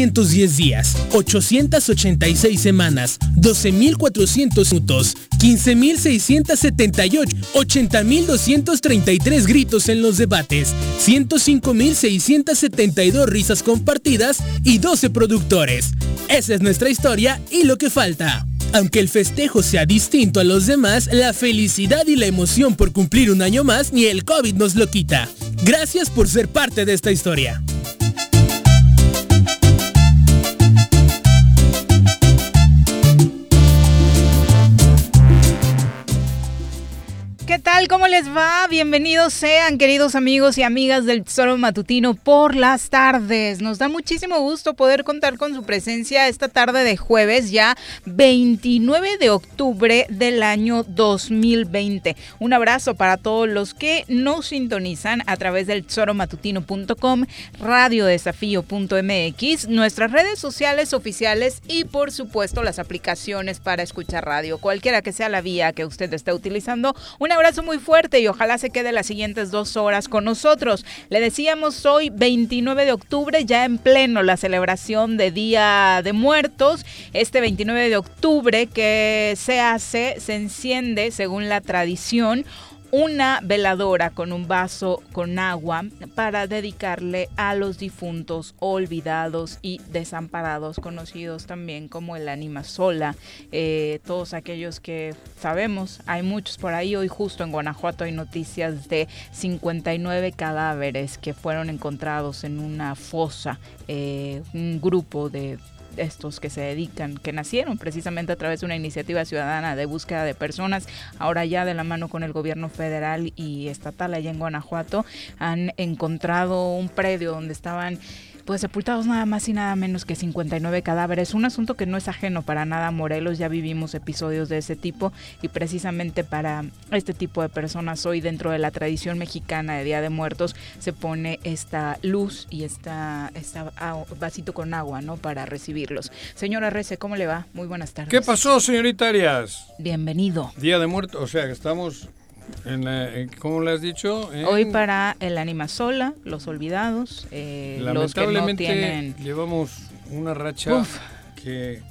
6.210 días, 886 semanas, 12.400 minutos, 15.678, 80.233 gritos en los debates, 105.672 risas compartidas y 12 productores. Esa es nuestra historia y lo que falta. Aunque el festejo sea distinto a los demás, la felicidad y la emoción por cumplir un año más ni el COVID nos lo quita. Gracias por ser parte de esta historia. ¿Qué tal? ¿Cómo les va? Bienvenidos sean, queridos amigos y amigas del Tesoro Matutino por las tardes. Nos da muchísimo gusto poder contar con su presencia esta tarde de jueves, ya 29 de octubre del año 2020. Un abrazo para todos los que nos sintonizan a través del tesoromatutino.com, radiodesafío.mx, nuestras redes sociales oficiales y por supuesto las aplicaciones para escuchar radio. Cualquiera que sea la vía que usted esté utilizando, un abrazo muy fuerte y ojalá se quede las siguientes dos horas con nosotros. Le decíamos hoy 29 de octubre, ya en pleno la celebración de Día de Muertos. Este 29 de octubre que se hace, se enciende según la tradición una veladora con un vaso con agua para dedicarle a los difuntos olvidados y desamparados, conocidos también como el ánima sola. Eh, todos aquellos que sabemos, hay muchos por ahí. Hoy justo en Guanajuato hay noticias de 59 cadáveres que fueron encontrados en una fosa. Eh, un grupo de estos que se dedican, que nacieron precisamente a través de una iniciativa ciudadana de búsqueda de personas, ahora ya de la mano con el gobierno federal y estatal allá en Guanajuato, han encontrado un predio donde estaban pues sepultados nada más y nada menos que 59 cadáveres. Un asunto que no es ajeno para nada a Morelos, ya vivimos episodios de ese tipo y precisamente para este tipo de personas hoy dentro de la tradición mexicana de Día de Muertos se pone esta luz y esta, esta vasito con agua, ¿no? Para recibirlos. Señora Rece, ¿cómo le va? Muy buenas tardes. ¿Qué pasó, señorita Arias? Bienvenido. Día de Muertos, o sea que estamos en la, en, ¿Cómo le has dicho? En... Hoy para el Anima Sola, los olvidados, eh, los que no tienen... llevamos una racha Uf. que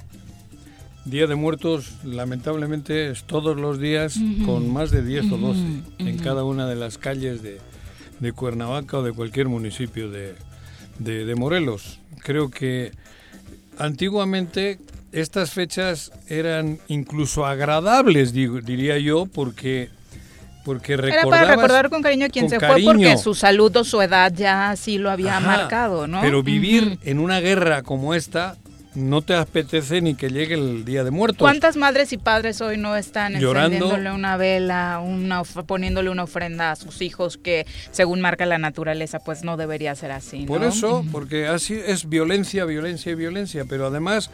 Día de Muertos lamentablemente es todos los días uh -huh. con más de 10 uh -huh. o 12 uh -huh. en cada una de las calles de, de Cuernavaca o de cualquier municipio de, de, de Morelos. Creo que antiguamente estas fechas eran incluso agradables, digo, diría yo, porque porque Era para recordar con cariño a quien se cariño. fue porque su salud o su edad ya así lo había Ajá, marcado, ¿no? Pero vivir uh -huh. en una guerra como esta no te apetece ni que llegue el día de muertos. ¿Cuántas madres y padres hoy no están Llorando. encendiéndole una vela, una, poniéndole una ofrenda a sus hijos que según marca la naturaleza pues no debería ser así? ¿no? Por eso, porque así es violencia, violencia y violencia, pero además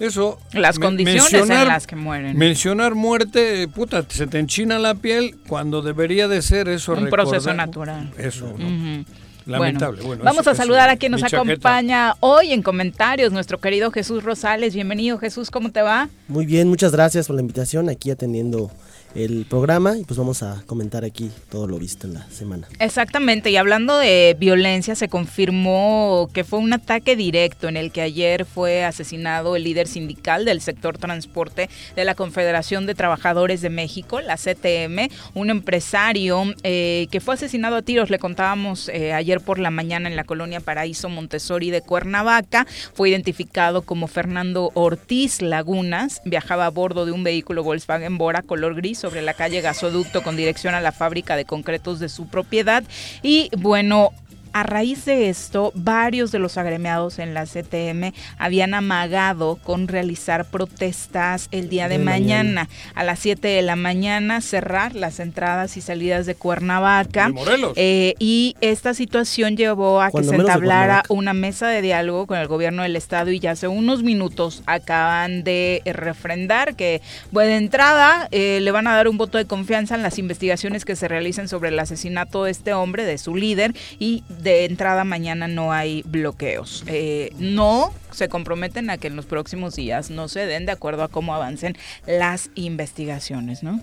eso las condiciones en las que mueren mencionar muerte puta se te enchina la piel cuando debería de ser eso un recordar, proceso natural eso ¿no? uh -huh. Lamentable. Bueno, vamos eso- a saludar eso, a quien nos acompaña hoy en comentarios, nuestro querido Jesús Rosales. Bienvenido, Jesús, ¿cómo te va? Muy bien, muchas gracias por la invitación aquí atendiendo el programa y pues vamos a comentar aquí todo lo visto en la semana. Exactamente, y hablando de violencia, se confirmó que fue un ataque directo en el que ayer fue asesinado el líder sindical del sector transporte de la Confederación de Trabajadores de México, la CTM, un empresario eh, que fue asesinado a tiros, le contábamos eh, ayer por la mañana en la colonia Paraíso Montessori de Cuernavaca, fue identificado como Fernando Ortiz Lagunas, viajaba a bordo de un vehículo Volkswagen Bora color gris sobre la calle Gasoducto con dirección a la fábrica de concretos de su propiedad. Y bueno, a raíz de esto, varios de los agremiados en la CTM habían amagado con realizar protestas el día de, De mañana. mañana. A las 7 de la mañana cerrar las entradas y salidas de Cuernavaca. De Morelos. Eh, y esta situación llevó a que se entablara una mesa de diálogo con el gobierno del estado y ya hace unos minutos acaban de refrendar que, bueno, de entrada eh, le van a dar un voto de confianza en las investigaciones que se realicen sobre el asesinato de este hombre, de su líder, y de entrada mañana no hay bloqueos. Eh, no se comprometen a que en los próximos días no se den de acuerdo a cómo avancen las investigaciones, ¿no?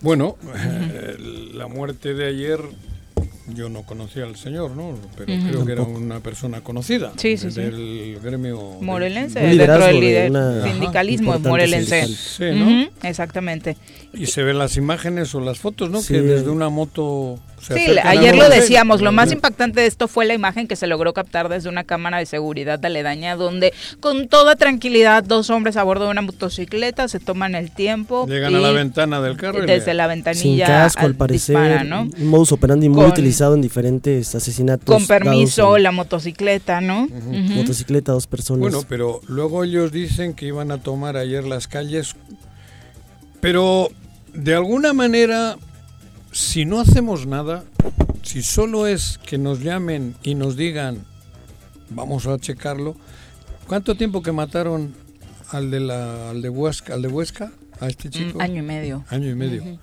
Bueno, eh, la muerte de ayer, yo no conocía al señor, ¿no? Pero creo que era una persona conocida. Sí, sí, sí. Del gremio. del- Morelense, Un dentro del de líder una- sindicalismo Ajá, morelense. Sí, ¿no? Exactamente. Y se ven las imágenes o las fotos, ¿no? Sí. Que desde una moto se Sí, ayer lo decíamos, lo más impactante de esto fue la imagen que se logró captar desde una cámara de seguridad aledaña donde con toda tranquilidad dos hombres a bordo de una motocicleta se toman el tiempo Llegan a la ventana del carro y desde le- la Sin ventanilla casco, al- al parecer, un modus operandi muy Con- utilizado en diferentes asesinatos. Con permiso, en la motocicleta, ¿no? Motocicleta, dos personas. Bueno, pero luego ellos dicen que iban a tomar ayer las calles, pero de alguna manera, si no hacemos nada, si solo es que nos llamen y nos digan, vamos a checarlo, ¿cuánto tiempo que mataron al de la, al de Huesca, al de Huesca, a este chico? Mm, año y medio. Año y medio.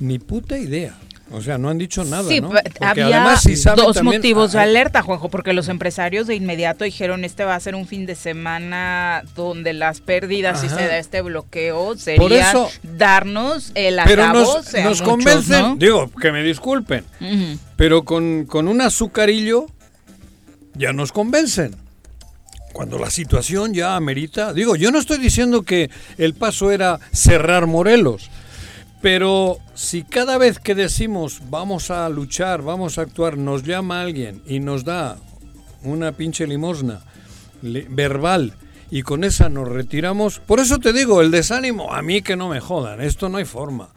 Ni puta idea. O sea, no han dicho nada, Sí, ¿no? había además, si dos también- motivos de ah, alerta, Juanjo, porque los empresarios de inmediato dijeron este va a ser un fin de semana donde las pérdidas, si Ajá. se da este bloqueo, sería eso- darnos el Pero nos, nos muchos, convencen, ¿no? digo, que me disculpen, pero con, con un azucarillo ya nos convencen. Cuando la situación ya amerita, digo, yo no estoy diciendo que el paso era cerrar Morelos, pero si cada vez que decimos vamos a luchar, vamos a actuar, nos llama alguien y nos da una pinche limosna li- verbal y con esa nos retiramos, por eso te digo, el desánimo, a mí que no me jodan, esto no hay forma.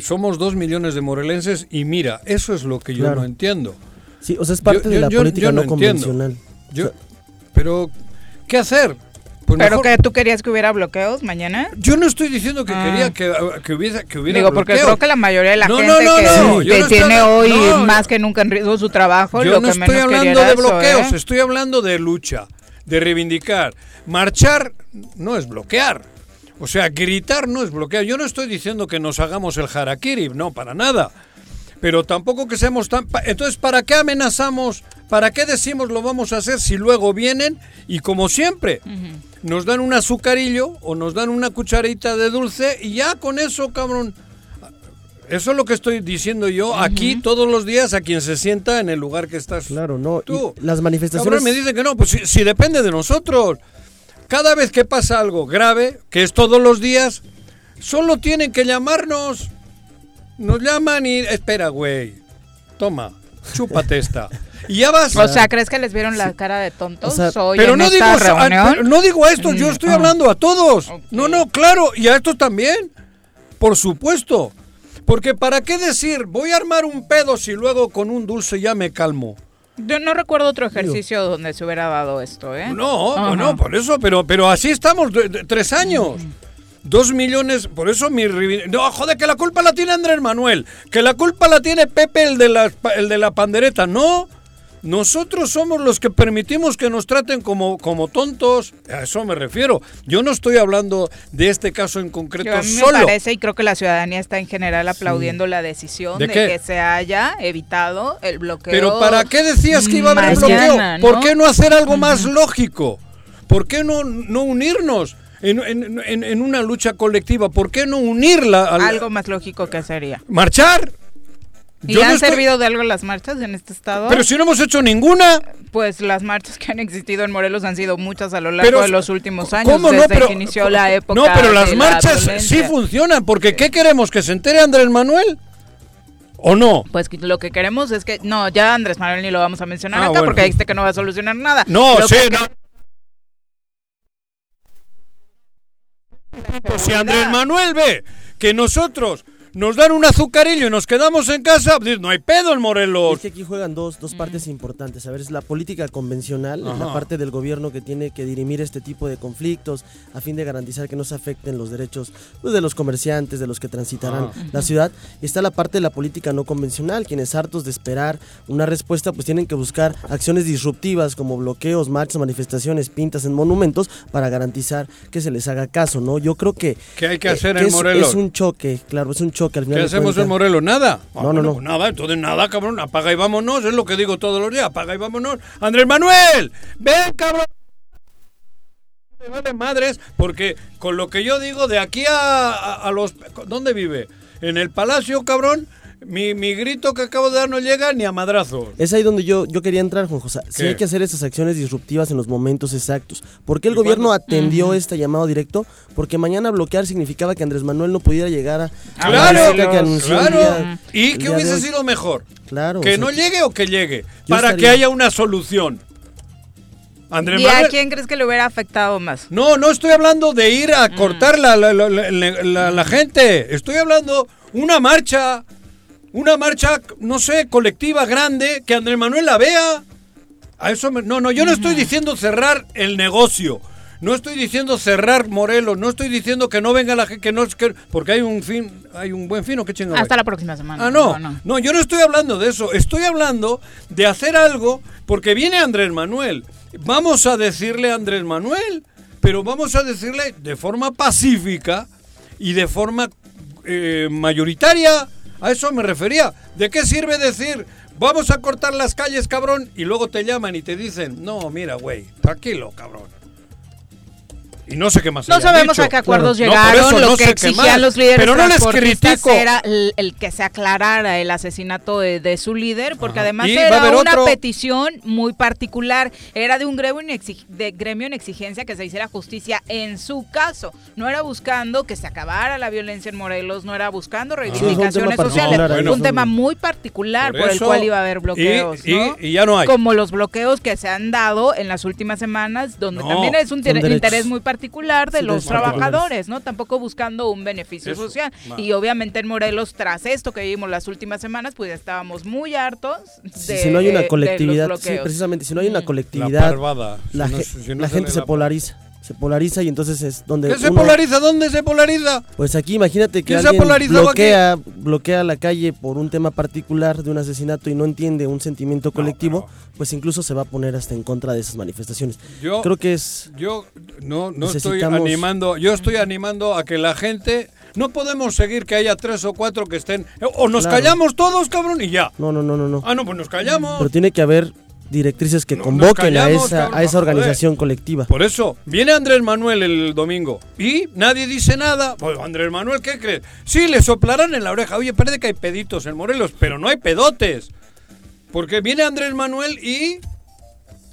Somos dos millones de morelenses y mira, eso es lo que yo Claro. no entiendo. sí, o sea, es parte yo- de la yo- política yo no no, convencional. Yo, O sea, pero, ¿qué hacer? Pues Pero mejor- que tú querías que hubiera bloqueos mañana. yo no estoy diciendo que Ah. quería que, que hubiera, que hubiera Digo, porque bloqueo. creo que la mayoría de la No, gente no, no, que, tiene estoy- hoy más que nunca en riesgo su trabajo, Yo lo no que estoy menos hablando de eso, bloqueos, ¿eh? estoy hablando de lucha, de reivindicar. Marchar no es bloquear. O sea, gritar no es bloquear. Yo no estoy diciendo que nos hagamos el harakiri, no, para nada. Pero tampoco que seamos tan... Entonces, ¿para qué amenazamos? ¿Para qué decimos lo vamos a hacer si luego vienen y como siempre nos dan un azucarillo o nos dan una cucharita de dulce y ya con eso, cabrón... Eso es lo que estoy diciendo yo aquí todos los días a quien se sienta en el lugar que estás. Claro, no. Tú. las manifestaciones. Cabrón, me dicen que no, pues si, si depende de nosotros. Cada vez que pasa algo grave, que es todos los días, solo tienen que llamarnos. Nos llaman y. Espera, güey. Toma, chúpate esta. Y ya vas. O sea, ¿crees que les vieron la cara de tontos O sea, hoy pero en no digo, a- pero no digo a estos, yo estoy Mm, hablando a todos. No, no, claro, y a estos también. Por supuesto. Porque ¿para qué decir, voy a armar un pedo si luego con un dulce ya me calmo? Yo no recuerdo otro ejercicio donde se hubiera dado esto, ¿eh? No, Ajá. bueno, por eso, pero, pero así estamos, tres años. Dos millones, por eso mi... No, joder, que la culpa la tiene Andrés Manuel, que la culpa la tiene Pepe, el de la, el de la pandereta. No, Nosotros somos los que permitimos que nos traten como, como tontos. A eso me refiero. Yo no estoy hablando de este caso en concreto Yo a mí solo. me parece y creo que la ciudadanía está en general aplaudiendo la decisión ¿De que se haya evitado el bloqueo. Pero ¿para qué decías que iba a haber mañana, bloqueo? ¿Por ¿no? qué no hacer algo más lógico? ¿Por qué no, no unirnos en, en- en- en una lucha colectiva? ¿Por qué no unirla? al- Algo más lógico que sería. ¿Marchar? ¿Y Yo no han estoy- servido de algo las marchas en este estado? Pero si no hemos hecho ninguna. Pues las marchas que han existido en Morelos han sido muchas a lo largo Pero, de los últimos años, ¿Cómo desde no? Pero, que inició la época no, pero las de la marchas sí funcionan. Porque ¿qué queremos? ¿Que se entere Andrés Manuel? ¿O no? Pues lo que queremos es que no, ya Andrés Manuel ni lo vamos a mencionar Ah, acá bueno. porque dijiste que no va a solucionar nada. No, Lo sí, que- no. Si Andrés Manuel ve que nosotros nos dan un azucarillo y nos quedamos en casa, pues, no hay pedo en Morelos. Es que aquí juegan dos, dos partes importantes. A ver, es la política convencional, Ajá. la parte del gobierno que tiene que dirimir este tipo de conflictos a fin de garantizar que no se afecten los derechos pues, de los comerciantes, de los que transitarán Ajá. la ciudad. Y está la parte de la política no convencional, quienes hartos de esperar una respuesta, pues tienen que buscar acciones disruptivas como bloqueos, marchas, manifestaciones, pintas en monumentos para garantizar que se les haga caso, ¿no? Yo creo que... ¿Qué hay que eh, hacer que en es, Morelos? Es un choque, claro, es un choque al final ¿Qué hacemos en Morelos? Nada. Ah, No, no, bueno, no. pues Nada, entonces nada, cabrón. Apaga y vámonos. Es lo que digo todos los días. Apaga y vámonos. Andrés Manuel, ven, cabrón. Me vale madres, porque con lo que yo digo, de aquí a, a- a los... ¿Dónde vive? En el palacio, cabrón. Mi, mi grito que acabo de dar no llega ni a madrazos. Es ahí donde yo, yo quería entrar, Juan José. Si hay que hacer esas acciones disruptivas en los momentos exactos. ¿Por qué el ¿Y gobierno atendió este llamado directo? Porque mañana bloquear significaba que Andrés Manuel no pudiera llegar a, la Claro, visita que anunció claro. día- ¿Y de hubiese sido mejor? Claro. ¿Que o sea, no llegue o que llegue? Para que haya una solución. Andrés ¿Y a quién crees que le hubiera afectado más? No, no estoy hablando de ir a cortar la, la, la- la- la- la gente. Estoy hablando una marcha, una marcha, no sé, colectiva grande, que Andrés Manuel la vea. A eso me- no, no, yo no estoy diciendo cerrar el negocio. No estoy diciendo cerrar Morelos, no estoy diciendo que no venga la gente, que no es que porque hay un fin, hay un buen fin o qué chingada. Hasta la próxima semana. Ah, no, no, yo no estoy hablando de eso. Estoy hablando de hacer algo porque viene Andrés Manuel. Vamos a decirle a Andrés Manuel, pero vamos a decirle de forma pacífica y de forma eh, mayoritaria. A eso me refería. ¿De qué sirve decir, vamos a cortar las calles, cabrón? Y luego te llaman y te dicen, no, mira, güey, tranquilo, cabrón. Y no sé qué más. No sabemos dicho. a qué acuerdos llegaron. lo no que exigían los líderes Pero no les transportistas critico. era el, el que se aclarara el asesinato de, de su líder, porque Ajá. además Y era una otro. petición muy particular. Era de un gremio en, exig- de gremio en exigencia que se hiciera justicia en su caso. No era buscando que se acabara la violencia en Morelos, no era buscando reivindicaciones particular sociales. no un tema muy particular Por por, el cual iba a haber bloqueos. y- ¿no? y ya no hay. Como los bloqueos que se han dado en las últimas semanas, donde No, también es un derechos. interés muy particular de Son los trabajadores, ¿no? Tampoco buscando un beneficio Eso, social. Y obviamente en Morelos, tras esto que vimos las últimas semanas, pues estábamos muy hartos de, Si, si no hay una de- de colectividad, sí, precisamente, si no hay una La colectividad, parvada. la, Si no- ge- si no la gente se la- polariza. Se polariza y entonces es donde ¿Qué se polariza? ¿Dónde se polariza? Pues aquí imagínate que ¿Quién se ha alguien bloquea, bloquea la calle por un tema particular de un asesinato y no entiende un sentimiento colectivo, pues incluso se va a poner hasta en contra de esas manifestaciones. Yo, Creo que es yo no, no estoy animando, yo estoy animando a que la gente, no podemos seguir que haya tres o cuatro que estén, o nos Claro. callamos todos, cabrón, y ya. no, no, no, no, no. Ah, no, pues nos callamos. Pero tiene que haber directrices que No, convoquen a esa cabrón, a esa joder. organización colectiva. Por eso, viene Andrés Manuel el domingo y nadie dice nada. Pues Andrés Manuel, ¿qué crees? Sí, le soplarán en la oreja. Oye, parece que hay peditos en Morelos, pero no hay pedotes. Porque viene Andrés Manuel y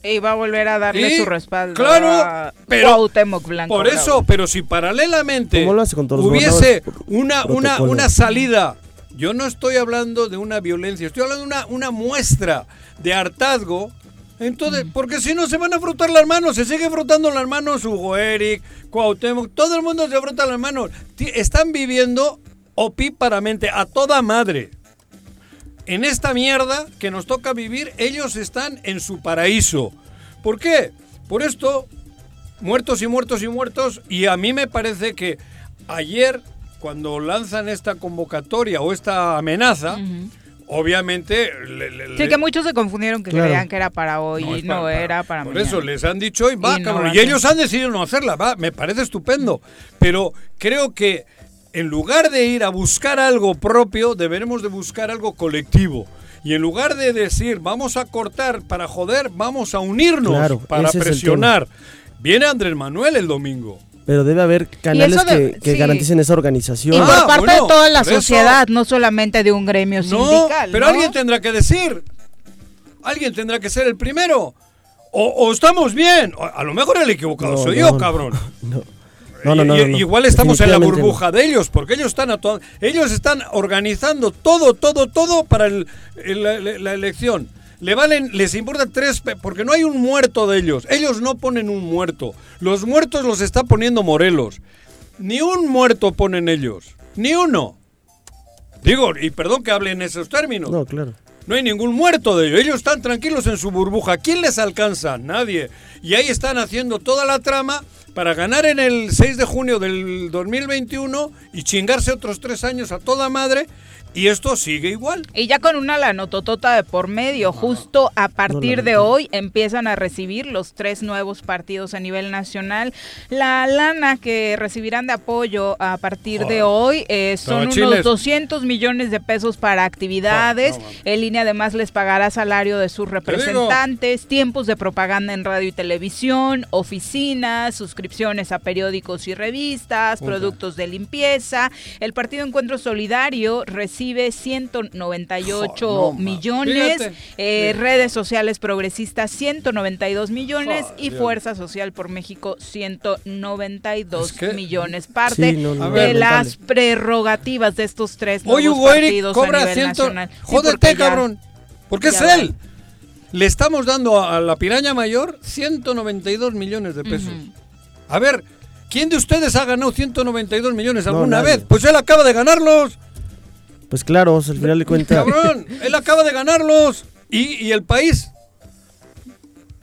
Y va a volver a darle Y, su respaldo claro, a pero Cuauhtémoc Blanco. Por Bravo. eso, pero si paralelamente ¿Cómo lo hace con todos los hubiese una, una, una salida, yo no estoy hablando de una violencia, estoy hablando de una, una muestra de hartazgo. Entonces, porque si no se van a frotar las manos, se sigue frotando las manos Hugo Eric, Cuauhtémoc, todo el mundo se frota las manos. Están viviendo opíparamente a toda madre. En esta mierda que nos toca vivir, ellos están en su paraíso. ¿Por qué? Por esto, muertos y muertos y muertos, y a mí me parece que ayer, cuando lanzan esta convocatoria o esta amenaza, obviamente... le- le- Sí, le- que muchos se confundieron que Claro. creían que era para hoy No, y es no para- era para Por mañana. eso les han dicho y va, Y no cabrón. va a y ellos han decidido no hacerla, va, me parece estupendo. Pero creo que en lugar de ir a buscar algo propio, deberemos de buscar algo colectivo. Y en lugar de decir, vamos a cortar para joder, vamos a unirnos Claro, para presionar. Viene Andrés Manuel el domingo. Pero debe haber canales de- que, que sí. garanticen esa organización. Y Ah, por parte bueno, de toda la eso- sociedad, no solamente de un gremio No, sindical. pero ¿no? alguien tendrá que decir. Alguien tendrá que ser el primero. O, o estamos bien. o a lo mejor el equivocado No, soy no, yo, no. cabrón. No. No, no, no, Y- no, no. Igual estamos en la burbuja de ellos, porque ellos están a to- ellos están organizando todo, todo, todo para el- el- la, la elección. Le valen, les importa tres, porque no hay un muerto de ellos. Ellos no ponen un muerto. Los muertos los está poniendo Morelos. Ni un muerto ponen ellos. Ni uno. Digo, y perdón que hable en esos términos. No, claro. No hay ningún muerto de ellos. Ellos están tranquilos en su burbuja. ¿Quién les alcanza? Nadie. Y ahí están haciendo toda la trama para ganar en el 6 de junio del 2021 y chingarse otros tres años a toda madre. Y esto sigue igual. Y ya con una lanototota de por medio, justo a partir No, de hoy empiezan a recibir los tres nuevos partidos a nivel nacional. La lana que recibirán de apoyo a partir de hoy eh, son unos Tabachiles. 200 millones de pesos para actividades. Oh. El INE además les pagará salario de sus representantes, tiempos de propaganda en radio y televisión, oficinas, suscripciones a periódicos y revistas, productos de limpieza. El Partido Encuentro Solidario recibe 198 Jo, no, millones, eh, redes sociales progresistas 192 millones y. Fuerza Social por México 192 Es que- millones. Parte Sí, no, no, A de ver. las prerrogativas de estos tres nuevos Hugo partidos a cobra nivel 100. nacional. Sí, Jódete, cabrón. Porque es él. Le estamos dando a la piraña mayor 192 millones de pesos. A ver, ¿quién de ustedes ha ganado 192 millones alguna vez? Pues él acaba de ganarlos. Pues claro, al final de cuentas. Cabrón, él acaba de ganarlos. Y, y el país.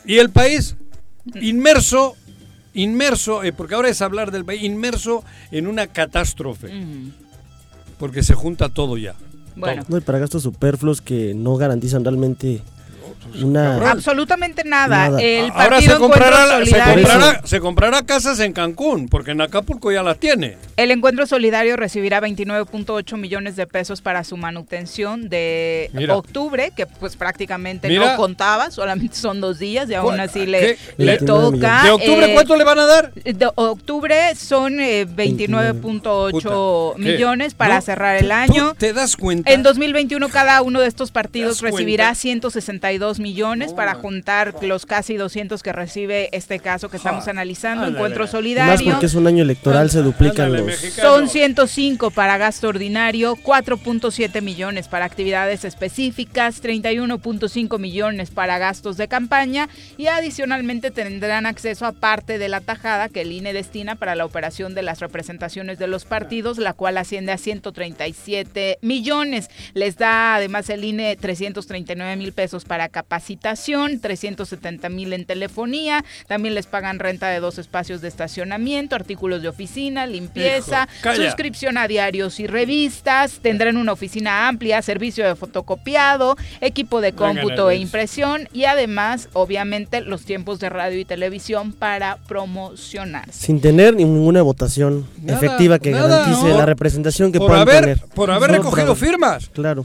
Y el país inmerso, inmerso, eh, porque ahora es hablar del país, inmerso en una catástrofe. Porque se junta todo ya. Bueno. No, y para gastos superfluos que no garantizan realmente pues, Una, absolutamente nada. El Ahora se comprará, se, comprará, casas en Cancún, porque en Acapulco ya las tiene. El Encuentro Solidario recibirá 29.8 millones de pesos para su manutención de octubre, que pues prácticamente no contaba, solamente son dos días y aún así le, le, toca. ¿De octubre eh, cuánto le van a dar? De octubre son eh, 29.8 millones para cerrar el año. ¿Te das cuenta? En 2021 cada uno de estos partidos recibirá 162 millones para juntar los casi 200 que recibe este caso que estamos ah. analizando, Encuentro Solidario. Más porque es un año electoral, se duplican los... Son 105 para gasto ordinario, 4.7 millones para actividades específicas, 31.5 millones para gastos de campaña y adicionalmente tendrán acceso a parte de la tajada que el INE destina para la operación de las representaciones de los partidos, la cual asciende a 137 millones. Les da además el INE 339 mil pesos para capacitar capacitación, 370 mil en telefonía, también les pagan renta de dos espacios de estacionamiento, artículos de oficina, limpieza, Hijo, suscripción a diarios y revistas, tendrán una oficina amplia, servicio de fotocopiado, equipo de cómputo e impresión y además, obviamente, los tiempos de radio y televisión para promocionarse. Sin tener ninguna votación Nada, efectiva que nada, garantice no. la representación que por puedan haber, tener. por haber No, recogido firmas. Claro,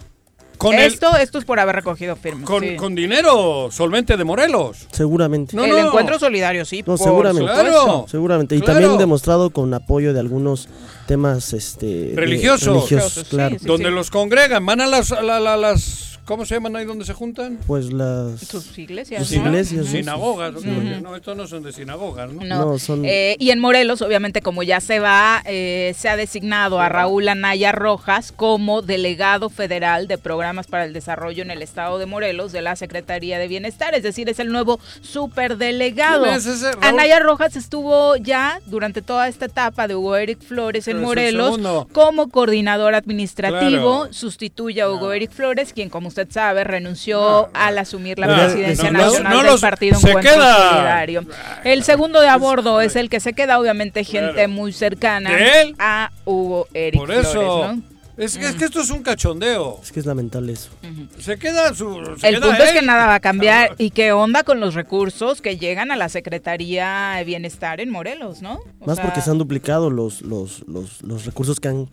Con, el- esto, esto es por haber recogido firmas. con, sí. con dinero solvente de Morelos. seguramente. No, el no. encuentro solidario, sí. No, por seguramente. Claro. Seguramente. Y Claro. también demostrado con apoyo de algunos temas este, de- Religiosos. religiosos, Sí, claro. sí. donde los congregan, van a las, a la- la- las ¿cómo se llaman ahí donde se juntan? Pues las. Sus iglesias. Sus ¿no? iglesias. Sinagogas. No, estos no son de sinagogas, ¿no? No. No, son- Eh, y en Morelos, obviamente, como ya se va, eh, se ha designado a Raúl Anaya Rojas como delegado federal de programas para el desarrollo en el estado de Morelos de la Secretaría de Bienestar, es decir, es el nuevo superdelegado. ¿Quién es ese, Raúl? Anaya Rojas estuvo ya durante toda esta etapa de Hugo Eric Flores en Pero Morelos como coordinador administrativo, Claro. sustituye a Hugo No. Eric Flores, quien como usted sabe renunció No, al asumir la no, presidencia nacional no del los- Partido se Encuentro queda. Solidario. El segundo de a bordo es el que se queda, obviamente, gente Claro. muy cercana ¿De él? a Hugo Eric Por eso, Flores, ¿no? Es, que- es que esto es un cachondeo. Es que es lamentable eso. Se queda su. se El queda punto es que nada va a cambiar. ¿Y qué onda con los recursos que llegan a la Secretaría de Bienestar en Morelos, no? O Más sea, porque se han duplicado los, los, los, los recursos que han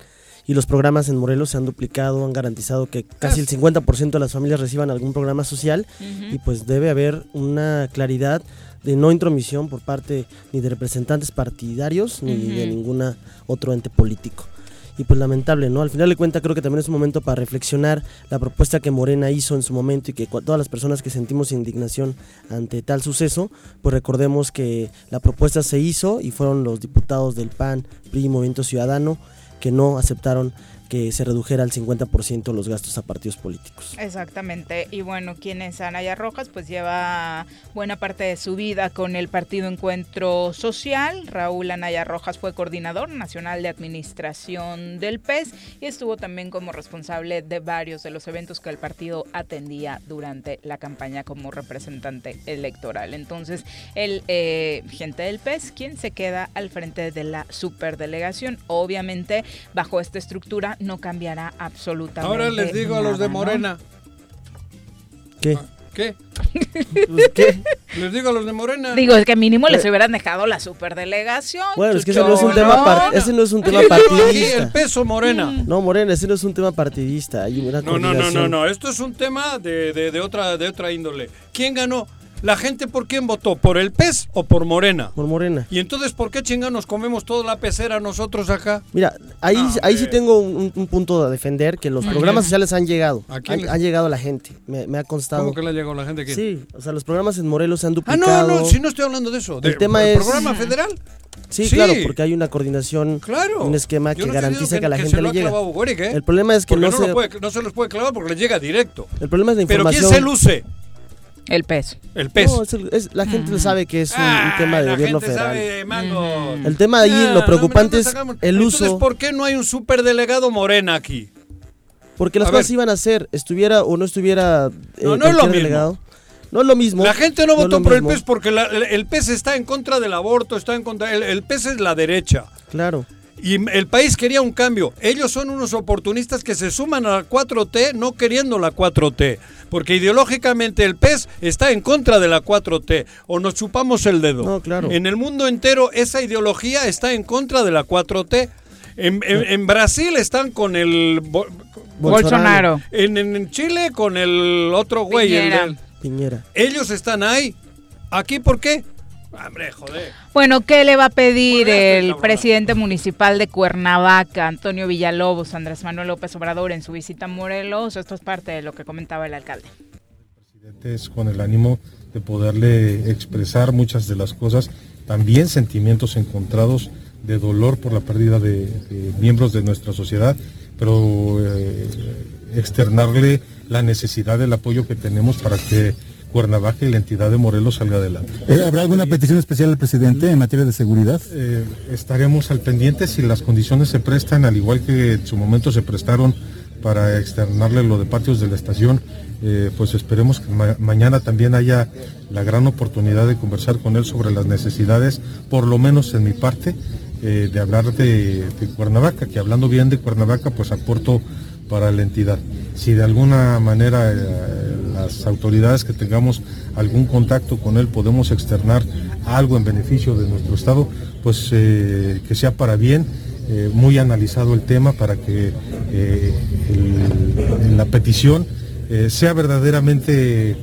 y los programas en Morelos se han duplicado, han garantizado que casi el 50% de las familias reciban algún programa social y pues debe haber una claridad de no intromisión por parte ni de representantes partidarios ni de ninguna otro ente político. Y pues lamentable, ¿no? Al final de cuentas creo que también es un momento para reflexionar la propuesta que Morena hizo en su momento y que todas las personas que sentimos indignación ante tal suceso, pues recordemos que la propuesta se hizo y fueron los diputados del PAN, PRI, Movimiento Ciudadano, que no aceptaron que se redujera al 50% los gastos a partidos políticos. Exactamente. Y bueno, ¿quién es Anaya Rojas? Pues lleva buena parte de su vida con el Partido Encuentro Social. Raúl Anaya Rojas fue coordinador nacional de administración del PES y estuvo también como responsable de varios de los eventos que el partido atendía durante la campaña como representante electoral. Entonces, el eh, gente del PES, quien se queda al frente de la superdelegación, obviamente bajo esta estructura no cambiará absolutamente Ahora les digo a los de. Morena. ¿Qué? ¿Qué? Pues, ¿qué? Les digo a los de Morena. Digo, es que mínimo les hubieran dejado la superdelegación. Bueno, es que ese no es un tema, par- ese no es un tema Aquí el partidista. peso Morena. No, Morena, ese no es un tema partidista. Hay una No, no, no, no, no. Esto es un tema de, de- de otra, de otra índole. ¿Quién ganó? ¿La gente por quién votó? ¿Por el PES o por Morena? Por Morena. Y entonces, ¿por qué chingados nos comemos toda la pecera nosotros acá? Mira, ahí, No, ahí sí hombre. tengo un, un punto a defender, que los programas sociales han llegado. ¿A quién Han, les- han llegado a la gente. Me, me ha constado. ¿Cómo que le llegó la gente aquí? Sí, o sea, los programas en Morelos se han Ah, duplicado. no, no, si no estoy hablando de eso. El tema ¿el es- programa federal? Sí, Sí. claro, porque hay una coordinación, Claro. un esquema que no garantiza que, a la que gente le ha llega. Boric, ¿eh? El problema es que no, no, se, puede- no se los puede clavar porque les llega directo. el problema es la Pero información. ¿quién se luce? El peso. El PES. No, es el- es- la gente sabe que es un, un Ah, tema de la gobierno gente federal. sabe, mangos. El tema ahí, Ah, lo no, preocupante no, es el Entonces, uso. ¿por qué no hay un superdelegado Morena aquí? Porque las A cosas ver. iban a ser, estuviera o no estuviera eh, No, no es lo cualquier mismo. delegado. No es lo mismo. La gente no votó lo por el. PES porque la- el, el PES está en contra del aborto, está en contra. El, el PES es la derecha. Claro. Y el país quería un cambio. Ellos son unos oportunistas que se suman a la 4T no queriendo la 4T. Porque ideológicamente el PES está en contra de la 4T. O nos chupamos el dedo. No, claro. En el mundo entero esa ideología está en contra de la 4T. En, en- en Brasil están con el... bo- Bolsonaro. En, en Chile con el otro güey. el Piñera. del- Piñera. ellos están ahí. ¿Aquí por qué? Hombre, joder. Bueno, ¿qué le va a pedir el presidente municipal de Cuernavaca, Antonio Villalobos, Andrés Manuel López Obrador, en su visita a Morelos? Esto es parte de lo que comentaba el alcalde. presidentes con el ánimo de poderle expresar muchas de las cosas, también sentimientos encontrados de dolor por la pérdida de, de miembros de nuestra sociedad, pero eh, externarle la necesidad del apoyo que tenemos para que Cuernavaca y la entidad de Morelos salga adelante. Eh, ¿Habrá alguna petición especial al presidente en materia de seguridad? Eh, estaremos al pendiente si las condiciones se prestan, al igual que en su momento se prestaron para externarle lo de patios de la estación, eh, pues esperemos que ma- mañana también haya la gran oportunidad de conversar con él sobre las necesidades, por lo menos en mi parte, eh, de hablar de, de Cuernavaca, que hablando bien de Cuernavaca, pues aporto para la entidad. Si de alguna manera eh, las autoridades que tengamos algún contacto con él podemos externar algo en beneficio de nuestro Estado, pues eh, que sea para bien, eh, muy analizado el tema para que la petición sea verdaderamente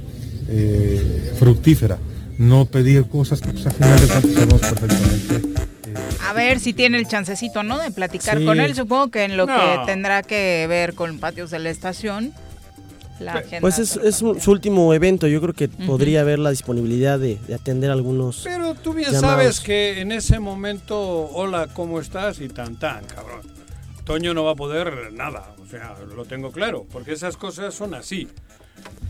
fructífera, no pedir cosas que pues, a final de cuentas sabemos perfectamente. A ver si tiene el chancecito, ¿no? De platicar Sí. con él. Supongo que en lo No. que tendrá que ver con patios de la estación. La agenda Pues es, se- es un- su último evento. Yo creo que podría haber la disponibilidad de, de atender algunos. Pero tú bien Llamados. sabes que en ese momento, hola, ¿cómo estás? Y tan tan, cabrón. Toño no va a poder nada, o sea, lo tengo claro, porque esas cosas son así.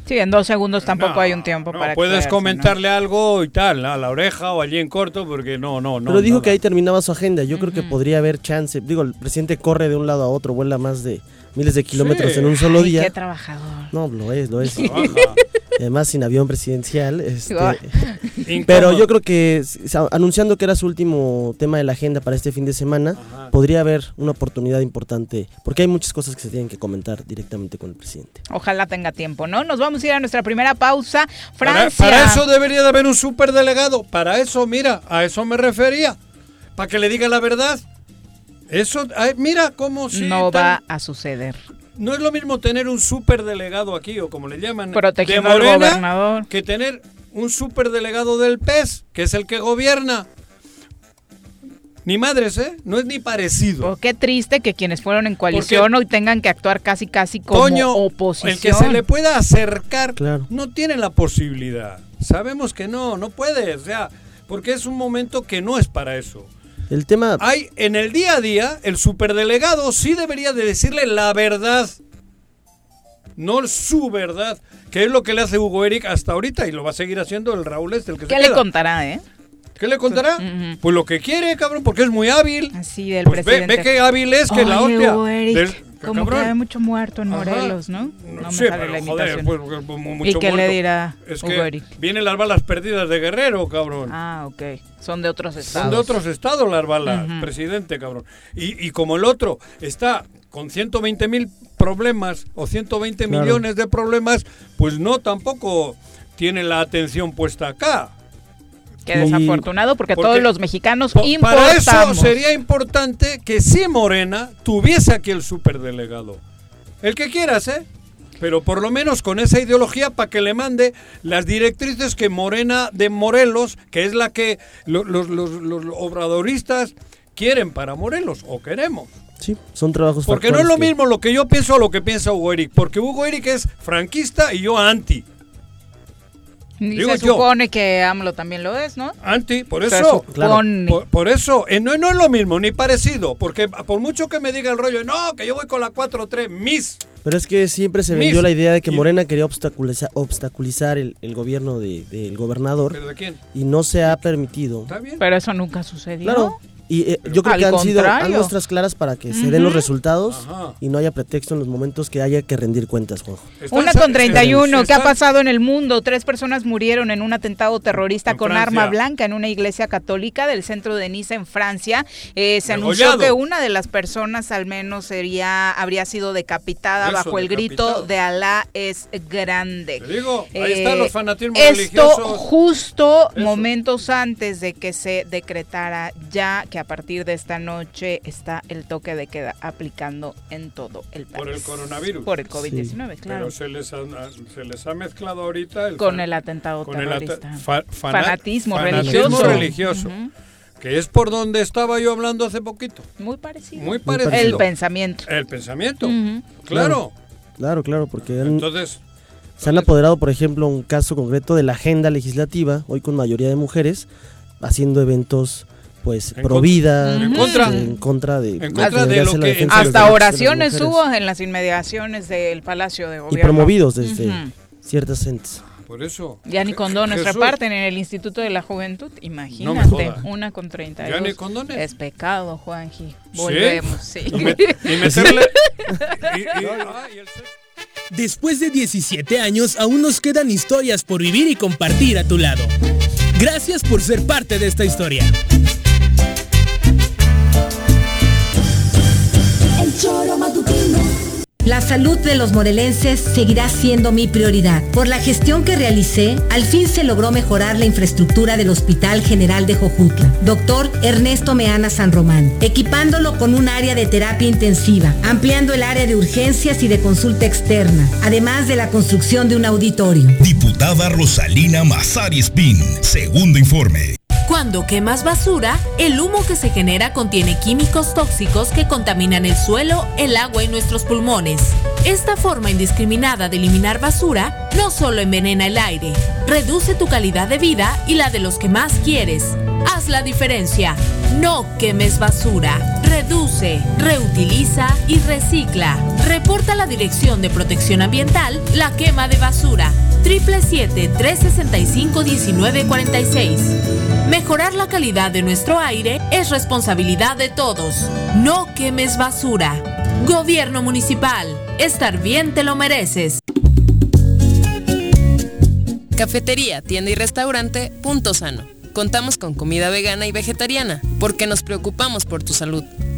Sí, en dos segundos tampoco No, hay un tiempo no, para puedes comentarle algo y tal, a la oreja o allí en corto, porque no, no, no. Pero dijo que ahí terminaba su agenda. Yo creo que podría haber chance. Digo, el presidente corre de un lado a otro, vuela más de miles de kilómetros Sí. en un solo Ay, día. qué trabajador. No, lo es, lo es. Trabaja. además sin avión presidencial. Este, pero yo creo que anunciando que era su último tema de la agenda para este fin de semana, Ajá. podría haber una oportunidad importante, porque hay muchas cosas que se tienen que comentar directamente con el presidente. Ojalá tenga tiempo, ¿no? Nos vamos a ir a nuestra primera pausa. Para, Francia. para eso debería de haber un superdelegado. Para eso, mira, a eso me refería. Para que le diga la verdad. Eso, ay, mira cómo si no tan- va a suceder. No es lo mismo tener un superdelegado aquí, o como le llaman, Protegiendo de al gobernador. que tener un superdelegado del PES, que es el que gobierna. Ni madres, ¿eh? No es ni parecido. Oh, qué triste que quienes fueron en coalición hoy tengan que actuar casi casi como Toño, oposición. el que se le pueda acercar, Claro. no tiene la posibilidad. Sabemos que no, no puede, o sea, porque es un momento que no es para eso. El tema, Hay en el día a día, el superdelegado sí debería de decirle la verdad, no su verdad, que es lo que le hace Hugo Eric hasta ahorita y lo va a seguir haciendo el Raúl este, el que ¿Qué se le queda. contará, eh? ¿Qué le contará? Pues lo que quiere, cabrón, porque es muy hábil. Así del Pues ve, presidente. ve qué hábil es, que la Oye, hostia. Hugo Eric, Del- como que cabrón. hay mucho muerto en Ajá. Morelos, ¿no? No me Sí, sale pero, la joder, imitación. pues, pues, mu- mucho qué le muerto. dirá Es Hugo que Eric? vienen las balas perdidas de Guerrero, cabrón. Ah, ok. Son de otros estados. Son de otros estados las balas, presidente, cabrón. Y, y como el otro está con 120 mil problemas o 120 Claro. millones de problemas, pues no tampoco tiene la atención puesta acá. Qué desafortunado porque, Porque- todos los mexicanos Po- Para eso importamos. sería importante que si Morena tuviese aquí el superdelegado. El que quieras, ¿eh? Pero por lo menos con esa ideología para que le mande las directrices que Morena de Morelos, que es la que lo- los, los- los obradoristas quieren para Morelos o queremos. sí, son trabajos Porque no es lo que- mismo lo que yo pienso a lo que piensa Hugo Eric. Porque Hugo Eric es franquista y yo anti. Y digo se yo. supone que AMLO también lo es, ¿no? Anti, por Se eso. supone. Por, por eso, eh, no, no es lo mismo, ni parecido. Porque por mucho que me diga el rollo, no, que yo voy con la 4-3, mis. Pero es que siempre se Mis- vendió la idea de que Morena quería obstaculizar, obstaculizar el, el gobierno de- del gobernador ¿Pero de quién? y no se ha permitido. ¿Está bien? Pero eso nunca sucedió. Claro. Y eh, yo creo Al que han sido contrario. han muestras claras para que se den los resultados Ajá. y no haya pretexto en los momentos que haya que rendir cuentas, Juanjo. Una con 31. se- ¿Qué ha pasado en el mundo? Tres personas murieron en un atentado terrorista En con Francia. arma blanca en una iglesia católica del centro de Niza, en Francia. Eh, se anunció que una de las personas al menos sería habría sido decapitada Eso, bajo el grito de Alá es grande. Te digo, ahí Eh, están los fanatismos Esto religiosos. justo Eso. momentos antes de que se decretara ya que a partir de esta noche está el toque de queda aplicando en todo el país. Por el coronavirus. Por el COVID-19, claro. Pero se les, ha, se les ha mezclado ahorita el Con el atentado con el terrorista. ata- fa- fana- Fanatismo fanatismo religioso. Que es por donde estaba yo hablando hace poquito. Muy parecido. Muy parecido. El pensamiento. El pensamiento. Claro. Claro, claro, porque han- Entonces, se han apoderado, por ejemplo, un caso concreto de la agenda legislativa, hoy con mayoría de mujeres, haciendo eventos pues En pro con- vida, en contra. en contra de, En contra de lo que- Hasta de oraciones hubo en las inmediaciones del Palacio de y Gobierno. promovidos desde ciertas entes. por eso. Ya ni Je- condones Jesús, reparten en el Instituto de la Juventud. Imagínate, una con 32. ¿Ya ni condones? Es pecado, Juanji. Volvemos, sí. Y, me- y meterle. y- y- ah, y el sexo. Después de 17 años, aún nos quedan historias por vivir y compartir a tu lado. Gracias por ser parte de esta historia. La salud de los morelenses seguirá siendo mi prioridad. Por la gestión que realicé, al fin se logró mejorar la infraestructura del Hospital General de Jojutla, doctor Ernesto Meana San Román, equipándolo con un área de terapia intensiva, ampliando el área de urgencias y de consulta externa, además de la construcción de un auditorio. Diputada Rosalina Mazari Spin, segundo informe. Cuando quemas basura, el humo que se genera contiene químicos tóxicos que contaminan el suelo, el agua y nuestros pulmones. Esta forma indiscriminada de eliminar basura no solo envenena el aire, reduce tu calidad de vida y la de los que más quieres. Haz la diferencia. No quemes basura. Reduce, reutiliza y recicla. Reporta a la Dirección de Protección Ambiental la quema de basura. 777-365-1946. Mejorar la calidad de nuestro aire es responsabilidad de todos. No quemes basura. Gobierno Municipal. Estar bien te lo mereces. Cafetería, tienda y restaurante Punto Sano. Contamos con comida vegana y vegetariana, porque nos preocupamos por tu salud.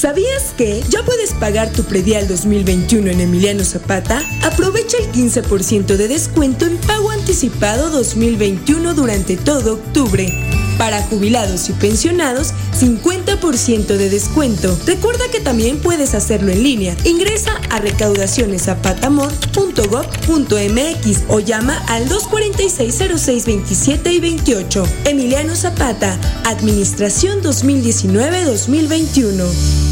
¿Sabías que ya puedes pagar tu predial 2021 en Emiliano Zapata? Aprovecha el 15% de descuento en pago anticipado 2021 durante todo octubre. Para jubilados y pensionados, 50% de descuento. Recuerda que también puedes hacerlo en línea. Ingresa a recaudacioneszapatamor.gov.mx o llama al 246-0627 y 28. Emiliano Zapata, Administración 2019-2021.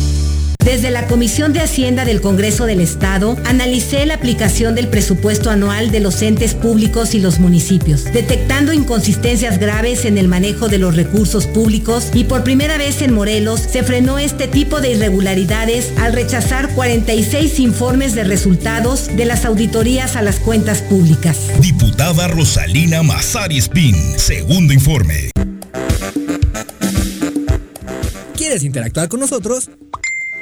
Desde la Comisión de Hacienda del Congreso del Estado, analicé la aplicación del presupuesto anual de los entes públicos y los municipios, detectando inconsistencias graves en el manejo de los recursos públicos y por primera vez en Morelos se frenó este tipo de irregularidades al rechazar 46 informes de resultados de las auditorías a las cuentas públicas. Diputada Rosalina Mazari Spin, segundo informe. ¿Quieres interactuar con nosotros?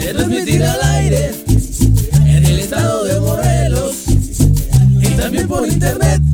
de transmitir al aire en el estado de Morelos y también por internet.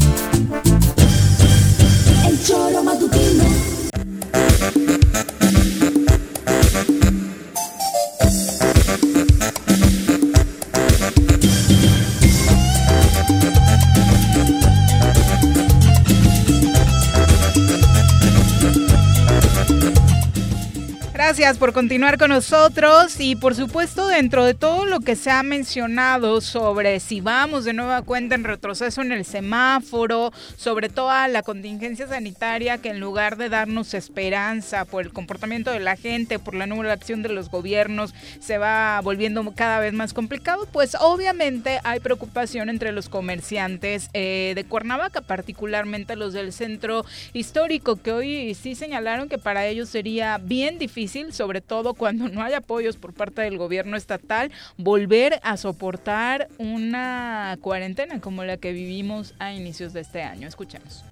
Gracias por continuar con nosotros y por supuesto dentro de todo lo que se ha mencionado sobre si vamos de nueva cuenta en retroceso en el semáforo, sobre toda la contingencia sanitaria que en lugar de darnos esperanza por el comportamiento de la gente, por la nula acción de los gobiernos, se va volviendo cada vez más complicado, pues obviamente hay preocupación entre los comerciantes eh, de Cuernavaca, particularmente los del centro histórico, que hoy sí señalaron que para ellos sería bien difícil sobre todo cuando no hay apoyos por parte del gobierno estatal, volver a soportar una cuarentena como la que vivimos a inicios de este año. Escuchemos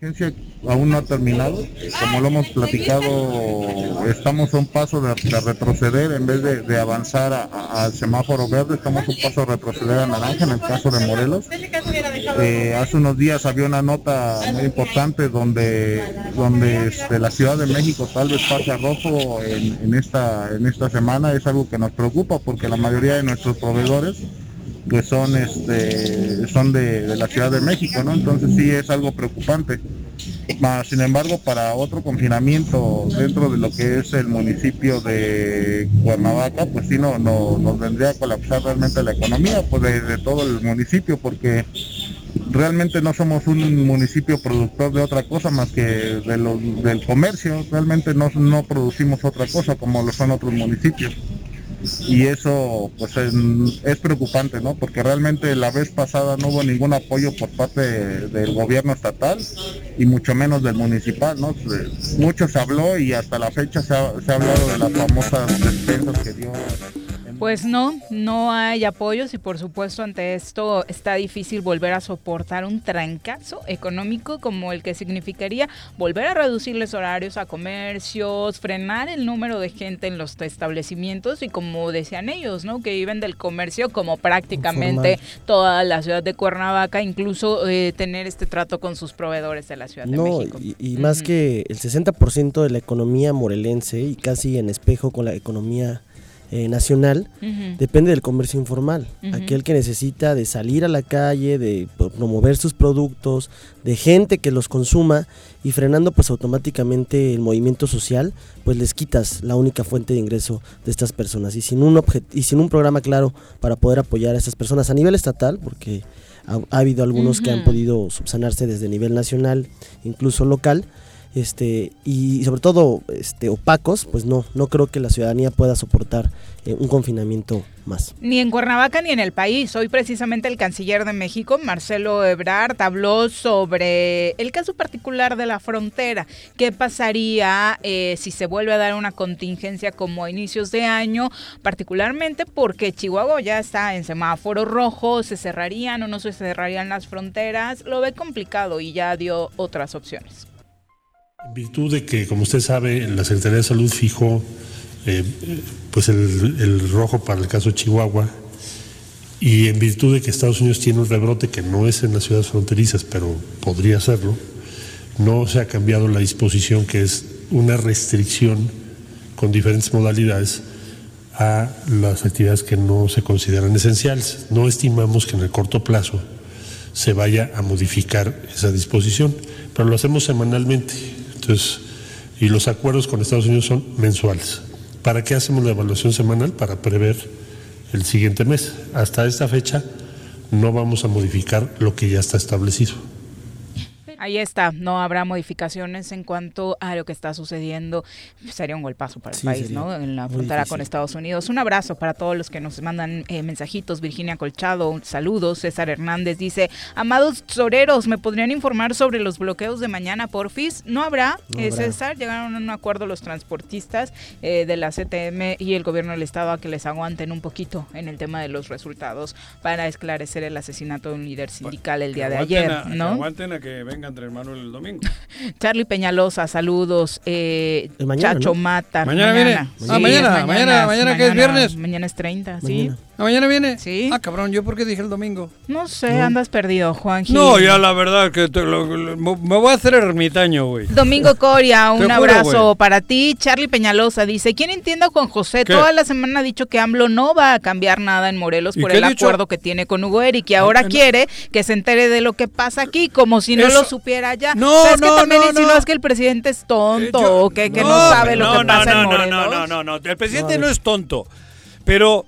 emergencia aún no ha terminado. Como lo hemos platicado, estamos a un paso de, de retroceder en vez de, avanzar al semáforo verde, estamos a un paso de retroceder a naranja en el caso de Morelos. Eh, hace unos días había una nota muy importante donde, donde este, la Ciudad de México tal vez pase a rojo en esta, en esta semana. Es algo que nos preocupa porque la mayoría de nuestros proveedores pues son este son de, de, la Ciudad de México, ¿no? Entonces sí es algo preocupante. Mas, sin embargo, para otro confinamiento dentro de lo que es el municipio de Cuernavaca, pues sí no, no nos vendría a colapsar realmente la economía pues de, de todo el municipio, porque realmente no somos un municipio productor de otra cosa más que de los, del comercio, realmente no, no producimos otra cosa como lo son otros municipios. Y eso pues es, preocupante, ¿no? Porque realmente la vez pasada no hubo ningún apoyo por parte del gobierno estatal y mucho menos del municipal, ¿no? Mucho se habló y hasta la fecha se ha, se ha hablado de las famosas despensas que dio pues no, no hay apoyos y por supuesto ante esto está difícil volver a soportar un trancazo económico como el que significaría volver a reducirles horarios a comercios, frenar el número de gente en los establecimientos y como decían ellos, ¿no? Que viven del comercio como prácticamente toda la ciudad de Cuernavaca, incluso eh, tener este trato con sus proveedores de la Ciudad de México. Y, y más que el 60% de la economía morelense y casi en espejo con la economía eh, nacional depende del comercio informal, aquel que necesita de salir a la calle, de promover sus productos, de gente que los consuma y frenando pues automáticamente el movimiento social, pues les quitas la única fuente de ingreso de estas personas. Y sin un y sin un programa claro para poder apoyar a estas personas a nivel estatal, porque ha, habido algunos que han podido subsanarse desde nivel nacional, incluso local este y sobre todo este opacos pues no no creo que la ciudadanía pueda soportar eh, un confinamiento más. Ni en Cuernavaca ni en el país. Hoy precisamente el canciller de México Marcelo Ebrard habló sobre el caso particular de la frontera. Qué pasaría eh, si se vuelve a dar una contingencia como a inicios de año particularmente porque Chihuahua ya está en semáforo rojo se cerrarían o no se cerrarían las fronteras. Lo ve complicado y ya dio otras opciones en virtud de que, como usted sabe, la Secretaría de Salud fijó eh, pues el, rojo para el caso Chihuahua y en virtud de que Estados Unidos tiene un rebrote que no es en las ciudades fronterizas, pero podría serlo, no se ha cambiado la disposición que es una restricción con diferentes modalidades a las actividades que no se consideran esenciales. No estimamos que en el corto plazo se vaya a modificar esa disposición, pero lo hacemos semanalmente y los acuerdos con Estados Unidos son mensuales. ¿Para qué hacemos la evaluación semanal? Para prever el siguiente mes. Hasta esta fecha no vamos a modificar lo que ya está establecido. Ahí está, no habrá modificaciones en cuanto a lo que está sucediendo. Sería un golpazo para el país, ¿no? En la frontera con Estados Unidos. Un abrazo para todos los que nos mandan eh, mensajitos. Virginia Colchado, saludos. César Hernández dice, amados soreros, ¿me podrían informar sobre los bloqueos de mañana, porfis? No habrá, eh, César. Llegaron a un acuerdo los transportistas eh, de la CTM y el gobierno del estado a que les aguanten un poquito en el tema de los resultados para esclarecer el asesinato de un líder sindical el día de ayer, ¿no? aguanten a que vengan Andrés Manuel el domingo. Charlie Peñalosa, saludos. Eh, Chacho Mata. Mañana, viene. ah, mañana, mañana, mañana, que es viernes. Mañana es 30, ¿sí? ¿Ah, mañana viene? Sí. Ah, cabrón, ¿yo por qué dije el domingo? No sé, andas perdido, Juan Gil. No, ya la verdad que me voy a hacer ermitaño, güey. Domingo Coria, un abrazo para ti. Charlie Peñalosa dice, ¿quién entiende a Juan José? Toda la semana ha dicho que AMLO no va a cambiar nada en Morelos por el acuerdo que tiene con Hugo Eric y ahora quiere que se entere de lo que pasa aquí, como si no lo supiera ya. No, ¿Sabes no, que también no, no. es que el presidente es tonto o que, que no, sabe lo que pasa en Morelos? No, no, no, no, el presidente no es tonto, pero...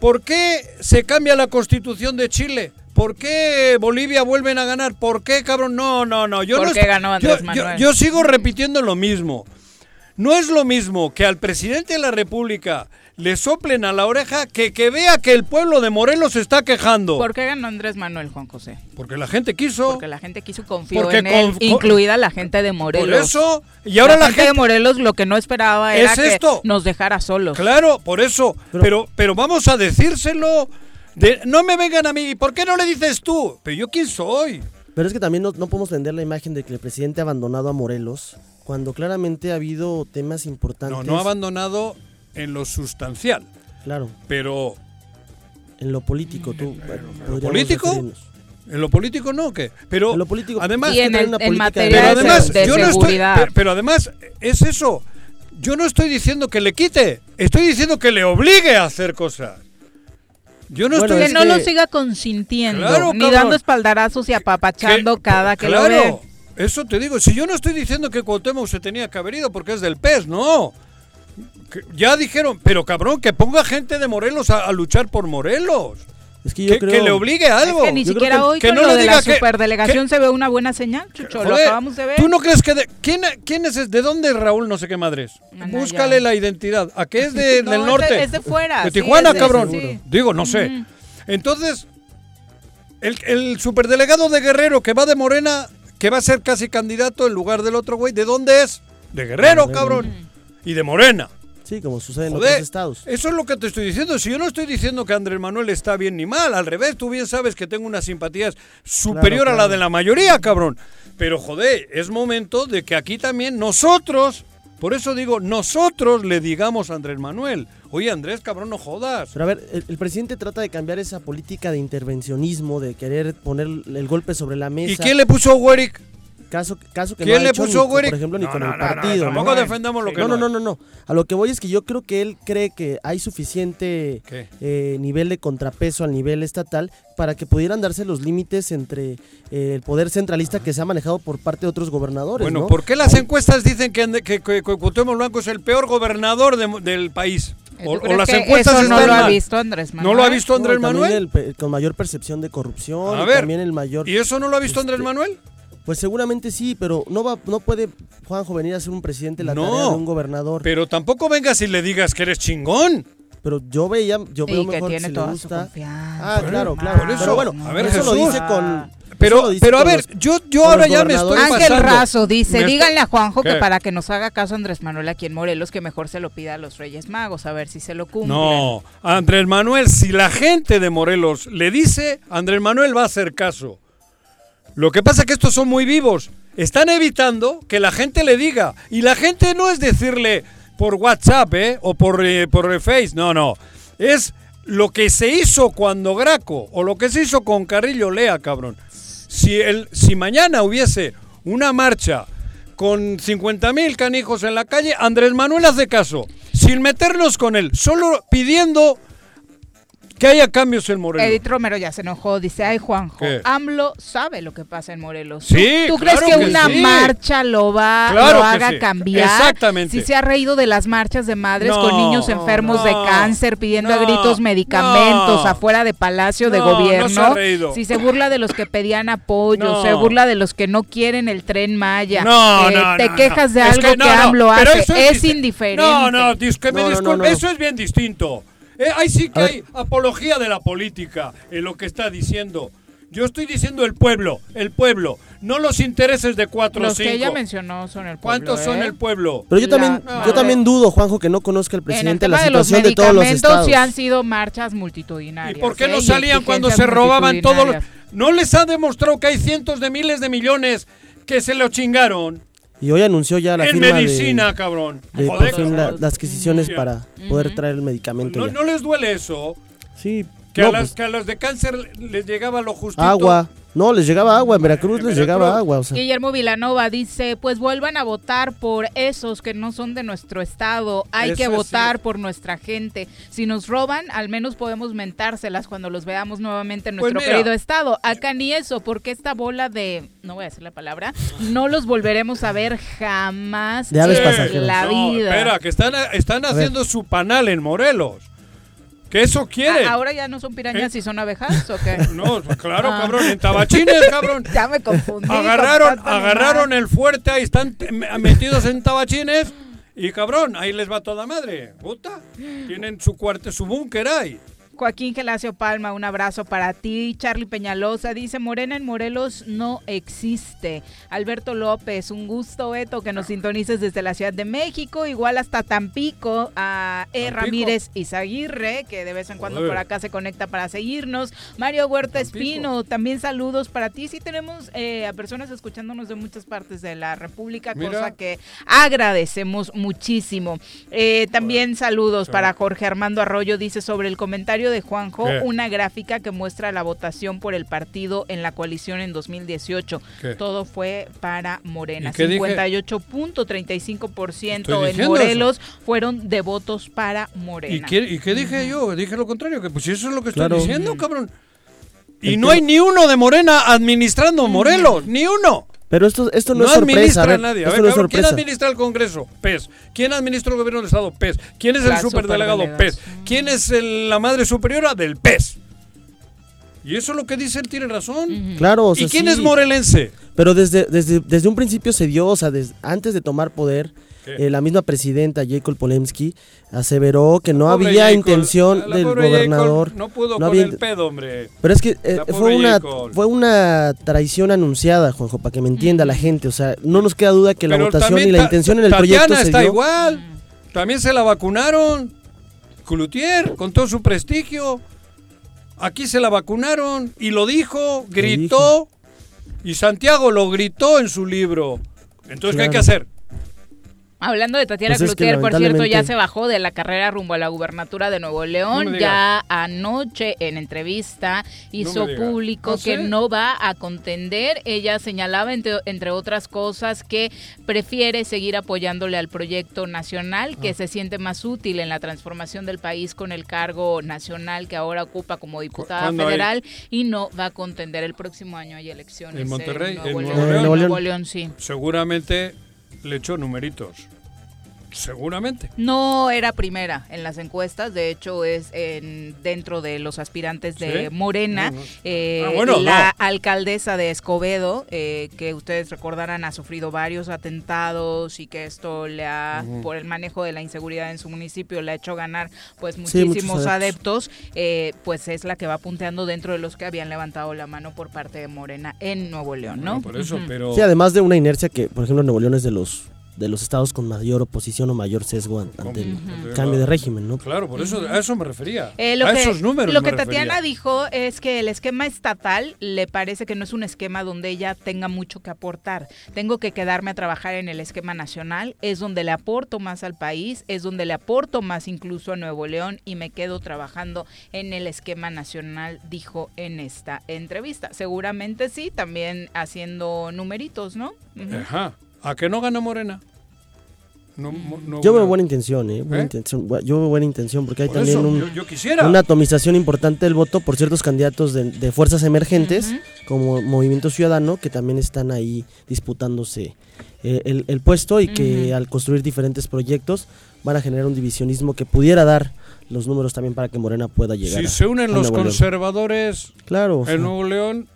¿Por qué se cambia la constitución de Chile? ¿Por qué Bolivia vuelven a ganar? ¿Por qué, cabrón? No, no, no. Yo ¿Por no qué ganó Andrés Manuel? Yo, sigo repitiendo lo mismo. No es lo mismo que al presidente de la República le soplen a la oreja que, que vea que el pueblo de Morelos se está quejando. ¿Por qué ganó Andrés Manuel, Juan José? Porque la gente quiso. Porque la gente quiso, confió en él, incluida la gente de Morelos. Por eso, y ahora la, gente, de Morelos lo que no esperaba era que nos dejara solos. Claro, por eso. Pero, pero, vamos a decírselo. De, no me vengan a mí. ¿Por qué no le dices tú? Pero yo quién soy. Pero es que también no, no podemos vender la imagen de que el presidente ha abandonado a Morelos cuando claramente ha habido temas importantes. No, no ha abandonado en lo sustancial. Claro. Pero. En lo político, tú. ¿En lo político? En lo político no, ¿qué? Pero en lo político, además, y en, el, en materia pero además, de, yo no estoy, pero, pero, además es eso. Yo no estoy diciendo que le quite, estoy diciendo que le obligue a hacer cosas. Yo no bueno, estoy que no lo siga consintiendo, claro, ni dando espaldarazos y apapachando cada que claro, lo ve. Eso te digo, si yo no estoy diciendo que Cuauhtémoc se tenía que haber ido porque es del PES, no. Ya dijeron, pero cabrón, que ponga gente de Morelos a, a luchar por Morelos. Es que, yo que, creo... que le obligue a algo. Es que ni Yo creo siquiera que- hoy que con no lo le de diga la que- superdelegación se ve una buena señal, Chucho, lo Joder, acabamos de ver. ¿Tú no crees que de- quién, quién es de dónde es Raúl no sé qué madres? Anaya. Búscale la identidad. ¿A qué es de- No, del es de- norte? es de fuera, De Tijuana, cabrón. sí. Digo, no sé. Entonces, el, el superdelegado de Guerrero que va de Morena, que va a ser casi candidato en lugar del otro güey, ¿de dónde es? De Guerrero, Guerrero. cabrón. Y de Morena. Sí, como sucede en Joder, otros estados. Eso es lo que te estoy diciendo. Si yo no estoy diciendo que Andrés Manuel está bien ni mal, al revés, tú bien sabes que tengo unas simpatías superior a la de la mayoría, cabrón. Pero joder, es momento de que aquí también nosotros, por eso digo, nosotros le digamos a Andrés Manuel, oye Andrés, cabrón, no jodas. Pero a ver, el, el presidente trata de cambiar esa política de intervencionismo, de querer poner el golpe sobre la mesa. ¿Y quién le puso a Warwick? Caso, caso que ¿Quién no ha le hecho puso ni por ejemplo, ni No, con no, el partido. tampoco defendamos lo que no, no no, no, no. A lo que voy es que yo creo que él cree que hay suficiente eh, nivel de contrapeso al nivel estatal para que pudieran darse los límites entre eh, el poder centralista que se ha manejado por parte de otros gobernadores. Bueno, ¿no? ¿por qué las encuestas dicen que, que, que- que Cuauhtémoc Blanco es el peor gobernador de- del país? ¿Tú O, las encuestas eso no están lo ha visto Andrés ¿No lo ha visto Andrés Manuel? el con mayor percepción de corrupción A y ver, también el mayor... ¿Y eso no lo ha visto Andrés este, Manuel? Pues seguramente sí, pero no va, no puede Juanjo venir a ser un presidente la No, tarea de un gobernador. Pero tampoco vengas y le digas que eres chingón. Pero yo veía, yo Y veo que mejor tiene si le toda su gusta. confianza. Ah, claro, Por claro. eso, pero bueno, a ver, eso lo Jesús. dice con. Pero- lo pero a con ver, los- yo- yo con ahora ya me estoy. Ángel pasando. Razo dice, Me díganle a Juanjo que para que nos haga caso Andrés Manuel aquí en Morelos, que mejor se lo pida a los Reyes Magos, a ver si se lo cumple. No, Andrés Manuel, si la gente de Morelos le dice, Andrés Manuel va a hacer caso. Lo que pasa es que estos son muy vivos. Están evitando que la gente le diga. Y la gente no es decirle por WhatsApp, ¿eh? O por, eh, Face. No, no. Es lo que se hizo cuando Graco o lo que se hizo con Carrillo Lea, cabrón. Si, el, si mañana hubiese una marcha con 50 mil canijos en la calle, Andrés Manuel hace caso, sin meternos con él, solo pidiendo que haya cambios en Morelos. Edith Romero ya se enojó, dice, ay Juanjo, ¿Qué? AMLO sabe lo que pasa en Morelos. Sí, ¿Tú, tú claro crees que, que una sí. marcha lo va, Claro lo que haga sí. cambiar? Exactamente. Si se ha reído de las marchas de madres No, con niños enfermos de cáncer pidiendo a gritos medicamentos no. afuera de Palacio de No, no se Gobierno. ha reído. si se burla de los que pedían apoyo, No. se burla de los que no quieren el tren Maya. No, eh, no, te no, quejas de. Es algo que, no, no, AMLO hace. eso Es, indiferente. No, no, dis- que me No, no, disculpe, no, no. eso es bien distinto. Eh, ahí sí que hay apología de la política en lo que está diciendo. Yo estoy diciendo el pueblo, el pueblo, no los intereses de cuatro o Los cinco. que ella mencionó son el pueblo. ¿Cuántos son ¿eh? el pueblo? Pero yo también, La- yo también dudo, Juanjo, que no conozca el En el presidente tema la de los situación de todos los medicamentos estados. sí han sido marchas multitudinarias. ¿Y por qué ¿eh? no Y salían cuando se exigencias robaban todos los... multitudinarias. ¿No les ha demostrado que hay cientos de miles de millones que se lo chingaron? Y hoy anunció ya la en firma medicina, de, cabrón. de Joder, por fin la- cabrón. las adquisiciones Sí. para poder traer el medicamento ¿No, ya. no les duele eso? Sí, Que, no, a las, pues, que a los de cáncer les llegaba lo justito. agua. No, les llegaba agua, en Veracruz en les Veracruz. llegaba agua. O sea, Guillermo Vilanova dice, pues vuelvan a votar por esos que no son de nuestro estado. Hay Eso que votar por nuestra gente. Si nos roban, al menos podemos mentárselas cuando los veamos nuevamente en Pues nuestro mira. querido estado. Acá ni eso, porque esta bola de, no voy a decir la palabra, no los volveremos a ver jamás De aves en la No, vida. espera, que están, están haciendo su panal en Morelos. Que eso quieren. Ah, ¿Ahora ya no son pirañas y son abejas o qué? No, pues claro, Ah. cabrón, en tabachines, cabrón. ya me confundí. con agarraron, agarraron el fuerte, ahí están metidos en tabachines. Y cabrón, ahí les va toda madre. Puta. Tienen su cuarto, su búnker ahí. Joaquín Gelacio Palma, un abrazo para ti. Charlie Peñalosa dice, Morena en Morelos no existe. Alberto López, un gusto, Beto, que nos sintonices desde la Ciudad de México, igual hasta Tampico, a E. Tampico. Ramírez Izaguirre, que de vez en cuando por acá se conecta para seguirnos. Mario Huerta Tampico. Espino, también saludos para ti. Sí tenemos eh, a personas escuchándonos de muchas partes de la República, Mira. cosa que agradecemos muchísimo. Eh, también saludos para Jorge Armando Arroyo, dice sobre el comentario de Juanjo, ¿Qué? una gráfica que muestra la votación por el partido en la coalición en 2018. ¿Qué? Todo fue para Morena. ¿Y qué dije? 58.35% Estoy en Morelos fueron de votos para ¿Y Morena. qué, y qué dije yo? Dije lo contrario, que pues eso es lo que estoy Claro. diciendo, cabrón. Y no hay ni uno de Morena administrando Morelos, ni uno. Pero esto, esto no, No, es sorpresa. administra a ver, nadie. A ver, no es cabrón, ¿quién administra el Congreso? PES. ¿Quién administra el gobierno del Estado? PES. ¿Quién es el superdelegado? PES. ¿Quién es el- la madre superiora del PES? Y eso es lo que dice él, tiene razón. Claro, o sea, ¿Y quién sí. es morelense? Pero desde, desde, desde un principio se dio, o sea, des- antes de tomar poder. Eh, la misma presidenta, Jacob Polemski, aseveró que no había Jacob, intención la del gobernador. Jacob no pudo no con había el pedo, hombre. Pero es que eh, fue una Jacob. fue una traición anunciada, Juanjo, para que me entienda la gente. O sea, no nos queda duda que la votación también y la intención en el Tatiana proyecto se está dio. igual. También se la vacunaron. Cloutier, con todo su prestigio. Aquí se la vacunaron y lo dijo, gritó. Y Santiago lo gritó en su libro. Entonces, ¿qué hay que hacer? Hablando de Tatiana Pues es que Cloutier, por cierto, ya se bajó de la carrera rumbo a la gubernatura de Nuevo León. ya anoche en entrevista hizo público No que sé. no va a contender. Ella señalaba, entre, entre otras cosas, que prefiere seguir apoyándole al proyecto nacional, Ah. que se siente más útil en la transformación del país con el cargo nacional que ahora ocupa como diputada federal y no va a contender. El próximo año hay elecciones En Monterrey, Nuevo en León. Nuevo León. Nuevo León. Nuevo León, sí. Seguramente le echó numeritos. Seguramente. No era primera en las encuestas, de hecho es en, dentro de los aspirantes de ¿Sí? Morena. No, no. eh, Ah, bueno, la no. alcaldesa de Escobedo, eh, que ustedes recordarán, ha sufrido varios atentados y que esto le ha, por el manejo de la inseguridad en su municipio, le ha hecho ganar pues muchísimos adeptos. adeptos, eh, pues es la que va punteando dentro de los que habían levantado la mano por parte de Morena en Nuevo León, ¿no? Bueno, por eso, pero. Sí, además de una inercia que, por ejemplo, Nuevo León es de los de los estados con mayor oposición o mayor sesgo an- ante el cambio de régimen, ¿no? Claro, por eso, a eso me refería. Eh, lo a que, esos números lo me que Tatiana refería. dijo es que el esquema estatal le parece que no es un esquema donde ella tenga mucho que aportar. Tengo que quedarme a trabajar en el esquema nacional, es donde le aporto más al país, es donde le aporto más incluso a Nuevo León y me quedo trabajando en el esquema nacional, dijo en esta entrevista. Seguramente sí, también haciendo numeritos, ¿no? Ajá. ¿A que no gana Morena? No, Yo veo buena intención, ¿eh? Buena ¿Eh? intención. Yo veo buena intención porque hay Por también eso, un- yo- una atomización importante del voto por ciertos candidatos de, de fuerzas emergentes, como Movimiento Ciudadano, que también están ahí disputándose eh, el, el puesto y que al construir diferentes proyectos van a generar un divisionismo que pudiera dar los números también para que Morena pueda llegar. Si a- se unen a los conservadores Claro, en Nuevo León,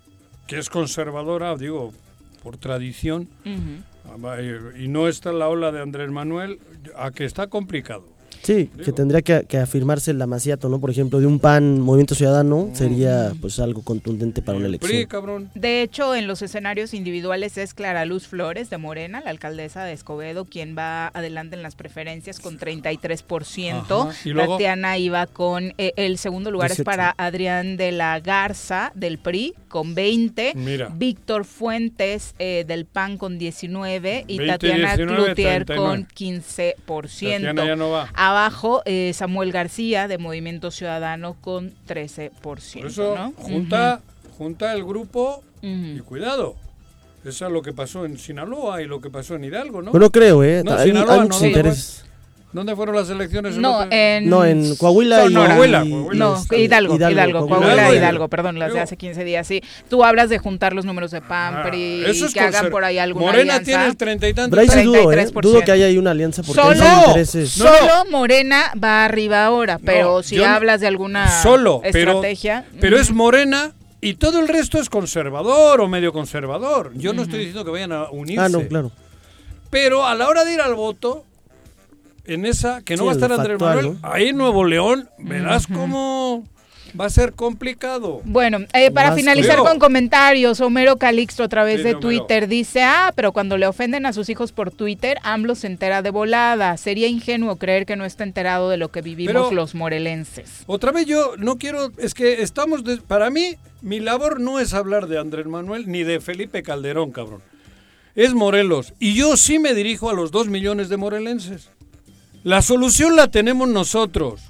que es conservadora, digo, por tradición, y no está la ola de Andrés Manuel, a que está complicado. Sí, que tendría que, que afirmarse el amaciato, ¿no? Por ejemplo, de un PAN Movimiento Ciudadano sería pues algo contundente para una PRI, elección. cabrón. De hecho, en los escenarios individuales es Clara Luz Flores de Morena, la alcaldesa de Escobedo, quien va adelante en las preferencias con 33%. Ajá. ¿Y luego? Tatiana iba con eh, el segundo lugar es 18. para Adrián de la Garza del PRI con 20, Mira. Víctor Fuentes eh, del PAN con 19 y 20, Tatiana 19, Cloutier 39. con 15%. Tatiana ya no va. Abajo eh, Samuel García de Movimiento Ciudadano con 13%. Por eso, ¿no? junta, junta el grupo y cuidado. Eso es lo que pasó en Sinaloa y lo que pasó en Hidalgo, ¿no? Bueno, creo, ¿eh? No, hay, Sinaloa hay no, muchos ¿dónde intereses. ¿Dónde fueron las elecciones? el No, en, No, en Coahuila y-. Coahuila, Coahuila. No, este, Hidalgo, Hidalgo, Hidalgo, Coahuila, Hidalgo. Hidalgo, perdón, las de hace 15 días, sí. Tú hablas de juntar los números de PAN, Ah, es que hagan por ahí alguna Morena alianza. tiene el treinta y tantos. Pero ahí sí dudo, ¿eh? 33%. Dudo que haya ahí una alianza porque hay Solo, intereses. solo Morena va arriba ahora, pero si yo hablas de alguna Solo, estrategia. pero es Morena y todo el resto es conservador o medio conservador. Yo no estoy diciendo que vayan a unirse. Ah, no, claro. Pero a la hora de ir al voto, en esa, que no Sí, va a estar Andrés factual, Manuel, ¿no? ahí en Nuevo León, verás cómo va a ser complicado. Bueno, eh, para Más finalizar con comentarios, Homero Calixto a través Sí, de Homero. Twitter dice, ah, pero cuando le ofenden a sus hijos por Twitter, AMLO se entera de volada. Sería ingenuo creer que no está enterado de lo que vivimos Pero- los morelenses. Otra vez yo no quiero, es que estamos, de- para mí, mi labor no es hablar de Andrés Manuel ni de Felipe Calderón, cabrón. Es Morelos. Y yo sí me dirijo a los dos millones de morelenses. La solución la tenemos nosotros.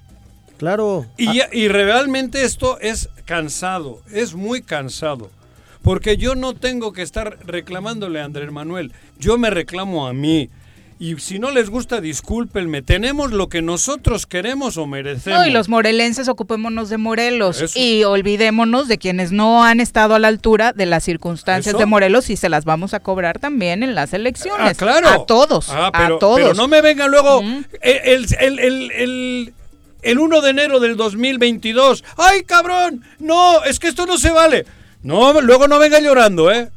Claro. Y, ya- y realmente esto es cansado, es muy cansado. Porque yo no tengo que estar reclamándole a Andrés Manuel, yo me reclamo a mí. Y si no les gusta, discúlpenme, tenemos lo que nosotros queremos o merecemos. No, y los morelenses ocupémonos de Morelos Eso. y olvidémonos de quienes no han estado a la altura de las circunstancias Eso. de Morelos y se las vamos a cobrar también en las elecciones. Ah, claro. A todos, Ah, pero, a todos. pero no me vengan luego el, el- el- el- el- el 1 de enero del 2022. ¡Ay, cabrón! No, es que esto no se vale. No, luego no venga llorando, ¿eh?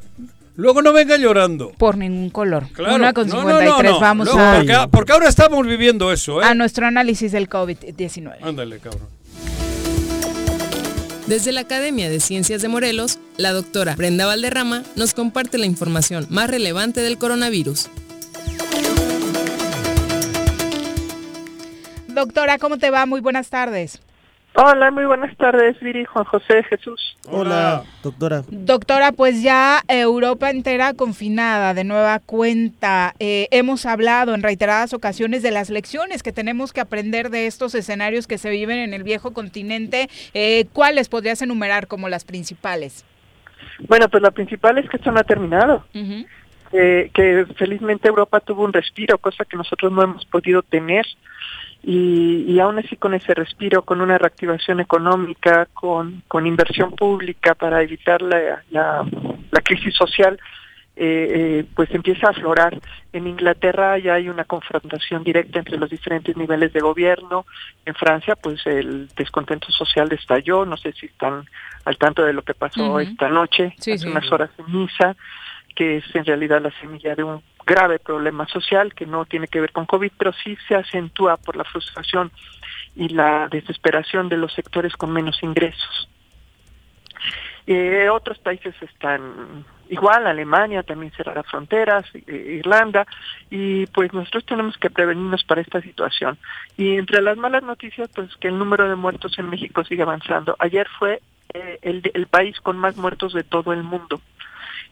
Luego no venga llorando. Por ningún color. Claro. Una con No, 53. no, no, no. Vamos Luego, a, Porque, porque ahora estamos viviendo eso, ¿eh? a nuestro análisis del COVID-19. Ándale, cabrón. Desde la Academia de Ciencias de Morelos, la doctora Brenda Valderrama nos comparte la información más relevante del coronavirus. Doctora, ¿cómo te va? Muy buenas tardes. Hola, muy buenas tardes, Viri, Juan José, Jesús. Hola, doctora. Doctora, pues ya Europa entera confinada de nueva cuenta. Eh, hemos hablado en reiteradas ocasiones de las lecciones que tenemos que aprender de estos escenarios que se viven en el viejo continente. Eh, ¿Cuáles podrías enumerar como las principales? Bueno, pues la principal es que esto no ha terminado. Eh, que felizmente Europa tuvo un respiro, cosa que nosotros no hemos podido tener. Y, y aún así con ese respiro, con una reactivación económica, con, con inversión pública para evitar la, la, la crisis social, eh, eh, pues empieza a aflorar. En Inglaterra ya hay una confrontación directa entre los diferentes niveles de gobierno. En Francia, pues el descontento social estalló. No sé si están al tanto de lo que pasó esta noche, Sí, hace sí. unas horas en Niza, que es en realidad la semilla de un grave problema social que no tiene que ver con COVID, pero sí se acentúa por la frustración y la desesperación de los sectores con menos ingresos. Eh, otros países están igual, Alemania también cerrará fronteras, eh, Irlanda, y pues nosotros tenemos que prevenirnos para esta situación. Y entre las malas noticias, pues que el número de muertos en México sigue avanzando. Ayer fue eh, el, el país con más muertos de todo el mundo.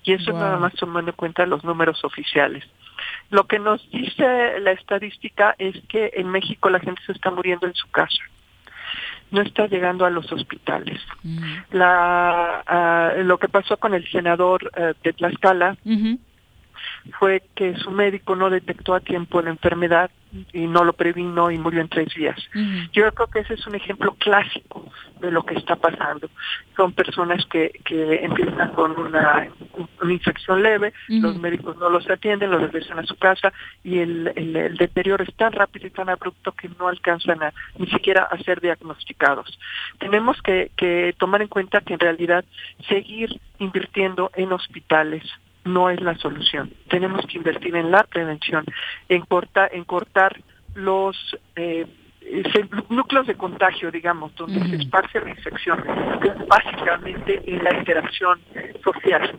Y eso Wow. nada más tomando en cuenta los números oficiales. Lo que nos dice la estadística es que en México la gente se está muriendo en su casa. No está llegando a los hospitales. La, ah, lo que pasó con el senador eh, de Tlaxcala fue que su médico no detectó a tiempo la enfermedad y no lo previno y murió en tres días. Yo creo que ese es un ejemplo clásico de lo que está pasando. Son personas que, que empiezan con una, una infección leve, los médicos no los atienden, los regresan a su casa y el, el, el deterioro es tan rápido y tan abrupto que no alcanzan a, ni siquiera a ser diagnosticados. Tenemos que, que tomar en cuenta que en realidad seguir invirtiendo en hospitales, no es la solución. Tenemos que invertir en la prevención, en cortar, en cortar los eh, núcleos de contagio, digamos, donde se esparce la infección, básicamente en la interacción social,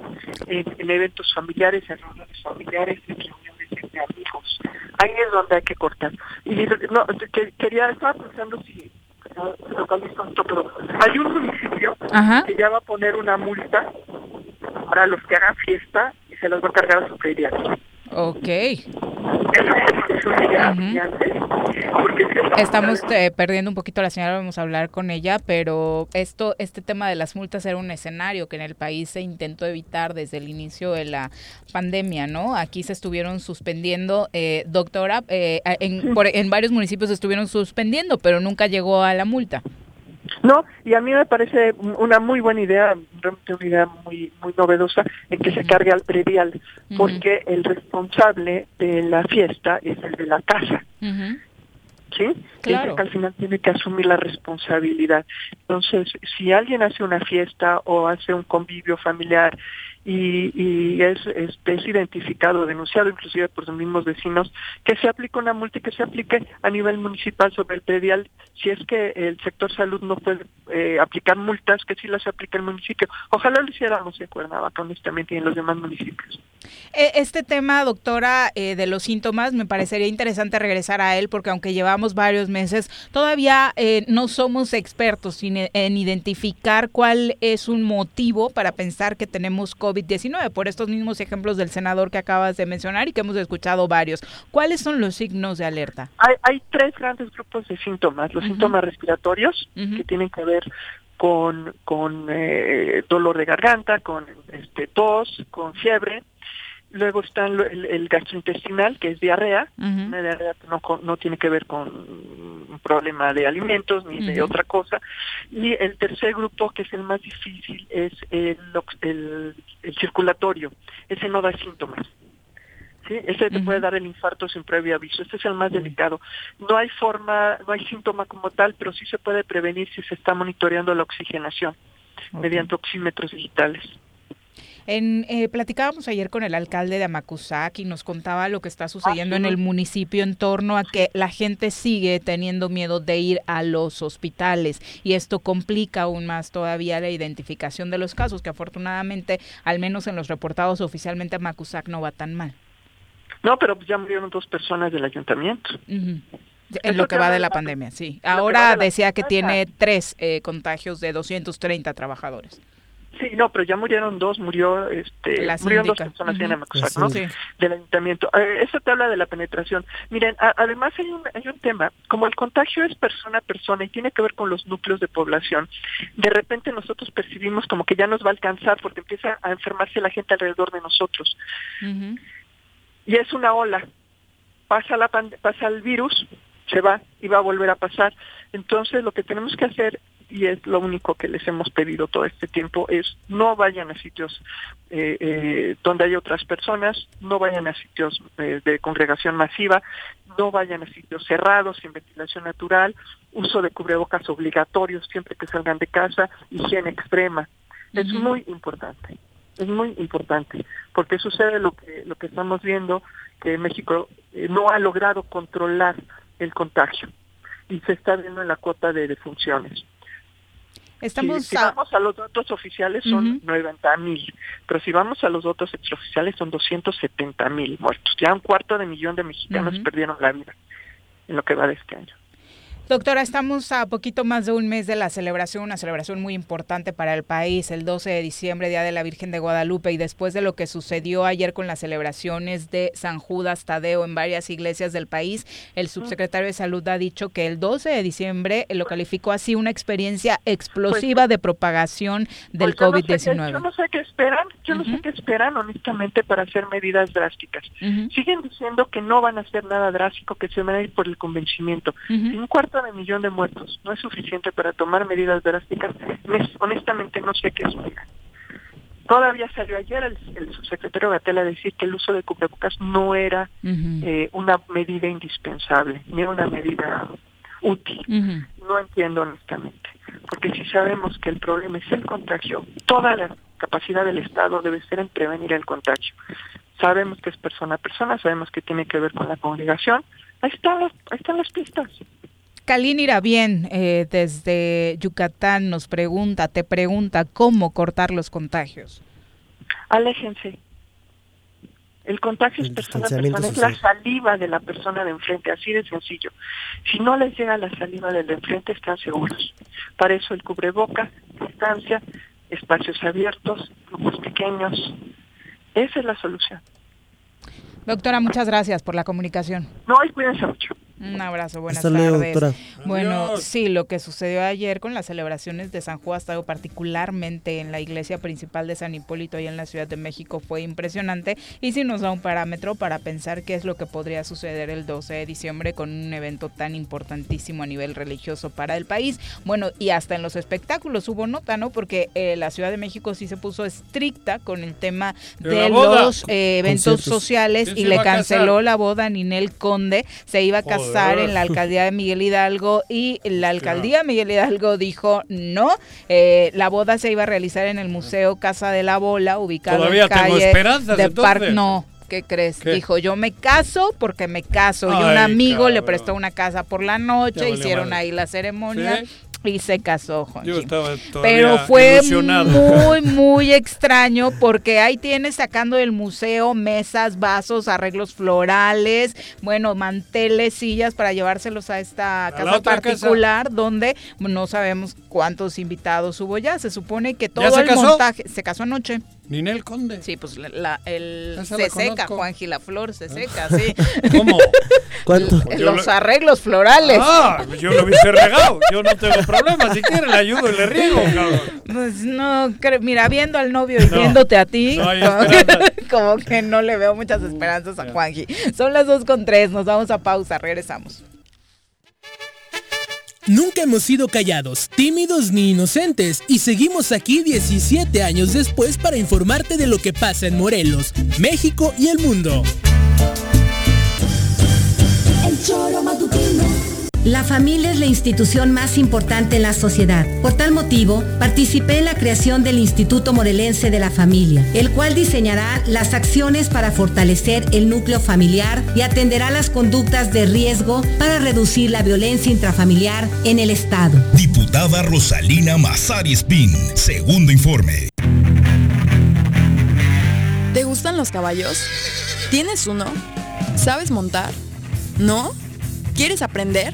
en, en eventos familiares, en reuniones familiares, en reuniones entre amigos. Ahí es donde hay que cortar. Y no, que- quería, estaba pensando si no, esto, pero hay un municipio Ajá. que ya va a poner una multa para los que hagan fiesta y se los va a cargar a su predial. Ok. Estamos eh, perdiendo un poquito la señora, vamos a hablar con ella, pero esto, este tema de las multas era un escenario que en el país se intentó evitar desde el inicio de la pandemia, ¿no? Aquí se estuvieron suspendiendo, eh, doctora, eh, en, por- en varios municipios se estuvieron suspendiendo, pero nunca llegó a la multa. No, y a mí me parece una muy buena idea, realmente una idea muy muy novedosa, en que se cargue al predial, porque el responsable de la fiesta es el de la casa. ¿sí? Claro. Es el que al final tiene que asumir la responsabilidad. Entonces, si alguien hace una fiesta o hace un convivio familiar y, y es, es, es identificado, denunciado inclusive por sus mismos vecinos, que se aplique una multa y que se aplique a nivel municipal sobre el predial. Si es que el sector salud no puede eh, aplicar multas, que sí las aplique el municipio. Ojalá lo hiciéramos en Cuernavaca, honestamente, y en los demás municipios. Eh, Este tema, doctora, eh, de los síntomas, me parecería interesante regresar a él porque aunque llevamos varios meses, todavía eh, no somos expertos en, en identificar cuál es un motivo para pensar que tenemos COVID-19, por estos mismos ejemplos del senador que acabas de mencionar y que hemos escuchado varios. ¿Cuáles son los signos de alerta? Hay, hay tres grandes grupos de síntomas. Los síntomas respiratorios, que tienen que ver con, con eh, dolor de garganta, con este, tos, con fiebre. Luego está el, el gastrointestinal, que es diarrea. Una diarrea que no, no tiene que ver con un problema de alimentos ni de otra cosa. Y el tercer grupo, que es el más difícil, es el, el, el circulatorio. Ese no da síntomas. ¿sí? Ese te puede dar el infarto sin previo aviso. Este es el más delicado. No hay forma, no hay síntoma como tal, pero sí se puede prevenir si se está monitoreando la oxigenación mediante oxímetros digitales. En, eh, platicábamos ayer con el alcalde de Amacuzac y nos contaba lo que está sucediendo en el municipio en torno a que la gente sigue teniendo miedo de ir a los hospitales y esto complica aún más todavía la identificación de los casos, que afortunadamente, al menos en los reportados oficialmente, Amacuzac no va tan mal. No, pero ya murieron dos personas del ayuntamiento. En lo que va de la pandemia, sí. Ahora decía que tiene tres eh, contagios de 230 trabajadores. Sí, no, pero ya murieron dos, murió este, murieron dos personas en Amacuzac, ¿no? Del ayuntamiento. Eh, eso te habla de la penetración. Miren, además hay un, hay un tema, como el contagio es persona a persona y tiene que ver con los núcleos de población, de repente nosotros percibimos como que ya nos va a alcanzar porque empieza a enfermarse la gente alrededor de nosotros. Y es una ola. Pasa, la pasa el virus, se va y va a volver a pasar. Entonces lo que tenemos que hacer y es lo único que les hemos pedido todo este tiempo, es no vayan a sitios eh, eh, donde hay otras personas, no vayan a sitios eh, de congregación masiva, no vayan a sitios cerrados, sin ventilación natural, uso de cubrebocas obligatorios siempre que salgan de casa, higiene extrema. Es muy importante, es muy importante, porque sucede lo que, lo que estamos viendo, que México no ha logrado controlar el contagio y se está viendo en la cuota de defunciones. Estamos si, vamos a los datos oficiales son 90 mil, pero si vamos a los datos extraoficiales son 270 mil muertos. Ya un cuarto de millón de mexicanos perdieron la vida en lo que va de este año. Doctora, estamos a poquito más de un mes de la celebración, una celebración muy importante para el país, el 12 de diciembre, Día de la Virgen de Guadalupe, y después de lo que sucedió ayer con las celebraciones de San Judas Tadeo en varias iglesias del país, el subsecretario de Salud ha dicho que el 12 de diciembre lo calificó así una experiencia explosiva pues, de propagación del COVID-19. Yo, no sé qué esperan, yo no sé qué esperan honestamente para hacer medidas drásticas. Siguen diciendo que no van a hacer nada drástico, que se van a ir por el convencimiento. un cuarto de millón de muertos no es suficiente para tomar medidas drásticas, honestamente no sé qué explicar. Todavía salió ayer el, subsecretario Gatel a decir que el uso de cubrebocas no era eh, una medida indispensable, ni era una medida útil. No entiendo honestamente, porque si sabemos que el problema es el contagio, toda la capacidad del Estado debe ser en prevenir el contagio. Sabemos que es persona a persona, sabemos que tiene que ver con la congregación. Ahí están ahí están las pistas. Kalin Irabien, eh, desde Yucatán, nos pregunta, te pregunta, ¿cómo cortar los contagios? Aléjense. El contagio es persona a persona, es la saliva de la persona de enfrente, así de sencillo. Si no les llega la saliva del de enfrente, están seguros. Para eso el cubreboca, distancia, espacios abiertos, grupos pequeños. Esa es la solución. Doctora, muchas gracias por la comunicación. No, y cuídense mucho. Un abrazo, buenas tardes. Bueno, sí, lo que sucedió ayer con las celebraciones de San Juan Estado, particularmente en la iglesia principal de San Hipólito y en la Ciudad de México, fue impresionante. Y sí nos da un parámetro para pensar qué es lo que podría suceder el 12 de diciembre con un evento tan importantísimo a nivel religioso para el país. Bueno, y hasta en los espectáculos hubo nota, ¿no? Porque eh, la Ciudad de México sí se puso estricta con el tema de, los eh, eventos sociales y le canceló la boda a Ninel Conde, se iba a casar en la alcaldía de Miguel Hidalgo y la alcaldía de Miguel Hidalgo dijo no, eh, la boda se iba a realizar en el Museo Casa de la Bola, ubicado en calle de Parque. No, ¿qué crees? Dijo, yo me caso porque me caso. y un amigo le prestó una casa por la noche, hicieron ahí la ceremonia y se casó, Juan. Pero fue muy, muy extraño porque ahí tienes sacando del museo mesas, vasos, arreglos florales, bueno, manteles, sillas para llevárselos a esta casa particular donde no sabemos cuántos invitados hubo ya. Se supone que todo el montaje se casó anoche. Ninel Conde. Sí, pues la, el se seca, Juan Gilaflor, se seca, sí. ¿Cómo? ¿Cuánto? Los arreglos florales. Ah, yo lo hubiese regado. Yo no tengo problema. Si quiere, le ayudo y le riego, cabrón. Pues no, mira, viendo al novio y viéndote a ti, como, que, no le veo muchas esperanzas a Juanji. Son las dos con tres, nos vamos a pausa, regresamos. Nunca hemos sido callados, tímidos ni inocentes y seguimos aquí 17 años después para informarte de lo que pasa en Morelos, México y el mundo. La familia es la institución más importante en la sociedad. Por tal motivo, participé en la creación del Instituto Morelense de la Familia, el cual diseñará las acciones para fortalecer el núcleo familiar y atenderá las conductas de riesgo para reducir la violencia intrafamiliar en el Estado. Diputada Rosalina Mazari Spin, segundo informe. ¿Te gustan los caballos? ¿Tienes uno? ¿Sabes montar? ¿No? ¿Quieres aprender?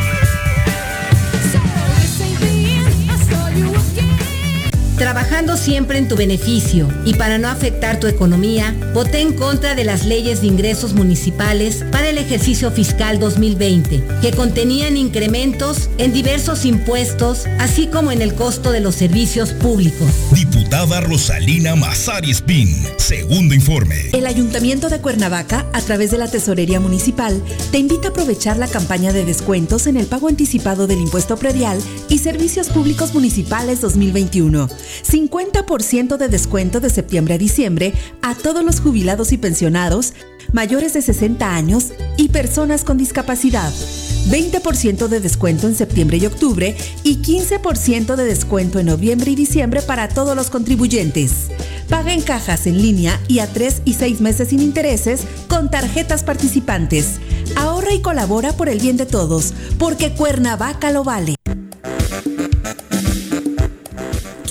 Trabajando siempre en tu beneficio y para no afectar tu economía, voté en contra de las leyes de ingresos municipales para el ejercicio fiscal 2020, que contenían incrementos en diversos impuestos, así como en el costo de los servicios públicos. Diputada Rosalina Mazari Spin, segundo informe. El Ayuntamiento de Cuernavaca, a través de la Tesorería Municipal, te invita a aprovechar la campaña de descuentos en el pago anticipado del impuesto predial y servicios públicos municipales 2021. 50% de descuento de septiembre a diciembre a todos los jubilados y pensionados mayores de 60 años y personas con discapacidad. 20% de descuento en septiembre y octubre y 15% de descuento en noviembre y diciembre para todos los contribuyentes. Paga en cajas en línea y a 3 y 6 meses sin intereses con tarjetas participantes. Ahorra y colabora por el bien de todos, porque Cuernavaca lo vale.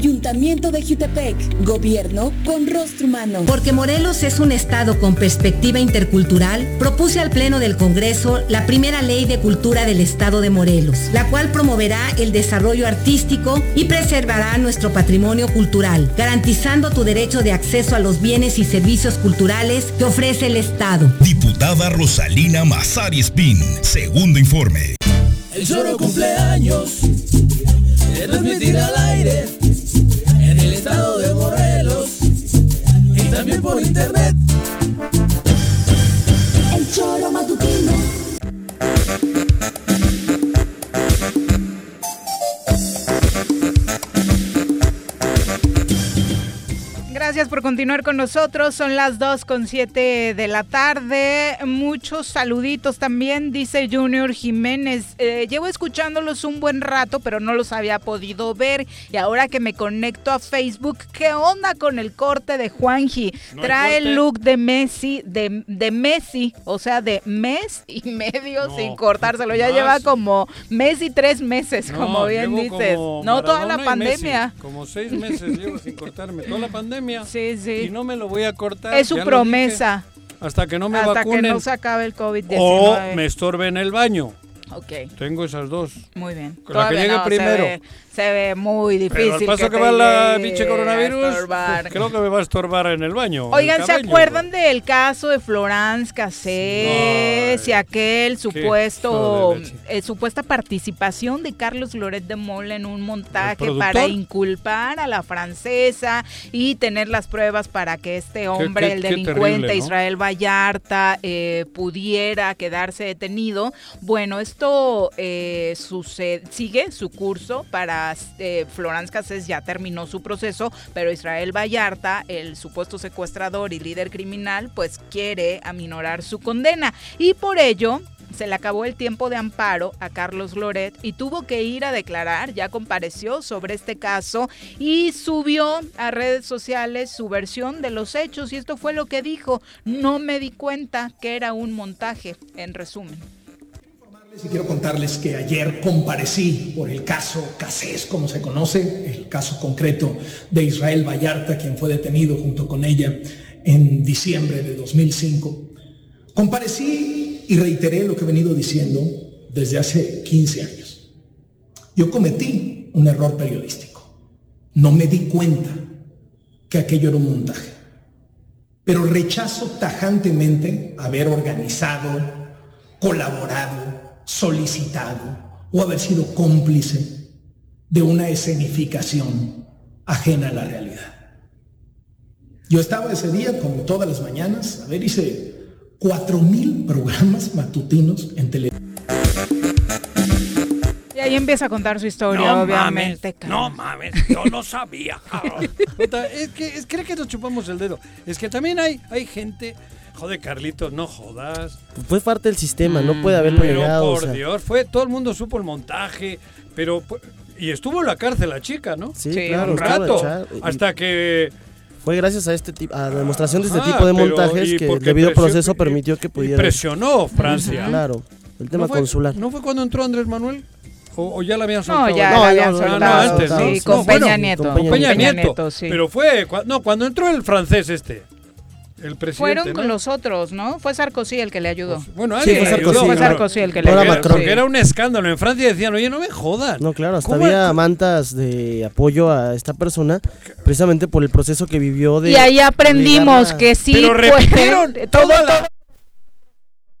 Ayuntamiento de Jutepec, gobierno con rostro humano. Porque Morelos es un estado con perspectiva intercultural, propuse al Pleno del Congreso la primera ley de cultura del estado de Morelos, la cual promoverá el desarrollo artístico y preservará nuestro patrimonio cultural, garantizando tu derecho de acceso a los bienes y servicios culturales que ofrece el Estado. Diputada Rosalina Mazari Spin, segundo informe. El choro cumpleaños, se transmitirá al aire estado de Morelos y también por internet. Gracias por continuar con nosotros. Son las 2 con 7 de la tarde. Muchos saluditos también, dice Junior Jiménez. Eh, llevo escuchándolos un buen rato, pero no los había podido ver. Y ahora que me conecto a Facebook, ¿qué onda con el corte de Juanji? No Trae el look de Messi, de, de Messi, o sea, de mes y medio No, sin cortárselo. Ya más. lleva como mes y tres meses, No, como bien dices. No toda la Messi. pandemia. Como seis meses llevo sin cortarme. Toda la pandemia. Sí, sí. Y no me lo voy a cortar. Es su promesa. hasta que no me Hasta vacunen. que no se acabe el COVID-19. o me estorbe en el baño. Ok. Tengo esas dos. Muy bien. La que llegue no, primero. Se ve, muy difícil. Pero al paso que, va la pinche coronavirus, creo que me va a estorbar en el baño. Oigan, el ¿se acuerdan del caso de Florence Cassés y aquel supuesto, eh, supuesta participación de Carlos Loret de Mola en un montaje para inculpar a la francesa y tener las pruebas para que este hombre, qué- el delincuente terrible, ¿no? Israel Vallarta, eh, pudiera quedarse detenido? Bueno, es esto eh, sucede, sigue su curso para eh, Florence Cassés ya terminó su proceso, pero Israel Vallarta, el supuesto secuestrador y líder criminal, pues quiere aminorar su condena. Y por ello se le acabó el tiempo de amparo a Carlos Loret y tuvo que ir a declarar, ya compareció sobre este caso y subió a redes sociales su versión de los hechos. Y esto fue lo que dijo, no me di cuenta que era un montaje, en resumen. Y quiero contarles que ayer comparecí por el caso Casés, como se conoce, el caso concreto de Israel Vallarta, quien fue detenido junto con ella en diciembre de 2005. Comparecí y reiteré lo que he venido diciendo desde hace 15 años. Yo cometí un error periodístico. No me di cuenta que aquello era un montaje. Pero rechazo tajantemente haber organizado, colaborado, solicitado o haber sido cómplice de una escenificación ajena a la realidad. Yo estaba ese día, como todas las mañanas, a ver, hice cuatro mil programas matutinos en televisión. Y ahí empieza a contar su historia, No obviamente. mames, no mames, yo no sabía. es que es, cree que nos chupamos el dedo. Es que también hay, hay gente. Joder, Carlitos, no jodas. Fue parte del sistema, no puede haberlo Pero negado. o por sea. Dios, fue, todo el mundo supo el montaje, pero y estuvo en la cárcel la chica, ¿no? Sí, claro, un rato, hasta que Fue gracias a este tipo, a la demostración de este Ajá, tipo de pero- montajes que el debido presionó- proceso permitió que pudiera. presionó Francia. Claro, el tema ¿No fue- consular. ¿No fue cuando entró Andrés Manuel? ¿O, o ya la habían No, soltado? ya la habían no, soltado, no, antes, sí, ¿no? con No, Peña bueno, Nieto. Con Peña, Peña Nieto. Nieto, sí. Pero fue, no, cuando entró el francés este, el presidente, Fueron ¿no? los otros, ¿no? Fue Sarkozy el que le ayudó. Bueno, Sí, fue le Sarkozy, ayudó, Fue Sarkozy el que le ayudó. Macron. Porque sí. era un escándalo. En Francia decían, oye, no me jodan. No, claro, hasta ¿Cómo había mantas de apoyo a esta persona precisamente por el proceso que vivió de. Y ahí aprendimos obligarla- que sí Pero repitieron todo, todo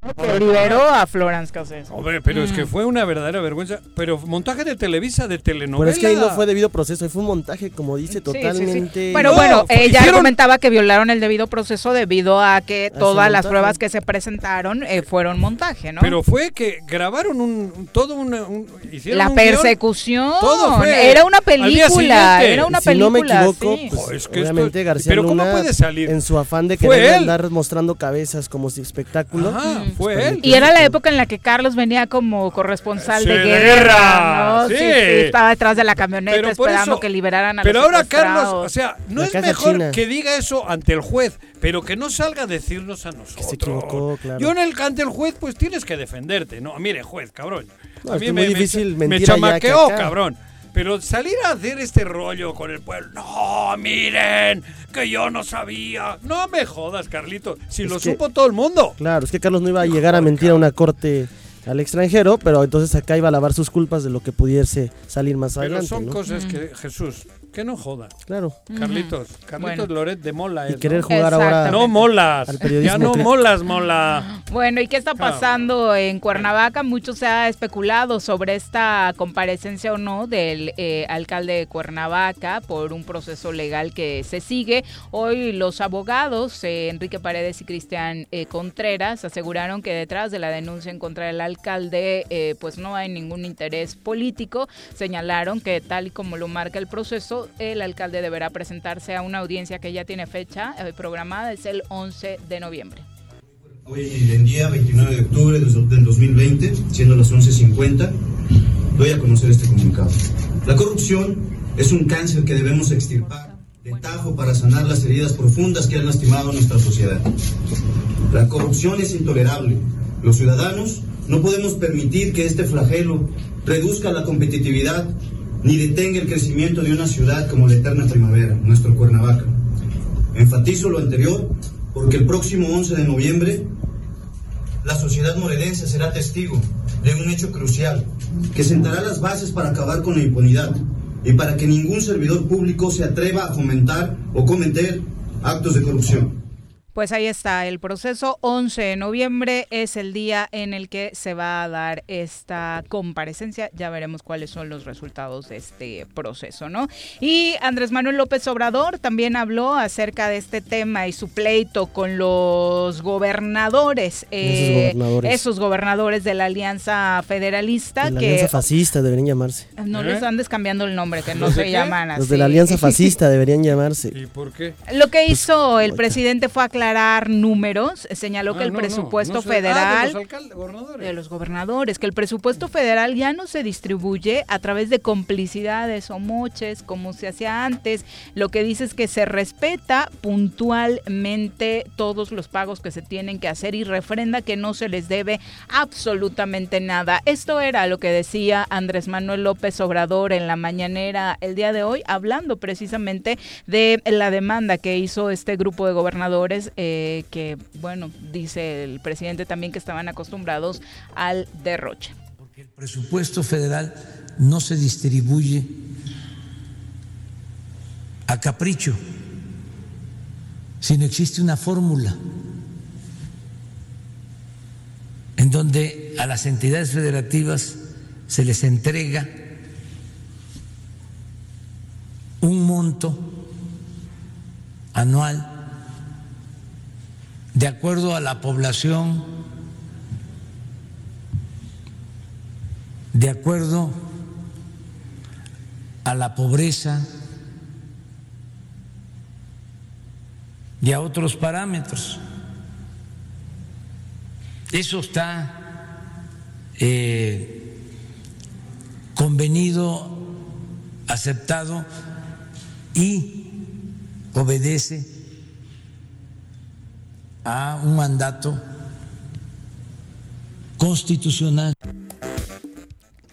que liberó a Florence Cassés. Hombre, pero es que Mm. fue una verdadera vergüenza. Pero montaje de Televisa, de telenovela. Pero es que ahí no fue debido proceso, ahí fue un montaje, como dice, Sí, sí, sí. totalmente. Pero No, bueno, fue- ella hicieron- comentaba que violaron el debido proceso debido a que todas las montaje. pruebas que se presentaron eh, fueron montaje, ¿no? Pero fue que grabaron un, un- todo una, un, hicieron la un guion. persecución. Todo fue Era una película. Era una si no me película. equivoco, sí. pues, Jo, es que obviamente esto- García pero ¿cómo Luna, puede salir? en su afán de querer andar mostrando cabezas como si espectáculo. Ajá, pues, fue él. permitió Y era que- la época en la que Carlos venía como corresponsal Sí, de de guerra, guerra, ¿no? Sí. sí. sí, estaba detrás de la camioneta Pero esperando eso- que liberaran a Pero los ahora Carlos, o sea, no La es mejor china. que diga eso ante el juez, pero que no salga a decirnos a nosotros. se equivocó, claro. Yo en el ante el juez, pues tienes que defenderte, ¿no? Mire, juez, cabrón. No, a es mí que me, muy me- difícil me mentir que chamaqueó, cabrón. Pero salir a hacer este rollo con el pueblo, no, miren, que yo no sabía. No me jodas, Carlito, si Es lo que- supo todo el mundo. Claro, es que Carlos no iba a llegar a mentir a una corte al extranjero, pero entonces acá iba a lavar sus culpas de lo que pudiese salir más Pero adelante. son ¿no? cosas que, Jesús, que no joda. Claro. Carlitos, Carlitos Bueno. Loret de Mola Y es, querer ¿no? jugar ahora No molas. al periodismo Ya no molas, mola. Bueno, ¿y qué está pasando en Cuernavaca? Mucho se ha especulado sobre esta comparecencia o no del eh, alcalde de Cuernavaca por un proceso legal que se sigue. Hoy los abogados, eh, Enrique Paredes y Cristian eh, Contreras, aseguraron que detrás de la denuncia en contra del alcalde, eh, pues no hay ningún interés político. Señalaron que tal y como lo marca el proceso, el alcalde deberá presentarse a una audiencia que ya tiene fecha eh, programada, es el 11 de noviembre. Hoy en día 29 de octubre del del 2020, siendo las 11.50, doy a conocer este comunicado. La corrupción es un cáncer que debemos extirpar de tajo para sanar las heridas profundas que han lastimado nuestra sociedad. La corrupción es intolerable. Los ciudadanos no podemos permitir que este flagelo reduzca la competitividad ni detenga el crecimiento de una ciudad como la eterna primavera, nuestro Cuernavaca. Enfatizo lo anterior porque el próximo 11 de noviembre la sociedad morelense será testigo de un hecho crucial que sentará las bases para acabar con la impunidad y para que ningún servidor público se atreva a fomentar o cometer actos de corrupción. Pues ahí está, el proceso 11 de noviembre es el día en el que se va a dar esta comparecencia. Ya veremos cuáles son los resultados de este proceso, ¿no? Y Andrés Manuel López Obrador también habló acerca de este tema y su pleito con los gobernadores, eh, Esos gobernadores. esos gobernadores de la Alianza Federalista De la que Alianza Fascista deberían llamarse. no les andes cambiando el nombre, que no ¿Los de se qué? llaman así. Los de la Alianza Fascista deberían llamarse. ¿Y por qué? Lo que hizo el presidente fue aclarar números, señaló que Ah, el no, no, presupuesto no sé. Ah, federal de los alcaldes, gobernadores. de los gobernadores, que el presupuesto federal ya no se distribuye a través de complicidades o moches como se hacía antes. Lo que dice es que se respeta puntualmente todos los pagos que se tienen que hacer y refrenda que no se les debe absolutamente nada. Esto era lo que decía Andrés Manuel López Obrador en la mañanera el día de hoy, hablando precisamente de la demanda que hizo este grupo de gobernadores eh, que, bueno, dice el presidente también que estaban acostumbrados al derroche. El presupuesto federal no se distribuye a capricho, sino existe una fórmula en donde a las entidades federativas se les entrega un monto anual de acuerdo a la población, de acuerdo a la pobreza y a otros parámetros. Eso está eh, convenido, aceptado y obedece a un mandato constitucional.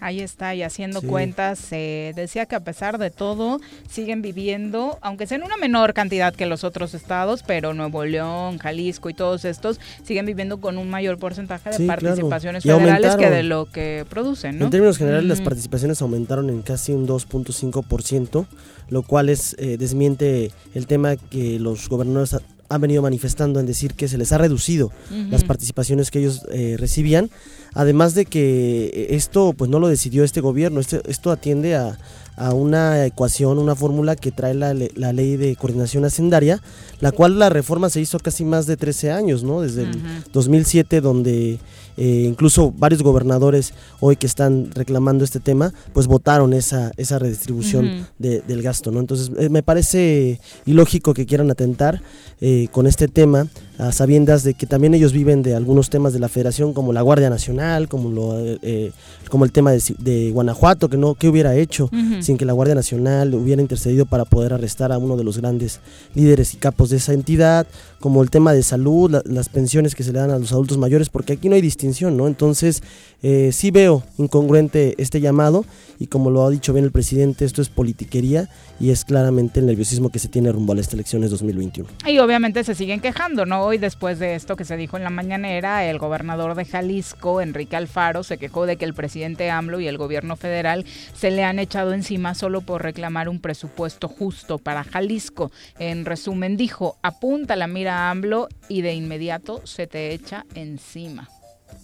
Ahí está, y haciendo Sí. cuentas, eh, decía que a pesar de todo, siguen viviendo, aunque sea en una menor cantidad que los otros estados, pero Nuevo León, Jalisco y todos estos, siguen viviendo con un mayor porcentaje de Sí, claro. participaciones Y federales que de lo que producen, ¿no? En términos generales, las participaciones aumentaron en casi un 2.5%, lo cual es eh, desmiente el tema que los gobernadores han venido manifestando en decir que se les ha reducido las participaciones que ellos eh, recibían, además de que eh, esto pues no lo decidió este gobierno, este- esto atiende a, a una ecuación, una fórmula que trae la, la ley de coordinación hacendaria, la cual la reforma se hizo casi más de 13 años, ¿no? Desde el 2007, donde eh, incluso varios gobernadores hoy que están reclamando este tema, pues votaron esa, esa redistribución de- del gasto, ¿no? Entonces eh, me parece ilógico que quieran atentar eh, con este tema a sabiendas de que también ellos viven de algunos temas de la federación como la Guardia Nacional, como lo eh, como el tema de, de Guanajuato, que no que hubiera hecho sin que la Guardia Nacional hubiera intercedido para poder arrestar a uno de los grandes líderes y capos de esa entidad, como el tema de salud, la- las pensiones que se le dan a los adultos mayores, porque aquí no hay distinción, ¿no? Entonces, eh, sí veo incongruente este llamado y como lo ha dicho bien el presidente, esto es politiquería y es claramente el nerviosismo que se tiene rumbo a las elecciones 2021. Y obviamente se siguen quejando, ¿no? Hoy después de esto que se dijo en la mañanera, el gobernador de Jalisco, Enrique Alfaro, se quejó de que el presidente AMLO y el gobierno federal se le han echado encima solo por reclamar un presupuesto justo para Jalisco. En resumen, dijo, apunta la mira a AMLO y de inmediato se te echa encima.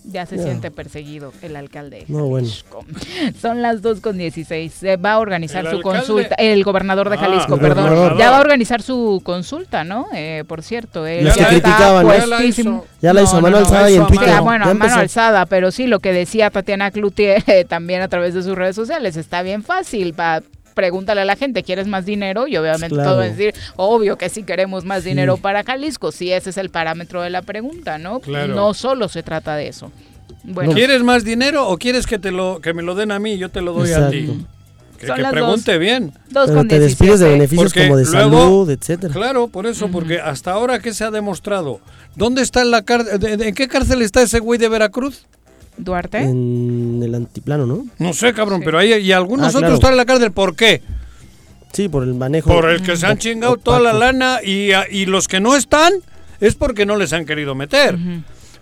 Ya se No. siente perseguido el alcalde. de No, bueno. Jalisco. Son las 2 con 16. Se va a organizar ¿El su alcalde? consulta. El gobernador de Ah, Jalisco, perdón. gobernador. Ya va a organizar su consulta, ¿no? Eh, por cierto, él que ya está criticaban, ¿no? puestísimo. Ya la hizo a mano alzada y en Twitter. Ah, bueno, Ya a mano alzada, pero sí, lo que decía Tatiana Cloutier eh, también a través de sus redes sociales, está bien fácil. Va, pregúntale a la gente, ¿quieres más dinero? Y obviamente Claro. todo es decir, obvio que sí queremos más Sí. dinero para Jalisco, si ese es el parámetro de la pregunta, ¿no? Claro. No solo se trata de eso. Bueno, ¿Quieres más dinero o quieres que te lo que me lo den a mí y yo te lo doy a ti? Que, pregunte dos. bien. Dos Pero con te despides de 17. beneficios Porque como de luego- salud, etcétera. Claro, por eso, porque hasta ahora ¿qué se ha demostrado? ¿Dónde está en la cárcel? ¿En qué cárcel está ese güey de Veracruz? Duarte. En el antiplano, ¿no? No sé, cabrón, pero hay y algunos Ah, otros claro. están en la cárcel. ¿Por qué? Sí, por el manejo. Por el que se han chingado toda la lana y, a- y los que no están es porque no les han querido meter.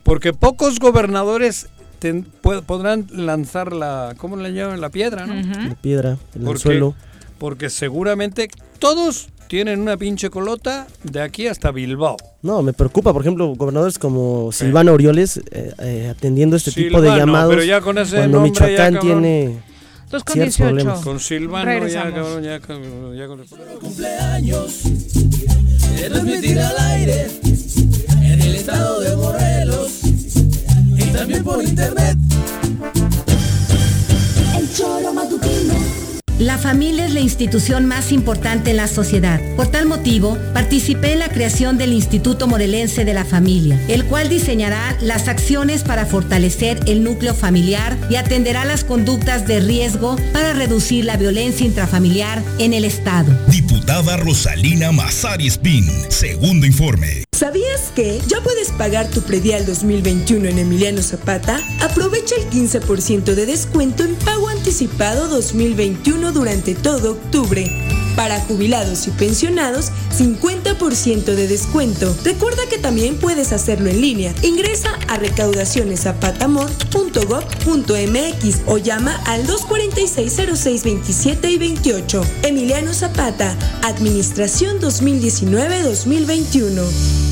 Porque pocos gobernadores ten- podrán lanzar la, ¿cómo le llaman? La piedra, ¿no? La piedra el Porque- suelo. Porque seguramente todos tienen una pinche colota de aquí hasta Bilbao. No, me preocupa, por ejemplo, gobernadores como Silvano Orioles eh, eh, atendiendo este tipo de Silvano, llamados. pero ya con ese cuando nombre, ya, Michoacán cabrón. tiene Dos con ciertos 18. problemas. Con Silvano ya, Regresamos. cabrón, ya, cabrón, ya con cumpleaños transmitir al aire en el estado de Morelos y también por internet. El choro matutino. La familia es la institución más importante en la sociedad. Por tal motivo, participé en la creación del Instituto Morelense de la Familia, el cual diseñará las acciones para fortalecer el núcleo familiar y atenderá las conductas de riesgo para reducir la violencia intrafamiliar en el Estado. Diputada Rosalina Mazari Spin, segundo informe. ¿Sabías que ya puedes pagar tu predial 2021 en Emiliano Zapata? Aprovecha el 15% de descuento en pago anticipado 2021 durante todo octubre. Para jubilados y pensionados, 50% de descuento. Recuerda que también puedes hacerlo en línea. Ingresa a recaudacionesapatamor.gov.mx o llama al 246-0627 y 28. Emiliano Zapata, Administración 2019-2021.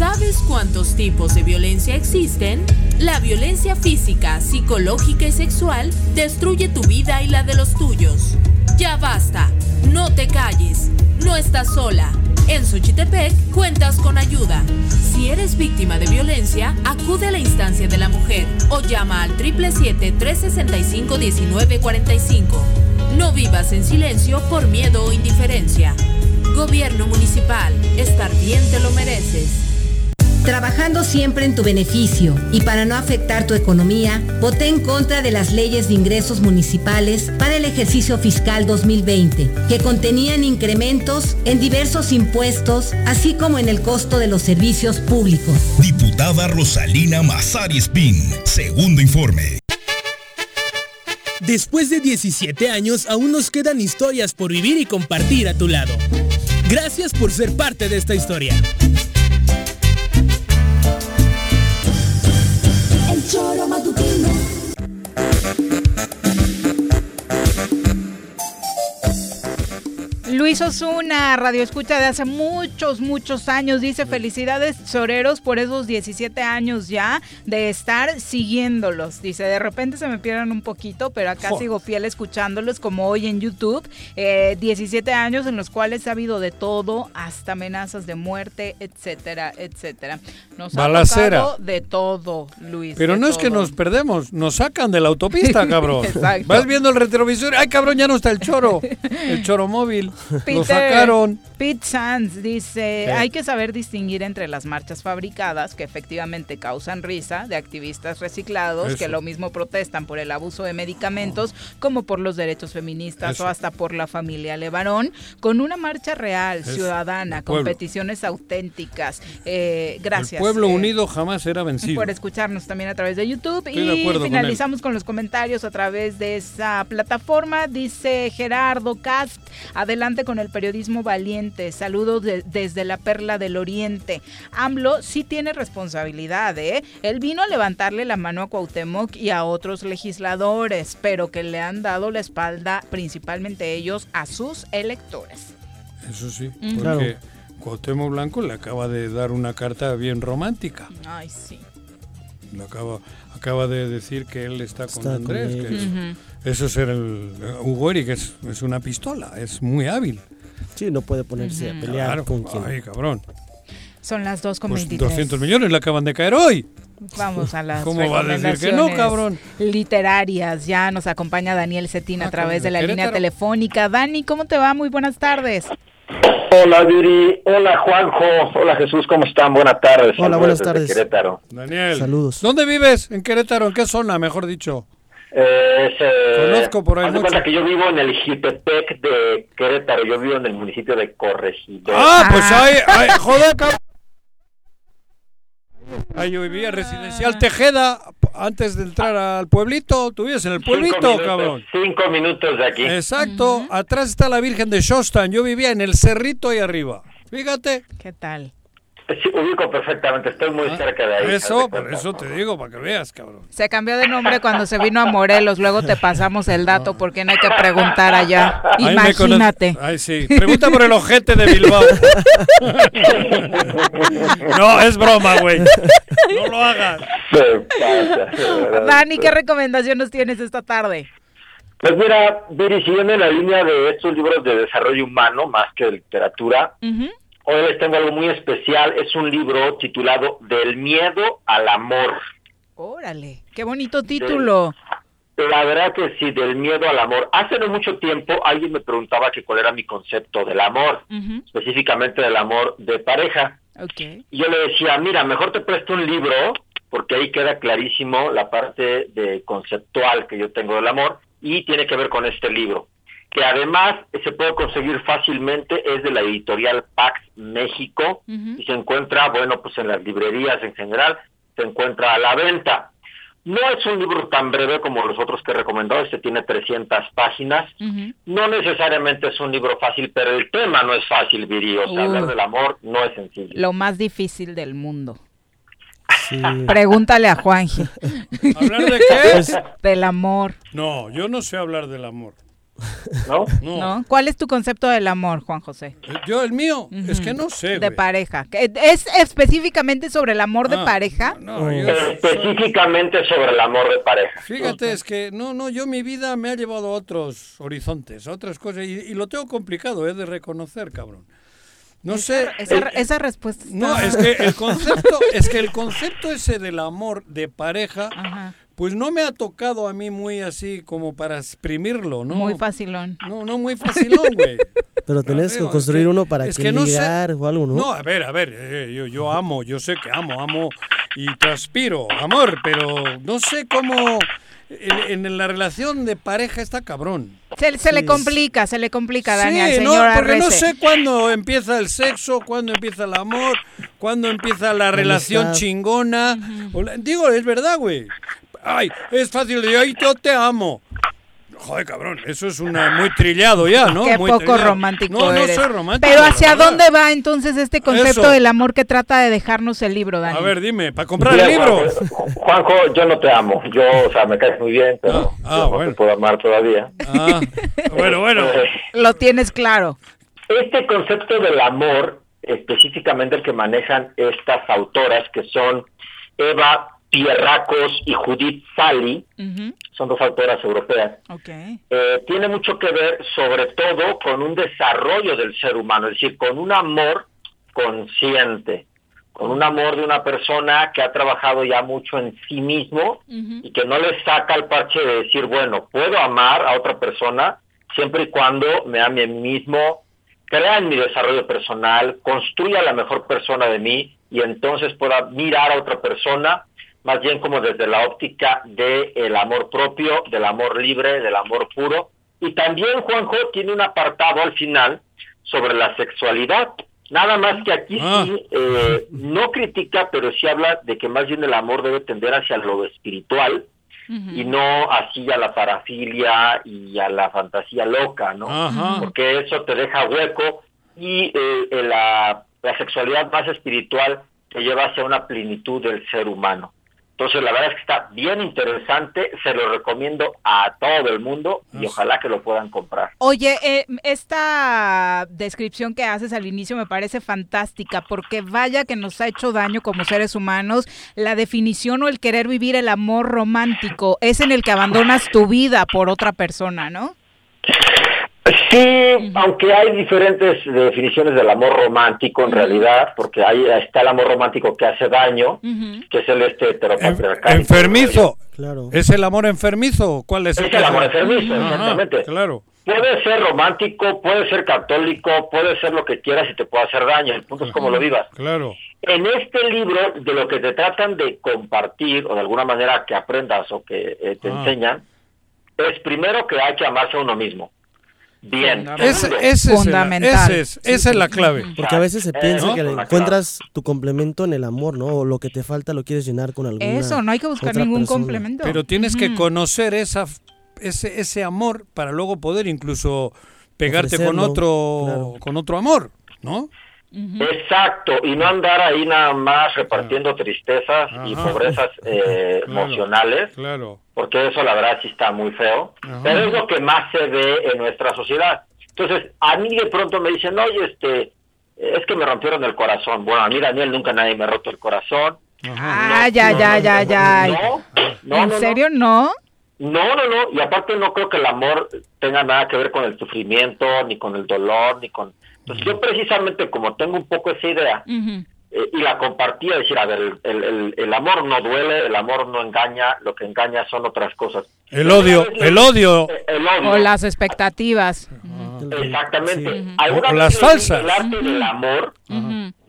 ¿Sabes cuántos tipos de violencia existen? La violencia física, psicológica y sexual destruye tu vida y la de los tuyos. Ya basta, no te calles, no estás sola. En Xochitepec cuentas con ayuda. Si eres víctima de violencia, acude a la instancia de la mujer o llama al 777-365-1945. No vivas en silencio por miedo o indiferencia. Gobierno Municipal, estar bien te lo mereces. Trabajando siempre en tu beneficio y para no afectar tu economía, voté en contra de las leyes de ingresos municipales para el ejercicio fiscal 2020, que contenían incrementos en diversos impuestos, así como en el costo de los servicios públicos. Diputada Rosalina Mazari Spin, segundo informe. Después de 17 años, aún nos quedan historias por vivir y compartir a tu lado. Gracias por ser parte de esta historia. Choro Luis Osuna, radio escucha de hace muchos, muchos años, dice felicidades soreros por esos 17 años ya de estar siguiéndolos. Dice, de repente se me pierden un poquito, pero acá sigo fiel escuchándolos como hoy en YouTube. Eh, 17 años en los cuales ha habido de todo, hasta amenazas de muerte, etcétera, etcétera. Nos Balacera. ha de todo, Luis. Pero no es que nos perdemos, nos sacan de la autopista, cabrón. Exacto. Vas viendo el retrovisor, ay cabrón, ya no está el choro, el choro móvil. Lo sacaron. Pete Sands dice, hay que saber distinguir entre las marchas fabricadas que efectivamente causan risa de activistas reciclados Eso. que lo mismo protestan por el abuso de medicamentos como por los derechos feministas Eso. o hasta por la familia Levarón, con una marcha real, Eso, ciudadana, con peticiones auténticas. Eh, gracias. El pueblo eh, unido jamás será vencido. por escucharnos también a través de YouTube. Estoy de y acuerdo con finalizamos con, los comentarios a través de esa plataforma. Dice Gerardo Cast, adelante con el periodismo valiente Oriente. Saludos de- desde la Perla del Oriente. AMLO sí tiene responsabilidad, ¿eh? Él vino a levantarle la mano a Cuauhtémoc y a otros legisladores, pero que le han dado la espalda, principalmente ellos, a sus electores. Eso sí, porque Claro. Cuauhtémoc Blanco le acaba de dar una carta bien romántica. Ay, sí. Le acaba, acaba de decir que él está con Está con Andrés. que es-. Eso es el Hugo Eric, es, es una pistola, es muy hábil. Sí, no puede ponerse a pelear Claro, con quien. ay, cabrón. Son las 2 con Pues 23. 200 millones le acaban de caer hoy. Vamos a las ¿Cómo va a decir que no, cabrón? Literarias. Ya nos acompaña Daniel Cetina Ah, a través de la línea telefónica. Dani, ¿cómo te va? Muy buenas tardes. Hola Viri, hola Juanjo, hola Jesús, ¿cómo están? Buenas tardes. Hola, Saludos buenas tardes. Querétaro. Daniel. Saludos. ¿Dónde vives? ¿En Querétaro? ¿En qué zona, mejor dicho? Eh, es, eh, Conozco por ahí mucho. cuenta que yo vivo en el Jitepec de Querétaro, yo vivo en el municipio de Corregidor. Ah, pues ahí, ahí, joder, cabrón. Ahí yo vivía residencial Tejeda antes de entrar al pueblito. Tú vives en el Cinco pueblito, minutos, cabrón. Cinco minutos de aquí. Exacto. Atrás está la Virgen de Shostan. Yo vivía en el cerrito ahí arriba. Fíjate. ¿Qué tal? Sí, ubico perfectamente, estoy muy cerca de ahí. Eso, por eso te digo, para que veas, cabrón. Se cambió de nombre cuando se vino a Morelos. Luego te pasamos el dato porque no hay que preguntar allá. Ahí Imagínate. Ay, sí. Pregunta por el ojete de Bilbao. no, es broma, güey. No lo hagas. Dani, ¿qué recomendación nos tienes esta tarde? Pues mira, Viri, siguiendo en la línea de estos libros de desarrollo humano, más que de literatura, Hoy les tengo algo muy especial. Es un libro titulado Del miedo al amor. Órale, qué bonito título. La verdad que sí, del miedo al amor. Hace no mucho tiempo alguien me preguntaba que cuál era mi concepto del amor, específicamente del amor de pareja. Ok. Y yo le decía, mira, mejor te presto un libro, porque ahí queda clarísimo la parte de conceptual que yo tengo del amor, y tiene que ver con este libro, que además se puede conseguir fácilmente, es de la editorial Pax México, y se encuentra, bueno, pues en las librerías en general, se encuentra a la venta. No es un libro tan breve como los otros que he recomendado, este tiene 300 páginas, no necesariamente es un libro fácil, pero el tema no es fácil, Viri, o sea, Uh. hablar del amor no es sencillo. Lo más difícil del mundo. Pregúntale a Juanji. ¿Hablar de qué? Pues, del amor. No, yo no sé hablar del amor. ¿No? No. ¿no? ¿Cuál es tu concepto del amor, Juan José? Yo, el mío, es que no sé, De güey. pareja. ¿Que ¿Es específicamente sobre el amor de Ah, pareja? No, yo- Específicamente sobre el amor de pareja. Fíjate, es que no, no, yo mi vida me ha llevado a otros horizontes, a otras cosas, y, y lo tengo complicado, es de reconocer, cabrón. No sé. Esa, eh, esa respuesta está- No, es que el concepto, es que el concepto ese del amor de pareja, pues no me ha tocado a mí muy así como para exprimirlo, ¿no? Muy facilón. No, no muy facilón, güey. Pero tenés que construir uno para es que, que no sé- o algo, ¿no? No, a ver, a ver, eh, yo, yo amo, yo sé que amo, amo y transpiro amor, pero no sé cómo en, en la relación de pareja está cabrón. Se, se le complica, se le complica, Dani, al Sí, señor no, porque no sé cuándo empieza el sexo, cuándo empieza el amor, cuándo empieza la relación amistad. chingona. Digo, es verdad, güey. Ay, es fácil de ay, yo te amo. Joder, cabrón, eso es una muy trillado ya, ¿no? Qué Muy poco trillado. romántico No, eres. no soy romántico. Pero ¿hacia verdad. dónde va entonces este concepto Eso. del amor que trata de dejarnos el libro, Dani? A ver, dime, para comprar Mira, el libro. Juanjo, Juanjo, yo no te amo. Yo, o sea, me caes muy bien, pero yo no te puedo amar todavía. Ah, bueno, bueno. Lo tienes claro. Este concepto del amor, específicamente el que manejan estas autoras, que son Eva Pierracos y Judith Sally, son dos autoras europeas, eh, tiene mucho que ver sobre todo con un desarrollo del ser humano, es decir, con un amor consciente, con un amor de una persona que ha trabajado ya mucho en sí mismo y que no le saca el parche de decir, bueno, puedo amar a otra persona siempre y cuando me ame a mí mismo, crea en mi desarrollo personal, construya la mejor persona de mí y entonces pueda mirar a otra persona más bien como desde la óptica del amor propio, del amor libre, del amor puro. Y también Juanjo tiene un apartado al final sobre la sexualidad. Nada más que aquí sí eh, no critica, pero sí habla de que más bien el amor debe tender hacia lo espiritual y no así a la parafilia y a la fantasía loca, ¿no? Porque eso te deja hueco y eh, la, la sexualidad más espiritual que lleva hacia una plenitud del ser humano. Entonces, la verdad es que está bien interesante, se lo recomiendo a todo el mundo y ojalá que lo puedan comprar. Oye, eh, esta descripción que haces al inicio me parece fantástica, porque vaya que nos ha hecho daño como seres humanos la definición o el querer vivir el amor romántico, es en el que abandonas tu vida por otra persona, ¿no? Sí, aunque hay diferentes definiciones del amor romántico en realidad, porque ahí está el amor romántico que hace daño, que es el este heteropatriarcal. Enfermizo. Claro. ¿Es el amor enfermizo? ¿Cuál es? Es el amor enfermizo, exactamente. Claro. Puede ser romántico, puede ser católico, puede ser lo que quieras y te puede hacer daño. El punto es cómo lo vivas. Claro. En este libro, de lo que te tratan de compartir, o de alguna manera que aprendas o que eh, te Ah. enseñan, es primero que hay que amarse a uno mismo. Bien. Ese- ese es el- Fundamental. ese es- esa es la clave. Porque a veces se piensa ¿no? que La encuentras tu complemento en el amor, ¿no? O lo que te falta lo quieres llenar con alguna Eso, no hay que buscar ningún persona. complemento. Pero tienes que conocer esa, ese, ese amor para luego poder incluso pegarte con otro, claro. con otro amor, ¿no? Exacto, y no andar ahí nada más repartiendo tristezas y Ajá. pobrezas eh, Claro. emocionales, Claro. porque eso la verdad sí está muy feo, pero es lo que más se ve en nuestra sociedad. Entonces, a mí de pronto me dicen, oye, este, es que me rompieron el corazón. Bueno, a mí, Daniel, nunca nadie me ha roto el corazón. Ah, ya, ya, ya, ya. No, no, ¿En no, no. serio no? No, no, no, y aparte no creo que el amor tenga nada que ver con el sufrimiento, ni con el dolor, ni con... Entonces yo precisamente como tengo un poco esa idea, eh, y la compartía, decir, a ver, el, el- el- el amor no duele, el amor no engaña, lo que engaña son otras cosas. El odio, el odio. El odio. O las expectativas. Exactamente. Sí. O las falsas. El arte del amor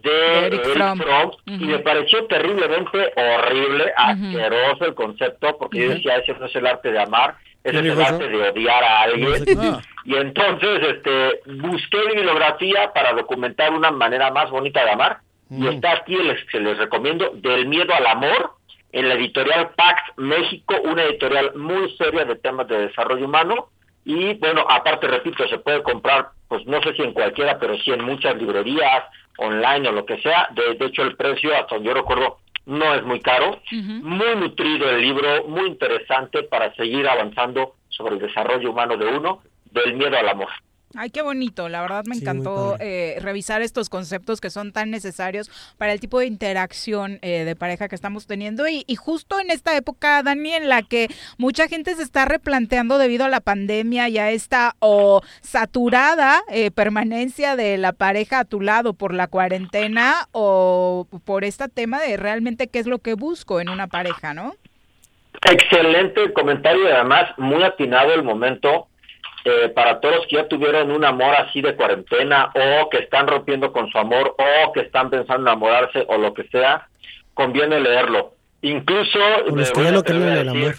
de Eric Fromm, y me pareció terriblemente horrible, asqueroso el concepto, porque yo decía, ese no es el arte de amar, ese ¿Quién es el dijo arte eso? de odiar a alguien. No sé qué. Y entonces este busqué bibliografía para documentar una manera más bonita de amar, y Mm. está aquí, les, que les recomiendo, Del miedo al amor, en la editorial Pax México, una editorial muy seria de temas de desarrollo humano, y bueno, aparte, repito, se puede comprar, pues no sé si en cualquiera, pero sí en muchas librerías, online o lo que sea. De, de hecho, el precio, hasta donde yo recuerdo, no es muy caro. Muy nutrido el libro, muy interesante para seguir avanzando sobre el desarrollo humano de uno, del miedo al amor. Ay, qué bonito. La verdad me Sí, encantó eh, revisar estos conceptos que son tan necesarios para el tipo de interacción eh, de pareja que estamos teniendo. Y, y justo en esta época, Dani, en la que mucha gente se está replanteando debido a la pandemia y a esta o saturada eh, permanencia de la pareja a tu lado por la cuarentena o por este tema de realmente qué es lo que busco en una pareja, ¿no? Excelente comentario y además muy atinado el momento eh, para todos los que ya tuvieron un amor así de cuarentena o que están rompiendo con su amor o que están pensando en enamorarse o lo que sea, conviene leerlo. Incluso... O los que ya no creen en el amor.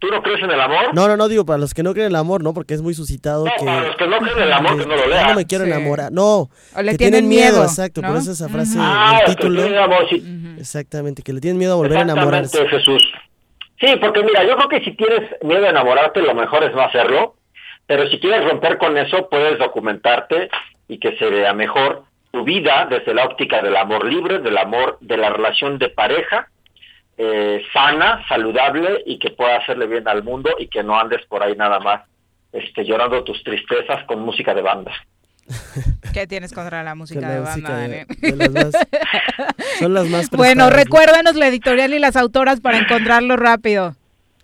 ¿Tú no crees en el amor? No, no, no, digo, para los que no creen en el amor, ¿no? Porque es muy suscitado No, que... para los que no creen en el amor, que no lo lean. no me quiero Sí. enamorar. No, O le que tienen miedo, exacto, por ¿no? eso esa frase Ah, que título. tienen amor, sí. Exactamente, que le tienen miedo a volver a enamorarse. Exactamente, Jesús. Sí, porque mira, yo creo que si tienes miedo a enamorarte, lo mejor es no hacerlo. Pero si quieres romper con eso, puedes documentarte y que se vea mejor tu vida desde la óptica del amor libre, del amor, de la relación de pareja, eh, sana, saludable y que pueda hacerle bien al mundo y que no andes por ahí nada más este, llorando tus tristezas con música de banda. ¿Qué tienes contra la música la de música banda, de- de las más- son las más Bueno, recuérdanos la editorial y las autoras para encontrarlo rápido.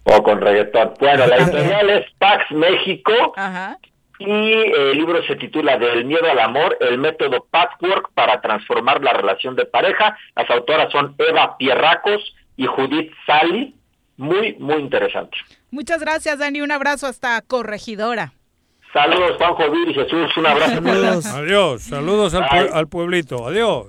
O con reggaetón. Bueno, la editorial es Pax México. Ajá. Y eh, el libro se titula Del miedo al amor, el método Patchwork para transformar la relación de pareja. Las autoras son Eva Pierracos y Judith Sally. Muy, muy interesante. Muchas gracias, Dani. Un abrazo hasta Corregidora. Saludos, Juanjo Vir y Jesús. Un abrazo. Adiós, saludos al, pue- al pueblito. Adiós.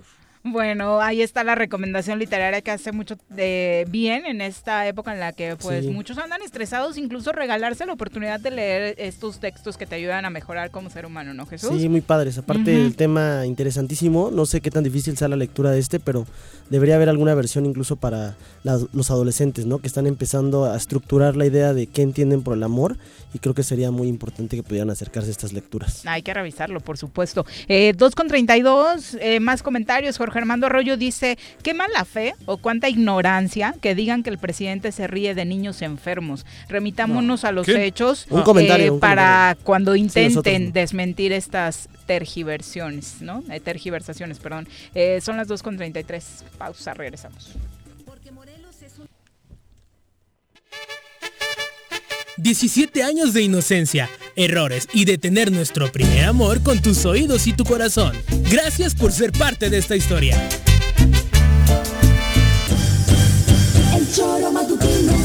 Bueno, ahí está la recomendación literaria que hace mucho de bien en esta época en la que pues Sí. muchos andan estresados, incluso regalarse la oportunidad de leer estos textos que te ayudan a mejorar como ser humano, ¿no, Jesús? Sí, muy padres. Aparte Ujú. del tema interesantísimo, no sé qué tan difícil sea la lectura de este, pero debería haber alguna versión incluso para las- los adolescentes, ¿no? Que están empezando a estructurar la idea de qué entienden por el amor y creo que sería muy importante que pudieran acercarse a estas lecturas. Hay que revisarlo, por supuesto. Eh, 2 con 32, eh, más comentarios. Jorge Armando Arroyo dice, qué mala fe o cuánta ignorancia que digan que el presidente se ríe de niños enfermos. Remitámonos a los ¿Qué? hechos Un comentario, eh, un para comentario. cuando intenten no. desmentir estas tergiversiones, ¿no? Eh, tergiversaciones, perdón. Eh, son las 2 con 33. Pausa, regresamos. 17 años de inocencia, errores y de tener nuestro primer amor con tus oídos y tu corazón. Gracias por ser parte de esta historia. El choro matutino.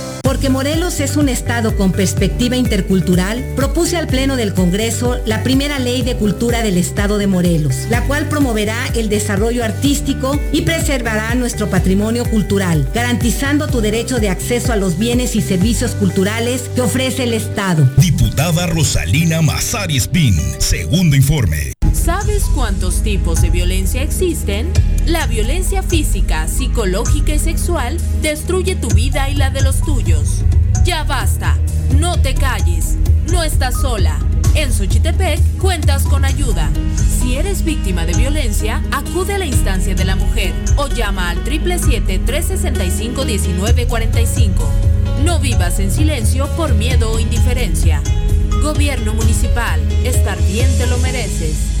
Porque Morelos es un estado con perspectiva intercultural, propuse al Pleno del Congreso la primera ley de cultura del estado de Morelos, la cual promoverá el desarrollo artístico y preservará nuestro patrimonio cultural, garantizando tu derecho de acceso a los bienes y servicios culturales que ofrece el estado. Diputada Rosalina Mazari Spin, segundo informe. ¿Sabes cuántos tipos de violencia existen? La violencia física, psicológica y sexual destruye tu vida y la de los tuyos. Ya basta, no te calles, no estás sola. En Xochitepec cuentas con ayuda. Si eres víctima de violencia, acude a la instancia de la mujer o llama al 777-365-1945. No vivas en silencio por miedo o indiferencia. Gobierno municipal, estar bien te lo mereces.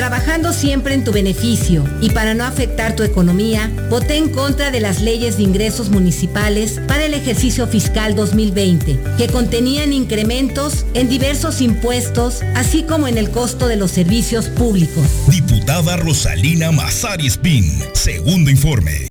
Trabajando siempre en tu beneficio y para no afectar tu economía, voté en contra de las leyes de ingresos municipales para el ejercicio fiscal 2020, que contenían incrementos en diversos impuestos, así como en el costo de los servicios públicos. Diputada Rosalina Mazari Spin, segundo informe.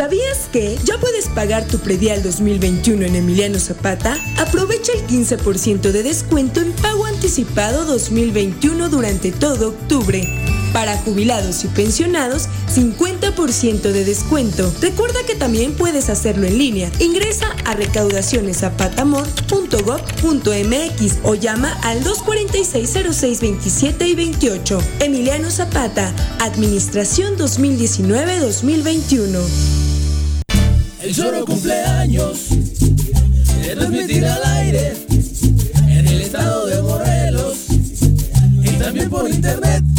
¿Sabías que ya puedes pagar tu predial 2021 en Emiliano Zapata? Aprovecha el 15% de descuento en pago anticipado 2021 durante todo octubre. Para jubilados y pensionados, 50% de descuento. Recuerda que también puedes hacerlo en línea. Ingresa a recaudacionesapatamor.gov.mx o llama al 246-0627 y 28. Emiliano Zapata, Administración 2019-2021. El choro cumpleaños se transmitirá al aire en el estado de Morelos y también por internet.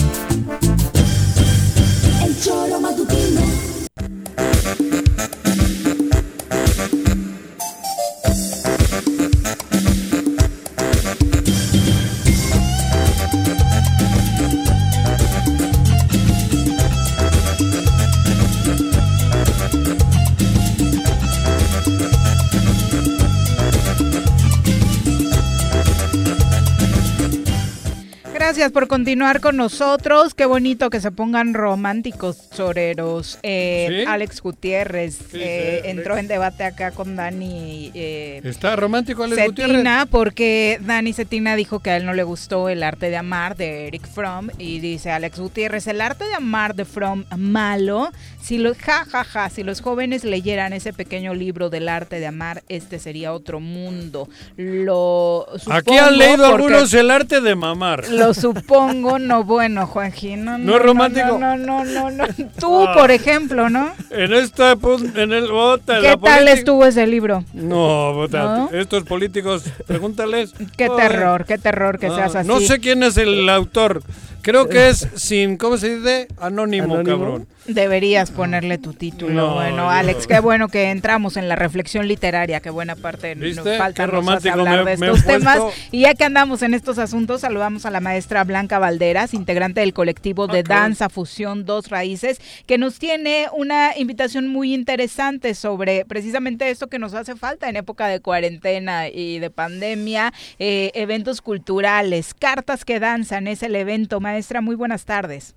Gracias por continuar con nosotros. Qué bonito que se pongan románticos choreros. Eh, ¿Sí? Alex Gutiérrez eh, sí, entró en debate acá con Dani. eh, ¿Está romántico Alex Gutiérrez? Cetina, porque Dani Cetina dijo que a él no le gustó el arte de amar de Eric Fromm y dice Alex Gutiérrez, el arte de amar de Fromm malo, si los ja ja ja, si los jóvenes leyeran ese pequeño libro del arte de amar, este sería otro mundo. Lo Aquí han supongo leído algunos el arte de mamar. Lo supongo, no bueno, Juanjín. No, ¿No es romántico? No, no, no, no. no. Tú, Ah. por ejemplo, ¿no? En esta pun- en el bota, ¿Qué tal estuvo ese libro? No, bota, estos políticos, pregúntales. Qué terror, qué terror que Ah, seas así. No sé quién es el autor. Creo que es sin, ¿cómo se dice? Anónimo, ¿Anónimo? cabrón. Deberías ponerle tu título. No, bueno, yo- Alex, qué bueno que entramos en la reflexión literaria, qué buena parte nos ¿Viste? falta nos hace romántico hablar me- de estos temas. puesto. Y ya que andamos en estos asuntos, saludamos a la maestra Blanca Valderas, integrante del colectivo de Ah, danza fusión Dos Raíces, que nos tiene una invitación muy interesante sobre precisamente esto que nos hace falta en época de cuarentena y de pandemia, eh, eventos culturales, cartas que danzan, es el evento. Maestra, muy buenas tardes.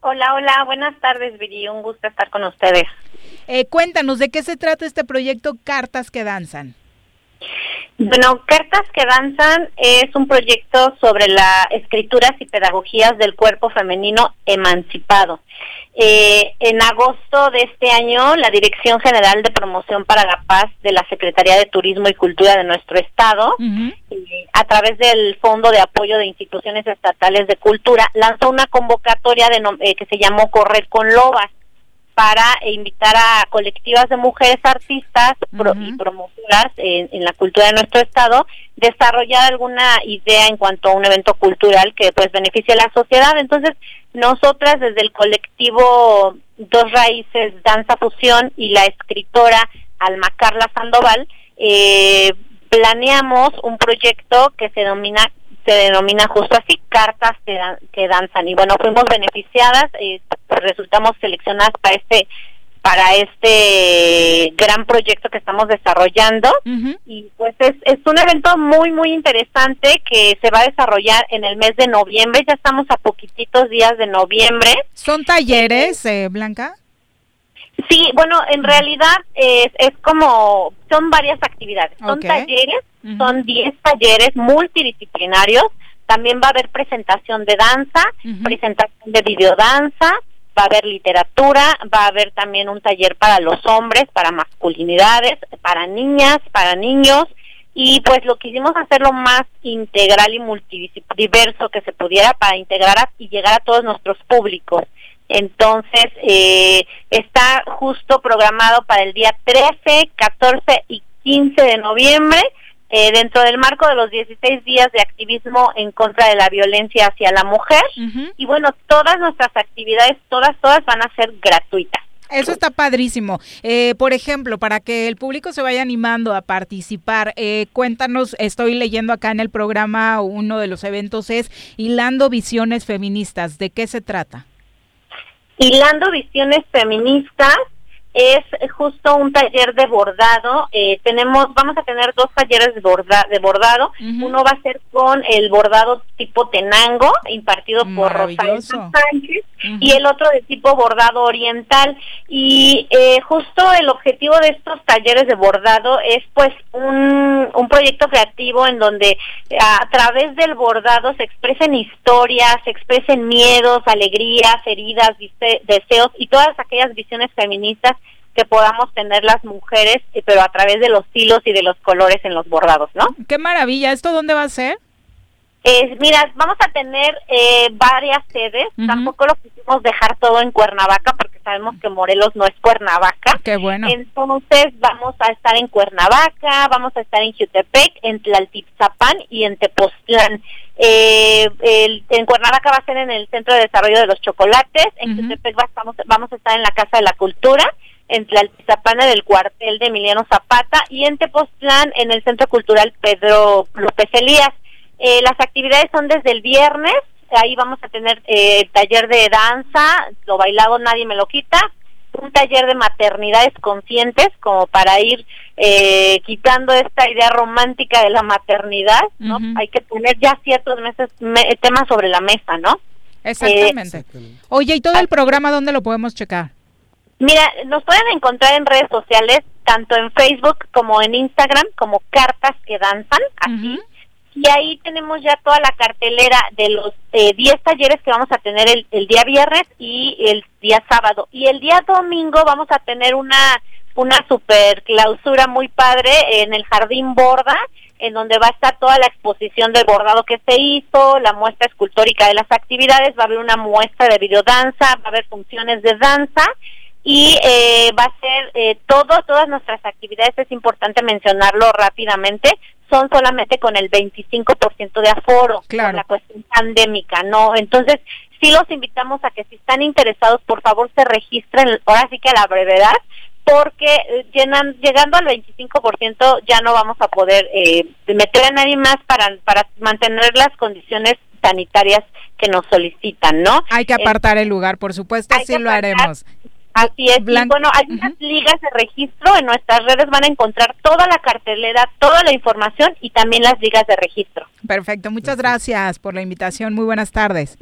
Hola, hola, buenas tardes, Viri. Un gusto estar con ustedes. Eh, cuéntanos, ¿de qué se trata este proyecto Cartas que Danzan? Bueno, Cartas que Danzan es un proyecto sobre las escrituras y pedagogías del cuerpo femenino emancipado. Eh, en agosto de este año, la Dirección General de Promoción para la Paz de la Secretaría de Turismo y Cultura de nuestro estado, eh, a través del Fondo de Apoyo de Instituciones Estatales de Cultura, lanzó una convocatoria de eh, que se llamó Correr con Lobas para invitar a colectivas de mujeres artistas pro- y promotoras en, en la cultura de nuestro estado desarrollar alguna idea en cuanto a un evento cultural que pues beneficie a la sociedad. Entonces, nosotras desde el colectivo Dos Raíces Danza Fusión y la escritora Alma Carla Sandoval eh, planeamos un proyecto que se denomina se denomina justo así cartas que, dan- que danzan y bueno fuimos beneficiadas eh, resultamos seleccionadas para este para este gran proyecto que estamos desarrollando. Y pues es, es un evento muy muy interesante que se va a desarrollar en el mes de noviembre. Ya estamos a poquititos días de noviembre. ¿Son talleres, eh, Blanca? Sí, bueno, en realidad es, es como, son varias actividades. Son talleres, son 10 talleres multidisciplinarios. También va a haber presentación de danza, presentación de videodanza, va a haber literatura, va a haber también un taller para los hombres, para masculinidades, para niñas, para niños. Y pues lo quisimos hacer lo más integral y multidiverso que se pudiera para integrar y llegar a todos nuestros públicos. Entonces, eh, está justo programado para el día 13, 14 y 15 de noviembre, eh, dentro del marco de los 16 días de activismo en contra de la violencia hacia la mujer. Y bueno, todas nuestras actividades, todas, todas van a ser gratuitas. Eso está padrísimo. Eh, por ejemplo, para que el público se vaya animando a participar, eh, cuéntanos, estoy leyendo acá en el programa, uno de los eventos es Hilando Visiones Feministas. ¿De qué se trata? Hilando Visiones Feministas es justo un taller de bordado. Eh, tenemos, vamos a tener dos talleres de, borda- de bordado. Uno va a ser con el bordado tipo tenango, impartido por Rosario Maravilloso. Sánchez, y el otro de tipo bordado oriental. Y eh, justo el objetivo de estos talleres de bordado es pues un, un proyecto creativo en donde a, través del bordado se expresen historias, se expresen miedos, alegrías, heridas, deseos y todas aquellas visiones feministas que podamos tener las mujeres, eh, pero a través de los hilos y de los colores en los bordados, ¿no? Qué maravilla. ¿Esto dónde va a ser? Eh, mira, vamos a tener eh, varias sedes. Tampoco lo quisimos dejar todo en Cuernavaca porque sabemos que Morelos no es Cuernavaca. Qué bueno. Entonces vamos a estar en Cuernavaca, vamos a estar en Jutepec, en Tlaltizapán y en Tepoztlán. Eh, el- en Cuernavaca va a ser en el Centro de Desarrollo de los Chocolates, en Jutepec va- vamos, vamos a estar en la Casa de la Cultura, en Tlaltizapán en el cuartel de Emiliano Zapata y en Tepoztlán en el Centro Cultural Pedro López Elías. Eh, las actividades son desde el viernes, ahí vamos a tener eh, taller de danza, lo bailado nadie me lo quita, un taller de maternidades conscientes como para ir eh, quitando esta idea romántica de la maternidad, ¿no? Hay que poner ya ciertos meses, temas sobre la mesa, ¿no? Exactamente. Oye, ¿y todo el programa dónde lo podemos checar? Mira, nos pueden encontrar en redes sociales, tanto en Facebook como en Instagram, como Cartas que Danzan, así. Y ahí tenemos ya toda la cartelera de los 10 eh, talleres que vamos a tener el, el, día viernes y el día sábado. Y el día domingo vamos a tener una, una super clausura muy padre en el Jardín Borda, en donde va a estar toda la exposición del bordado que se hizo, la muestra escultórica de las actividades, va a haber una muestra de videodanza, va a haber funciones de danza y eh, va a ser eh, todo, todas nuestras actividades, es importante mencionarlo rápidamente, son solamente con el 25% de aforo, claro. la cuestión pandémica, ¿no? Entonces, sí los invitamos a que si están interesados, por favor se registren, ahora sí que a la brevedad, porque eh, llenan, llegando al 25% ya no vamos a poder eh, meter a nadie más para, para mantener las condiciones sanitarias que nos solicitan, ¿no? Hay que apartar el lugar, por supuesto, así lo haremos. Así es, bueno, hay unas ligas de registro, en nuestras redes van a encontrar toda la cartelera, toda la información y también las ligas de registro. Perfecto, muchas gracias por la invitación, muy buenas tardes.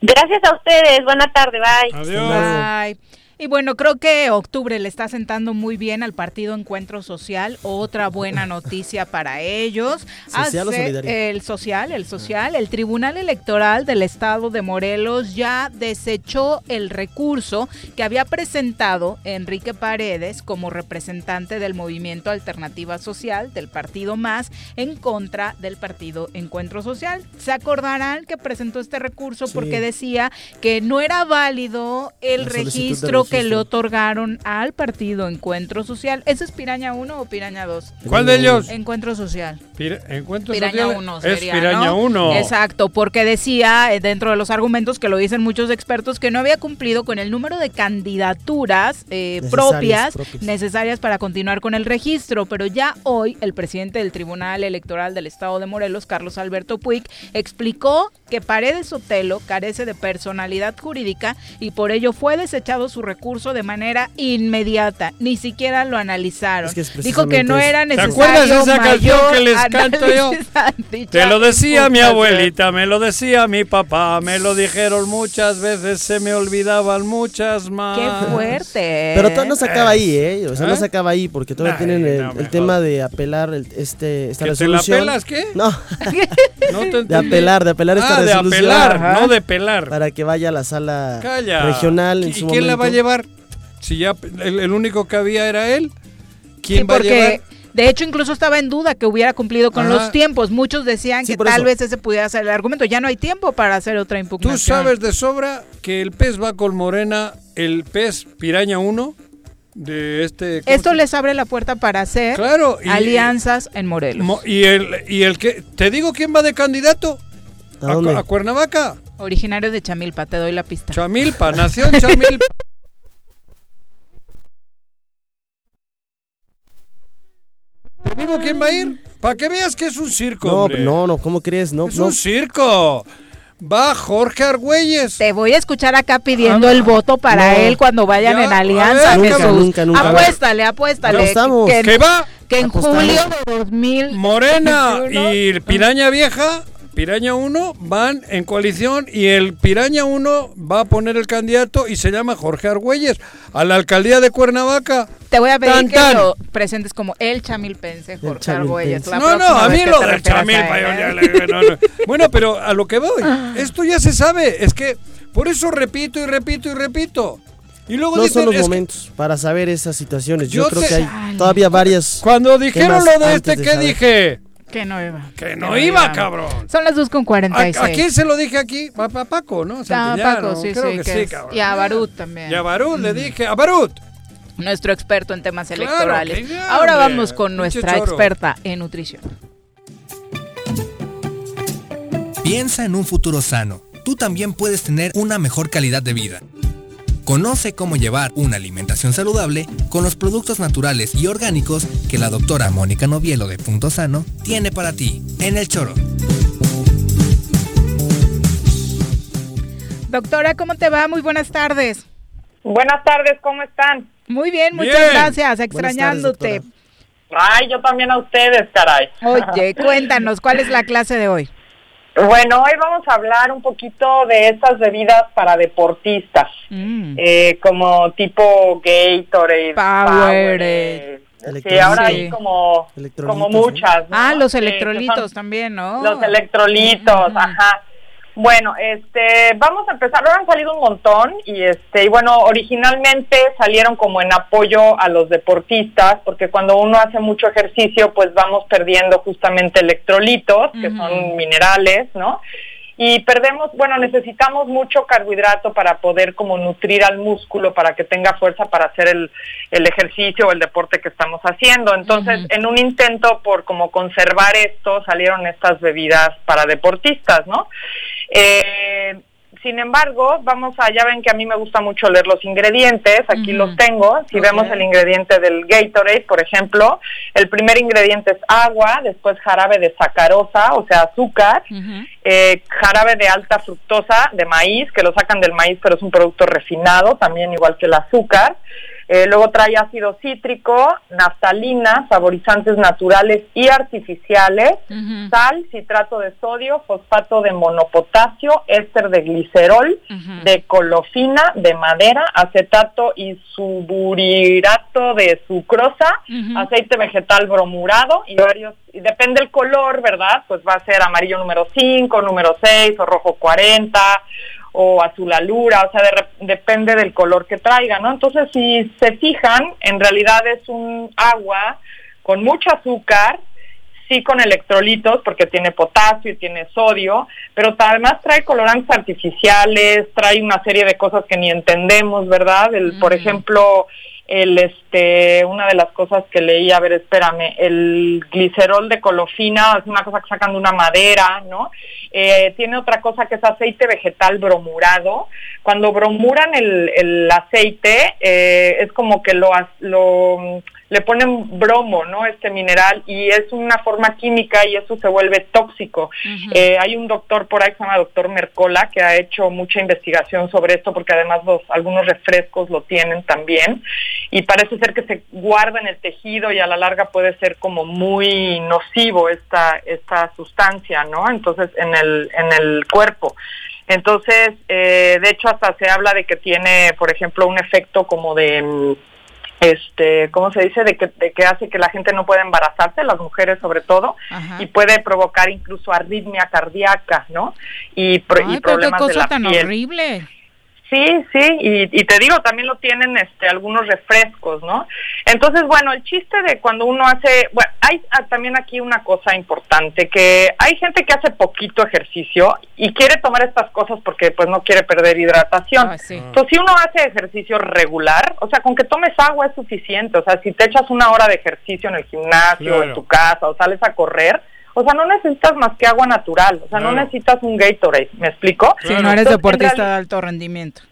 Gracias a ustedes, buena tarde, bye. Adiós. Bye. Y bueno, creo que octubre le está sentando muy bien al partido Encuentro Social. Otra buena noticia para ellos. ¿Social o el social, el social. El Tribunal Electoral del Estado de Morelos ya desechó el recurso que había presentado Enrique Paredes como representante del movimiento Alternativa Social del partido Más en contra del partido Encuentro Social. Se acordarán que presentó este recurso porque decía que no era válido el registro que le otorgaron al partido Encuentro Social. ¿Ese es Piraña 1 o Piraña 2? ¿Cuál de ellos? Encuentro Social. Encuentro Piraña Social 1 es Piraña 1. Exacto, porque decía eh, dentro de los argumentos que lo dicen muchos expertos que no había cumplido con el número de candidaturas eh, propias, necesarias para continuar con el registro, pero ya hoy el presidente del Tribunal Electoral del Estado de Morelos, Carlos Alberto Puig, explicó que Paredes Sotelo carece de personalidad jurídica y por ello fue desechado su recurso curso de manera inmediata. Ni siquiera lo analizaron. Dijo que no era necesario. ¿Te acuerdas de esa canción que les canto yo? Te lo decía mi abuelita, me lo decía mi papá, me lo dijeron muchas veces, se me olvidaban muchas más. Qué fuerte. Pero todo no se acaba ahí, ¿eh? O sea, no ¿Eh? se acaba ahí porque todavía tienen el, tema de apelar este, esta resolución. ¿Te la apelas qué? No. de apelar, de apelar esta ah, de apelar, no de pelar. Para que vaya a la sala regional en ¿Y su quién la va a llevar? Si ya el, único que había era él. ¿Quién va a llevar? De hecho, incluso estaba en duda que hubiera cumplido con los tiempos. Muchos decían que tal vez ese pudiera ser el argumento. Ya no hay tiempo para hacer otra impugnación. Tú sabes de sobra que el pez va con morena, el pez piraña 1 de este... Esto les abre la puerta para hacer claro, alianzas en Morelos. y el, y el que... ¿Te digo quién va de candidato? ¿A, a Cuernavaca. Originario de Chamilpa, te doy la pista. Chamilpa, nació en Chamilpa. ¿Te digo quién va a ir? Para que veas que es un circo. No, hombre. no, no, ¿cómo crees? No, es no. un circo. Va Jorge Argüelles. Te voy a escuchar acá pidiendo el voto para No. él cuando vayan Ya, en alianza, ver, Nunca, Jesús. nunca, nunca. Apuéstale, apuéstale. Estamos. Que, ¿Qué va? que en Apostamos. julio de 2000 Morena y Piraña Vieja, Piraña 1 van en coalición y el Piraña 1 va a poner el candidato y se llama Jorge Argüelles a la alcaldía de Cuernavaca. Te voy a pedir Tan, que tan. lo presentes como el chamilpense, Jorge. Argüelles. la No, no, a mí lo del chamil, él, ¿eh? no, no. Bueno, pero a lo que voy, esto ya se sabe, es que por eso repito y repito y repito. Y luego No dicen, son los es que momentos para saber esas situaciones. Yo, Yo creo te- que hay todavía varias. cuando dijeron lo de este, de ¿qué saber. dije? Que no iba. Que no iba, cabrón. Son las 2 con ¿A, 46. a quién se lo dije aquí? A, a Paco, ¿no? Ah, Santillano, Paco, sí, creo sí, que que sí, es- cabrón. Y a Barut también. Y a Barut le dije, a Barut. Nuestro experto en temas Claro, electorales. ya, Ahora hombre, vamos con nuestra choro. experta en nutrición. Piensa en un futuro sano. Tú también puedes tener una mejor calidad de vida. Conoce cómo llevar una alimentación saludable con los productos naturales y orgánicos que la doctora Mónica Novielo de Punto Sano tiene para ti en el choro. Doctora, ¿cómo te va? Muy buenas tardes. Buenas tardes, ¿cómo están? Muy bien, muchas Bien. gracias, extrañándote. Ay, yo también a ustedes, caray. Oye, cuéntanos, ¿cuál es la clase de hoy? Bueno, hoy vamos a hablar un poquito de estas bebidas para deportistas, Mm. eh, como tipo Gatorade, Powerade. Sí, ahora hay como, como muchas. ¿no? Ah, los Sí, electrolitos son también, ¿no? Los electrolitos, ajá. Bueno, este, vamos a empezar. Ahora han salido un montón y este, y bueno, originalmente salieron como en apoyo a los deportistas, porque cuando uno hace mucho ejercicio, pues vamos perdiendo justamente electrolitos, que son minerales, ¿no? Y perdemos, bueno, necesitamos mucho carbohidrato para poder como nutrir al músculo para que tenga fuerza para hacer el, el ejercicio o el deporte que estamos haciendo. Entonces, en un intento por como conservar esto, salieron estas bebidas para deportistas, ¿no? Eh, sin embargo, vamos a, ya ven que a mí me gusta mucho leer los ingredientes, aquí los tengo. Si vemos el ingrediente del Gatorade, por ejemplo, el primer ingrediente es agua, después jarabe de sacarosa, o sea, azúcar, eh, jarabe de alta fructosa de maíz, que lo sacan del maíz, pero es un producto refinado, también igual que el azúcar. Eh, luego trae ácido cítrico, naftalina, saborizantes naturales y artificiales, sal, citrato de sodio, fosfato de monopotasio, éster de glicerol, de colofina, de madera, acetato y suburirato de sucrosa, aceite vegetal bromurado y varios, y depende el color, ¿verdad? Pues va a ser amarillo número 5, número 6 o rojo 40 o azul alura, o sea, de depende del color que traiga, ¿no? Entonces, si se fijan, en realidad es un agua con mucho azúcar, sí con electrolitos, porque tiene potasio y tiene sodio, pero además trae colorantes artificiales, trae una serie de cosas que ni entendemos, ¿verdad? El, Por ejemplo, el este una de las cosas que leí, a ver, espérame, el glicerol de colofina es una cosa que sacan de una madera, ¿no? Eh, tiene otra cosa que es aceite vegetal bromurado. Cuando bromuran el, el aceite, eh, es como que lo, lo le ponen bromo, ¿no? Este mineral y es una forma química y eso se vuelve tóxico. Eh, hay un doctor por ahí que se llama doctor Mercola que ha hecho mucha investigación sobre esto porque además los algunos refrescos lo tienen también y parece ser que se guarda en el tejido y a la larga puede ser como muy nocivo esta esta sustancia, ¿no? Entonces en el en el cuerpo. Entonces, eh, de hecho, hasta se habla de que tiene, por ejemplo, un efecto como de, mm, este, ¿cómo se dice? De que, de que hace que la gente no pueda embarazarse, las mujeres sobre todo, y puede provocar incluso arritmia cardíaca, ¿no? Y, pro- y Ay, pero qué de cosa la tan piel. horrible. Sí, sí, y, y te digo, también lo tienen este, algunos refrescos, ¿no? Entonces, bueno, el chiste de cuando uno hace, bueno, hay ah, también aquí una cosa importante, que hay gente que hace poquito ejercicio y quiere tomar estas cosas porque pues no quiere perder hidratación. Entonces, si uno hace ejercicio regular, o sea, con que tomes agua es suficiente, o sea, si te echas una hora de ejercicio en el gimnasio, Claro. en tu casa, o sales a correr, o sea, no necesitas más que agua natural, o sea, no necesitas un Gatorade, ¿me explico? Si no eres Entonces, deportista de alto rendimiento.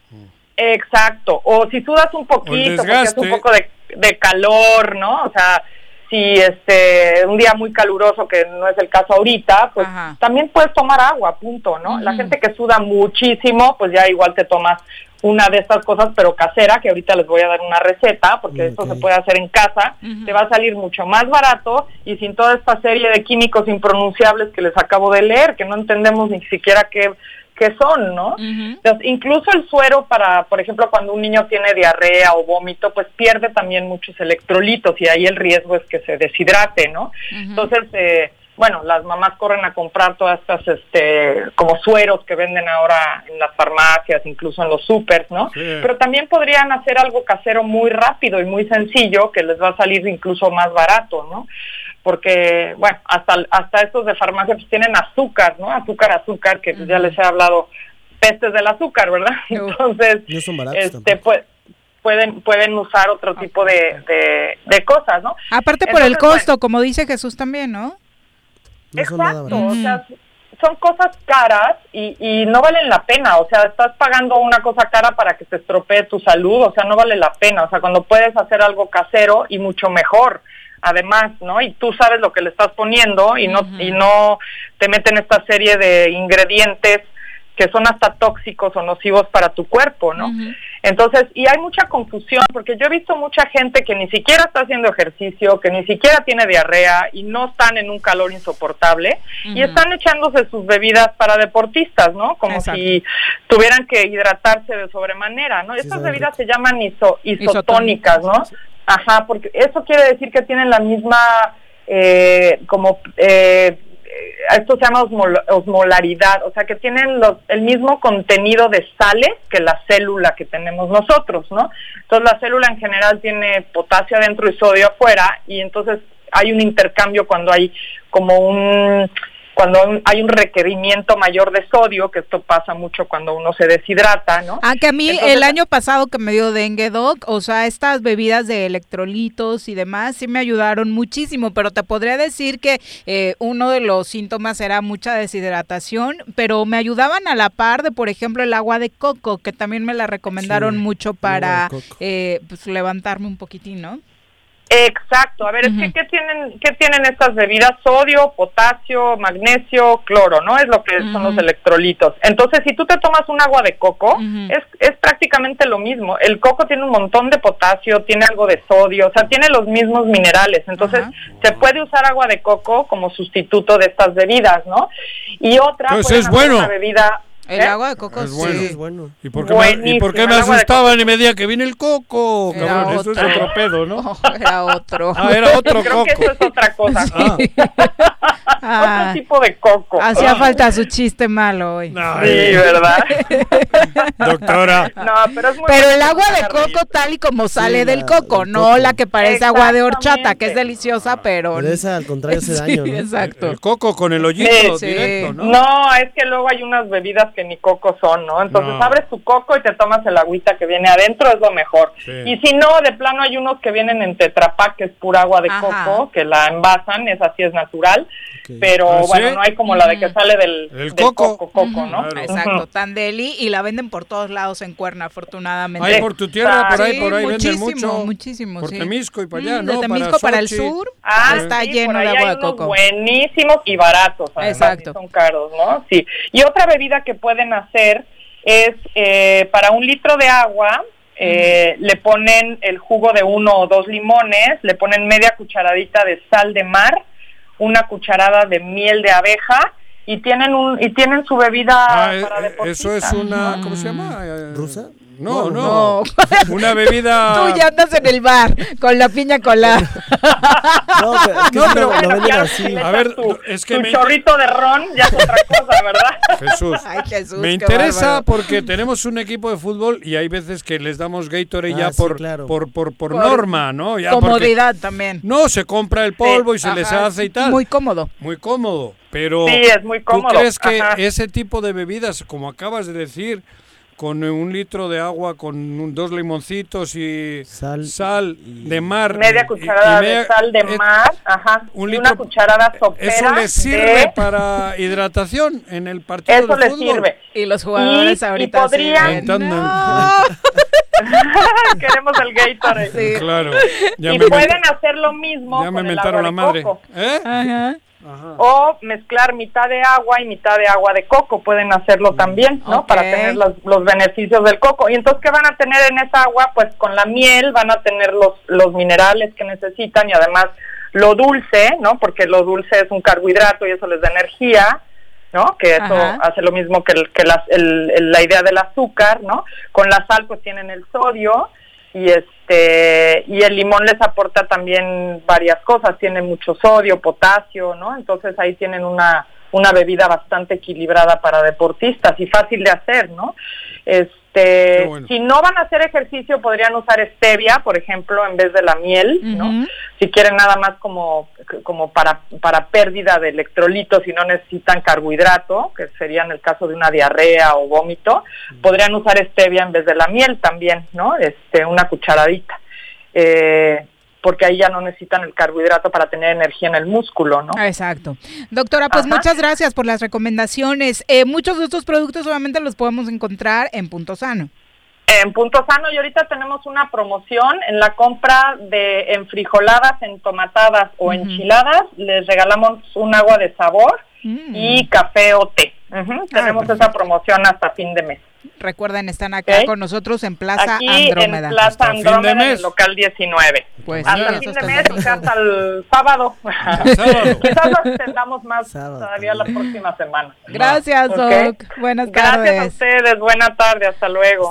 Exacto, o si sudas un poquito, porque es desgaste. un poco de, de calor, ¿no? O sea, si este un día muy caluroso, que no es el caso ahorita, pues también puedes tomar agua, punto, ¿no? La gente que suda muchísimo, pues ya igual te tomas una de estas cosas, pero casera, que ahorita les voy a dar una receta, porque esto se puede hacer en casa, te va a salir mucho más barato y sin toda esta serie de químicos impronunciables que les acabo de leer, que no entendemos ni siquiera qué, qué son, ¿no? Entonces, incluso el suero para, por ejemplo, cuando un niño tiene diarrea o vómito, pues pierde también muchos electrolitos y ahí el riesgo es que se deshidrate, ¿no? Entonces, eh, bueno, las mamás corren a comprar todas estas, este, como sueros que venden ahora en las farmacias, incluso en los supers, ¿no? Sí. Pero también podrían hacer algo casero muy rápido y muy sencillo que les va a salir incluso más barato, ¿no? Porque, bueno, hasta, hasta estos de farmacia pues tienen azúcar, ¿no? Azúcar, azúcar, que pues, ya les he hablado pestes del azúcar, ¿verdad? Entonces, No son baratos este, pues, pueden, pueden usar otro tipo de, de, de cosas, ¿no? Aparte por el costo, como dice Jesús también, ¿no? Exacto, o sea, son cosas caras y, y no valen la pena, o sea, estás pagando una cosa cara para que se estropee tu salud, o sea, no vale la pena, o sea, cuando puedes hacer algo casero y mucho mejor, además, ¿no? Y tú sabes lo que le estás poniendo y no y no te meten esta serie de ingredientes que son hasta tóxicos o nocivos para tu cuerpo, ¿no? Entonces, y hay mucha confusión porque yo he visto mucha gente que ni siquiera está haciendo ejercicio, que ni siquiera tiene diarrea y no están en un calor insoportable y están echándose sus bebidas para deportistas, ¿no? Como si tuvieran que hidratarse de sobremanera, ¿no? Estas bebidas se llaman iso, isotónicas, ¿no? Ajá, porque eso quiere decir que tienen la misma eh, como eh, esto se llama osmolaridad, o sea que tienen los, el mismo contenido de sales que la célula que tenemos nosotros, ¿no? Entonces la célula en general tiene potasio adentro y sodio afuera y entonces hay un intercambio cuando hay como un cuando hay un requerimiento mayor de sodio, que esto pasa mucho cuando uno se deshidrata, ¿no? Ah, que a mí el año pasado que me dio dengue, doc, o sea, estas bebidas de electrolitos y demás sí me ayudaron muchísimo, pero te podría decir que eh, uno de los síntomas era mucha deshidratación, pero me ayudaban a la par de, por ejemplo, el agua de coco, que también me la recomendaron mucho para eh, pues, levantarme un poquitín, ¿no? Exacto, a ver, es que ¿qué tienen, ¿qué tienen estas bebidas? Sodio, potasio, magnesio, cloro, ¿no? Es lo que son los electrolitos. Entonces, si tú te tomas un agua de coco, es, es prácticamente lo mismo. El coco tiene un montón de potasio, tiene algo de sodio, o sea, tiene los mismos minerales. Entonces, se puede usar agua de coco como sustituto de estas bebidas, ¿no? Y otra, pues es bueno. una bebida el ¿Eh? agua de coco Es sí. bueno. Es bueno. ¿Y por qué, me, ¿y por qué me el asustaban y me decían que viene el coco? Era Cabrón, eso es otro. otro pedo, ¿no? Era otro. Ah, era otro Creo coco. que eso es otra cosa. Ah. Otro tipo de coco. Hacía Ah. falta su chiste malo hoy. Sí, ¿verdad? Doctora. No, pero es muy Pero el agua de coco tal y como sale la- del coco, el no coco. la que parece agua de horchata, que es deliciosa, pero... Pero esa al contrario hace daño, Sí, ¿no? exacto. El coco con el hoyito Sí. directo, ¿no? No, es que luego hay unas bebidas que ni coco son, ¿no? Entonces No. abres tu coco y te tomas el agüita que viene adentro, es lo mejor. Sí. Y si no, de plano hay unos que vienen en tetrapac, que es pura agua de Ajá. coco, que la envasan, esa sí es natural, Ok. pero ¿Ah, sí? bueno, no hay como la de que sale del, El del coco. coco, coco, ¿no? Claro. Exacto, tan deli y la venden por todos lados en Cuerna, afortunadamente. Ahí por tu tierra, por ahí, Sí, por ahí venden muchísimo, mucho. muchísimo, Por sí. Temisco y para allá, Mm, ¿no? De Temisco para, el Xochitl. sur Ah, está sí, lleno de agua de coco. Buenísimos y baratos, además, Exacto. y son caros, ¿no? Sí. Y otra bebida que pueden hacer es eh, para un litro de agua. eh, Le ponen el jugo de uno o dos limones, le ponen media cucharadita de sal de mar, una cucharada de miel de abeja y tienen un y tienen su bebida Ah, eh, para eh, eso es una, ¿cómo se llama? Eh, ¿Rusa? No, No, no. Una bebida. Tú ya andas en el bar con la piña colada. No, pero No, pero- lo, lo Bueno, venden claro, así. si le A ver, tu, es que tu me- chorrito de ron ya es otra cosa, ¿verdad? Jesús. Ay, Jesús, Me interesa bárbaro. porque tenemos un equipo de fútbol y hay veces que les damos Gatorade Ah, ya sí, por, claro. por, por, por Por norma, ¿no? Ya porque- Comodidad también. no, se compra el polvo y se les hace y tal. Muy cómodo. Muy cómodo. Pero Sí, es muy cómodo. ¿tú crees que Ajá. ese tipo de bebidas, como acabas de decir, con un litro de agua, con un- dos limoncitos y Sal y- de mar. media y- cucharada y media- de sal de eh, mar, ajá, un y una litro- cucharada sopera. Eso les sirve de- para hidratación en el partido Eso de les fútbol. sirve. Y los jugadores Y- y ahorita sí podrían- Mentando. "No". Queremos el Gatorade. Sí. Claro. Ya y me pueden men- hacer lo mismo ya me con el mentaron agua la de madre. coco. ¿Eh? Ajá. O mezclar mitad de agua y mitad de agua de coco, pueden hacerlo también, ¿no? Para tener los, los beneficios del coco. Y entonces, ¿qué van a tener en esa agua? Pues con la miel van a tener los, los minerales que necesitan y además lo dulce, ¿no? Porque lo dulce es un carbohidrato y eso les da energía. ¿no? Que eso Ajá. hace lo mismo que, el- que las- el- el- la idea del azúcar, ¿no? Con la sal pues tienen el sodio y este y el limón les aporta también varias cosas, tiene mucho sodio, potasio, ¿no? Entonces ahí tienen una una bebida bastante equilibrada para deportistas y fácil de hacer, ¿no? Este, bueno. si no van a hacer ejercicio podrían usar stevia, por ejemplo, en vez de la miel, ¿no? Si quieren nada más como, como para, para pérdida de electrolitos y no necesitan carbohidrato, que sería en el caso de una diarrea o vómito, podrían usar stevia en vez de la miel también, ¿no? Este, una cucharadita. Eh, porque ahí ya no necesitan el carbohidrato para tener energía en el músculo, ¿no? Exacto. Doctora, pues Ajá. muchas gracias por las recomendaciones. Eh, muchos de estos productos solamente los podemos encontrar en Punto Sano. En Punto Sano y ahorita tenemos una promoción en la compra de enfrijoladas, entomatadas o Ujú. enchiladas, les regalamos un agua de sabor Mm. y café o té. Ujú, tenemos esa promoción hasta fin de mes. Recuerden, están acá con nosotros en Plaza Aquí Andrómeda. en Plaza Andrómeda, en el local 19. Pues hasta sí, fin hasta de el mes, o sea, hasta el sábado. Quizás lo extendamos más todavía la próxima semana. Gracias, Ok. Doc. Buenas Gracias tardes. a ustedes. Buena tarde. Hasta luego.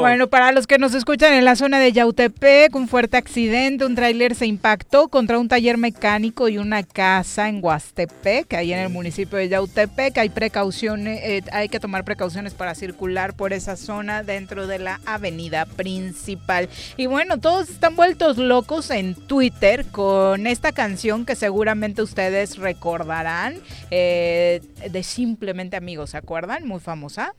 Bueno, para los que nos escuchan en la zona de Yautepec, un fuerte accidente, un tráiler se impactó contra un taller mecánico y una casa en Huastepec, ahí en el municipio de Yautepec. Hay precauciones, eh, hay que tomar precauciones para circular por esa zona dentro de la avenida principal. Y bueno, todos están vueltos locos en Twitter con esta canción que seguramente ustedes recordarán eh, de Simplemente Amigos, ¿se acuerdan? Muy famosa.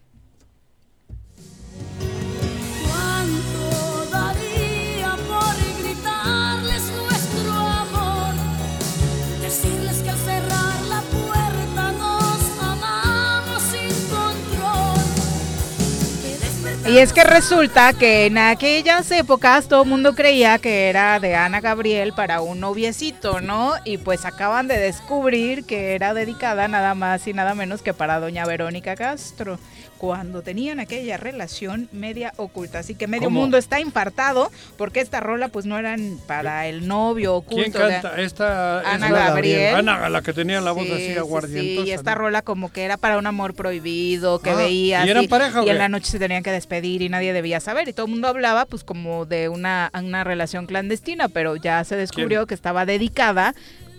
Y es que resulta que en aquellas épocas todo el mundo creía que era de Ana Gabriel para un noviecito, ¿no? Y pues acaban de descubrir que era dedicada nada más y nada menos que para doña Verónica Castro, cuando tenían aquella relación media oculta. Así que medio ¿Cómo? mundo está infartado porque esta rola pues no eran para el novio oculto. ¿Quién de- canta? Esta Ana Gabriel. Ana, la que tenía la voz Sí, así sí, aguardientosa. sí, y esta rola como que era para un amor prohibido, que Ah, veías. ¿y eran pareja y en la noche se tenían que despedir y nadie debía saber. Y todo el mundo hablaba pues como de una, una relación clandestina, pero ya se descubrió que estaba dedicada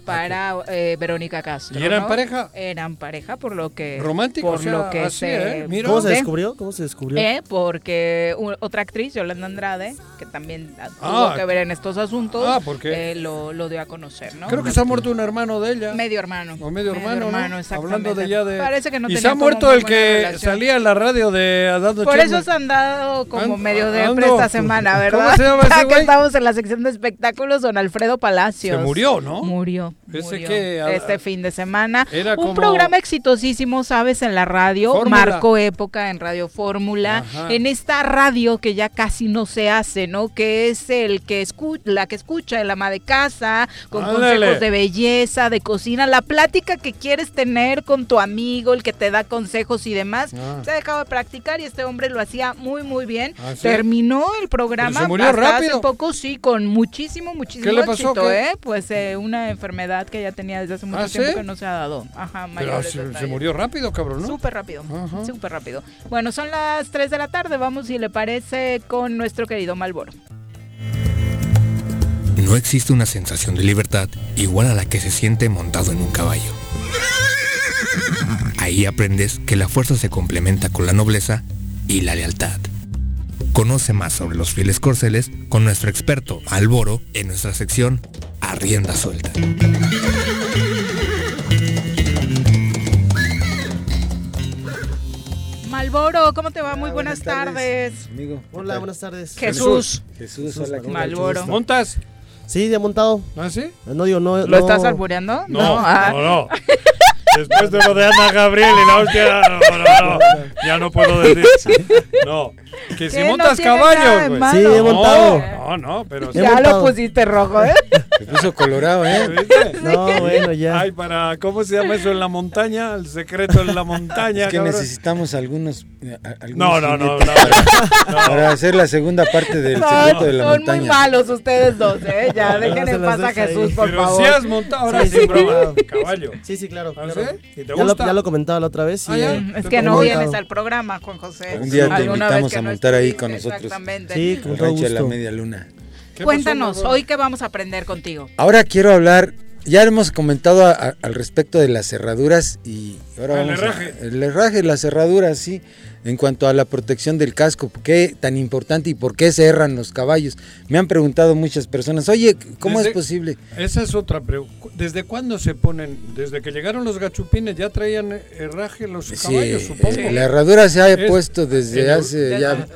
para eh, Verónica Castro. ¿Y eran ¿no? pareja? Eran pareja por lo que Romántico, por o sea, lo que así, se ¿eh? Mira. ¿Cómo se descubrió? ¿Cómo se descubrió? Eh, porque otra actriz, Yolanda Andrade, que también ah, tuvo que ver en estos asuntos, Ah, ¿por qué? eh, lo, lo dio a conocer, ¿no? Creo que se ha muerto un hermano de ella. Medio hermano. O medio hermano, ¿no? exactamente. Hablando de ya de... Parece que no y se ha muerto el que relación. salía en la radio de dando Por eso se han dado como Ando- medio de ando- esta semana, ¿verdad? ¿Cómo se llama ese Acá güey? estamos en la sección de espectáculos, don Alfredo Palacios. Se murió, ¿no? Murió. Ese murió que, a- este fin de semana. Era Un programa exitosísimo, ¿sabes? En la radio. Fórmula. Marcó época en Radio Fórmula. Ajá. En esta radio que ya casi no se hace, ¿no? Que es el que escucha, la que escucha el ama de casa, con Ándale. consejos de belleza, de cocina, la plática que quieres tener con tu amigo, el que te da consejos y demás. Ah. Se ha dejado de practicar y este hombre lo hacía muy, muy bien. Ah, ¿sí? Terminó el programa Pero se murió hasta rápido. hace poco, sí, con muchísimo, muchísimo ¿Qué le pasó, éxito, qué? ¿eh? Pues eh, una enfermedad que ya tenía desde hace mucho ¿Ah, tiempo sí? que no se ha dado. Ajá, Pero se, murió rápido, cabrón, ¿no? Súper rápido, súper rápido. Bueno, son las 3 de la tarde, vamos si le parece con nuestro querido Malboro. No existe una sensación de libertad igual a la que se siente montado en un caballo. Ahí aprendes que la fuerza se complementa con la nobleza y la lealtad. Conoce más sobre los fieles corceles con nuestro experto Alboro en nuestra sección A Rienda Suelta. Malboro, ¿cómo te va? Muy buenas, tardes. Amigo. Hola, buenas tardes. Jesús. Jesús, hola. Malboro. ¿Montas? Sí, ya montado. ¿Ah, sí? No digo, no. ¿Lo no- estás albureando? No, ah. no, no. Después de lo de Ana Gabriel y la hostia, no, no, no, ya no puedo decir. No, que si montas caballos, güey. Sí, he montado. No, no, pero sí. Ya lo pusiste rojo, ¿eh? Se puso colorado, ¿eh? No, bueno, ya. Ay, para, ¿cómo se llama eso en la montaña? El secreto en la montaña, Es que cabrón. necesitamos algunos. eh, algunos No, no, no, Para, para hacer la segunda parte del secreto de la Son montaña. muy malos ustedes dos, ¿eh? Ya, dejen se en paz a deja ahí. Jesús, por Pero favor. sí has montado ahora Sí, sí. broma, caballo. Sí, sí, claro. ¿Ah, claro. sí? ¿Y te Ya lo, gusta? ya lo comentaba la otra vez. Ah, eh, Es que no montado. vienes al programa, Juan José. Un día te invitamos a montar ahí con nosotros. Exactamente. Sí, con El todo rancho de la gusto. media luna. ¿Qué Cuéntanos, pasó, hoy qué vamos a aprender contigo. Ahora quiero hablar. Ya hemos comentado a- a- al respecto de las cerraduras y ahora Ah, el vamos a- herraje. el herraje, las cerraduras, sí. En cuanto a la protección del casco, ¿qué tan importante y por qué se erran los caballos? Me han preguntado muchas personas, oye, ¿cómo Desde- es posible? Esa es otra pregunta. ¿Desde cuándo se ponen? Desde que llegaron los gachupines ya traían herraje los Sí, caballos, supongo. eh, la herradura se ha Es- puesto desde hace ya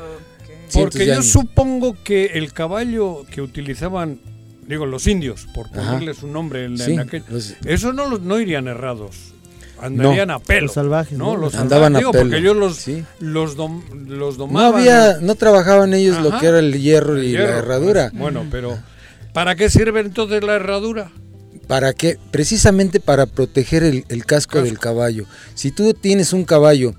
Porque yo años. supongo que el caballo que utilizaban, digo, los indios, por Ajá. ponerles un nombre en, Sí, en aquel, los- eso no, los- no irían errados. Andarían a pelo. Los salvajes, ¿no? ¿no? Los Andaban salvajes, a digo, pelo, Porque ellos los, sí. los, dom- los No domaban. había, no trabajaban ellos lo que era el hierro El y hierro, la herradura. pues, bueno, pero ¿para qué sirve entonces la herradura? ¿Para qué? Precisamente para proteger el, el casco, del caballo. Si tú tienes un caballo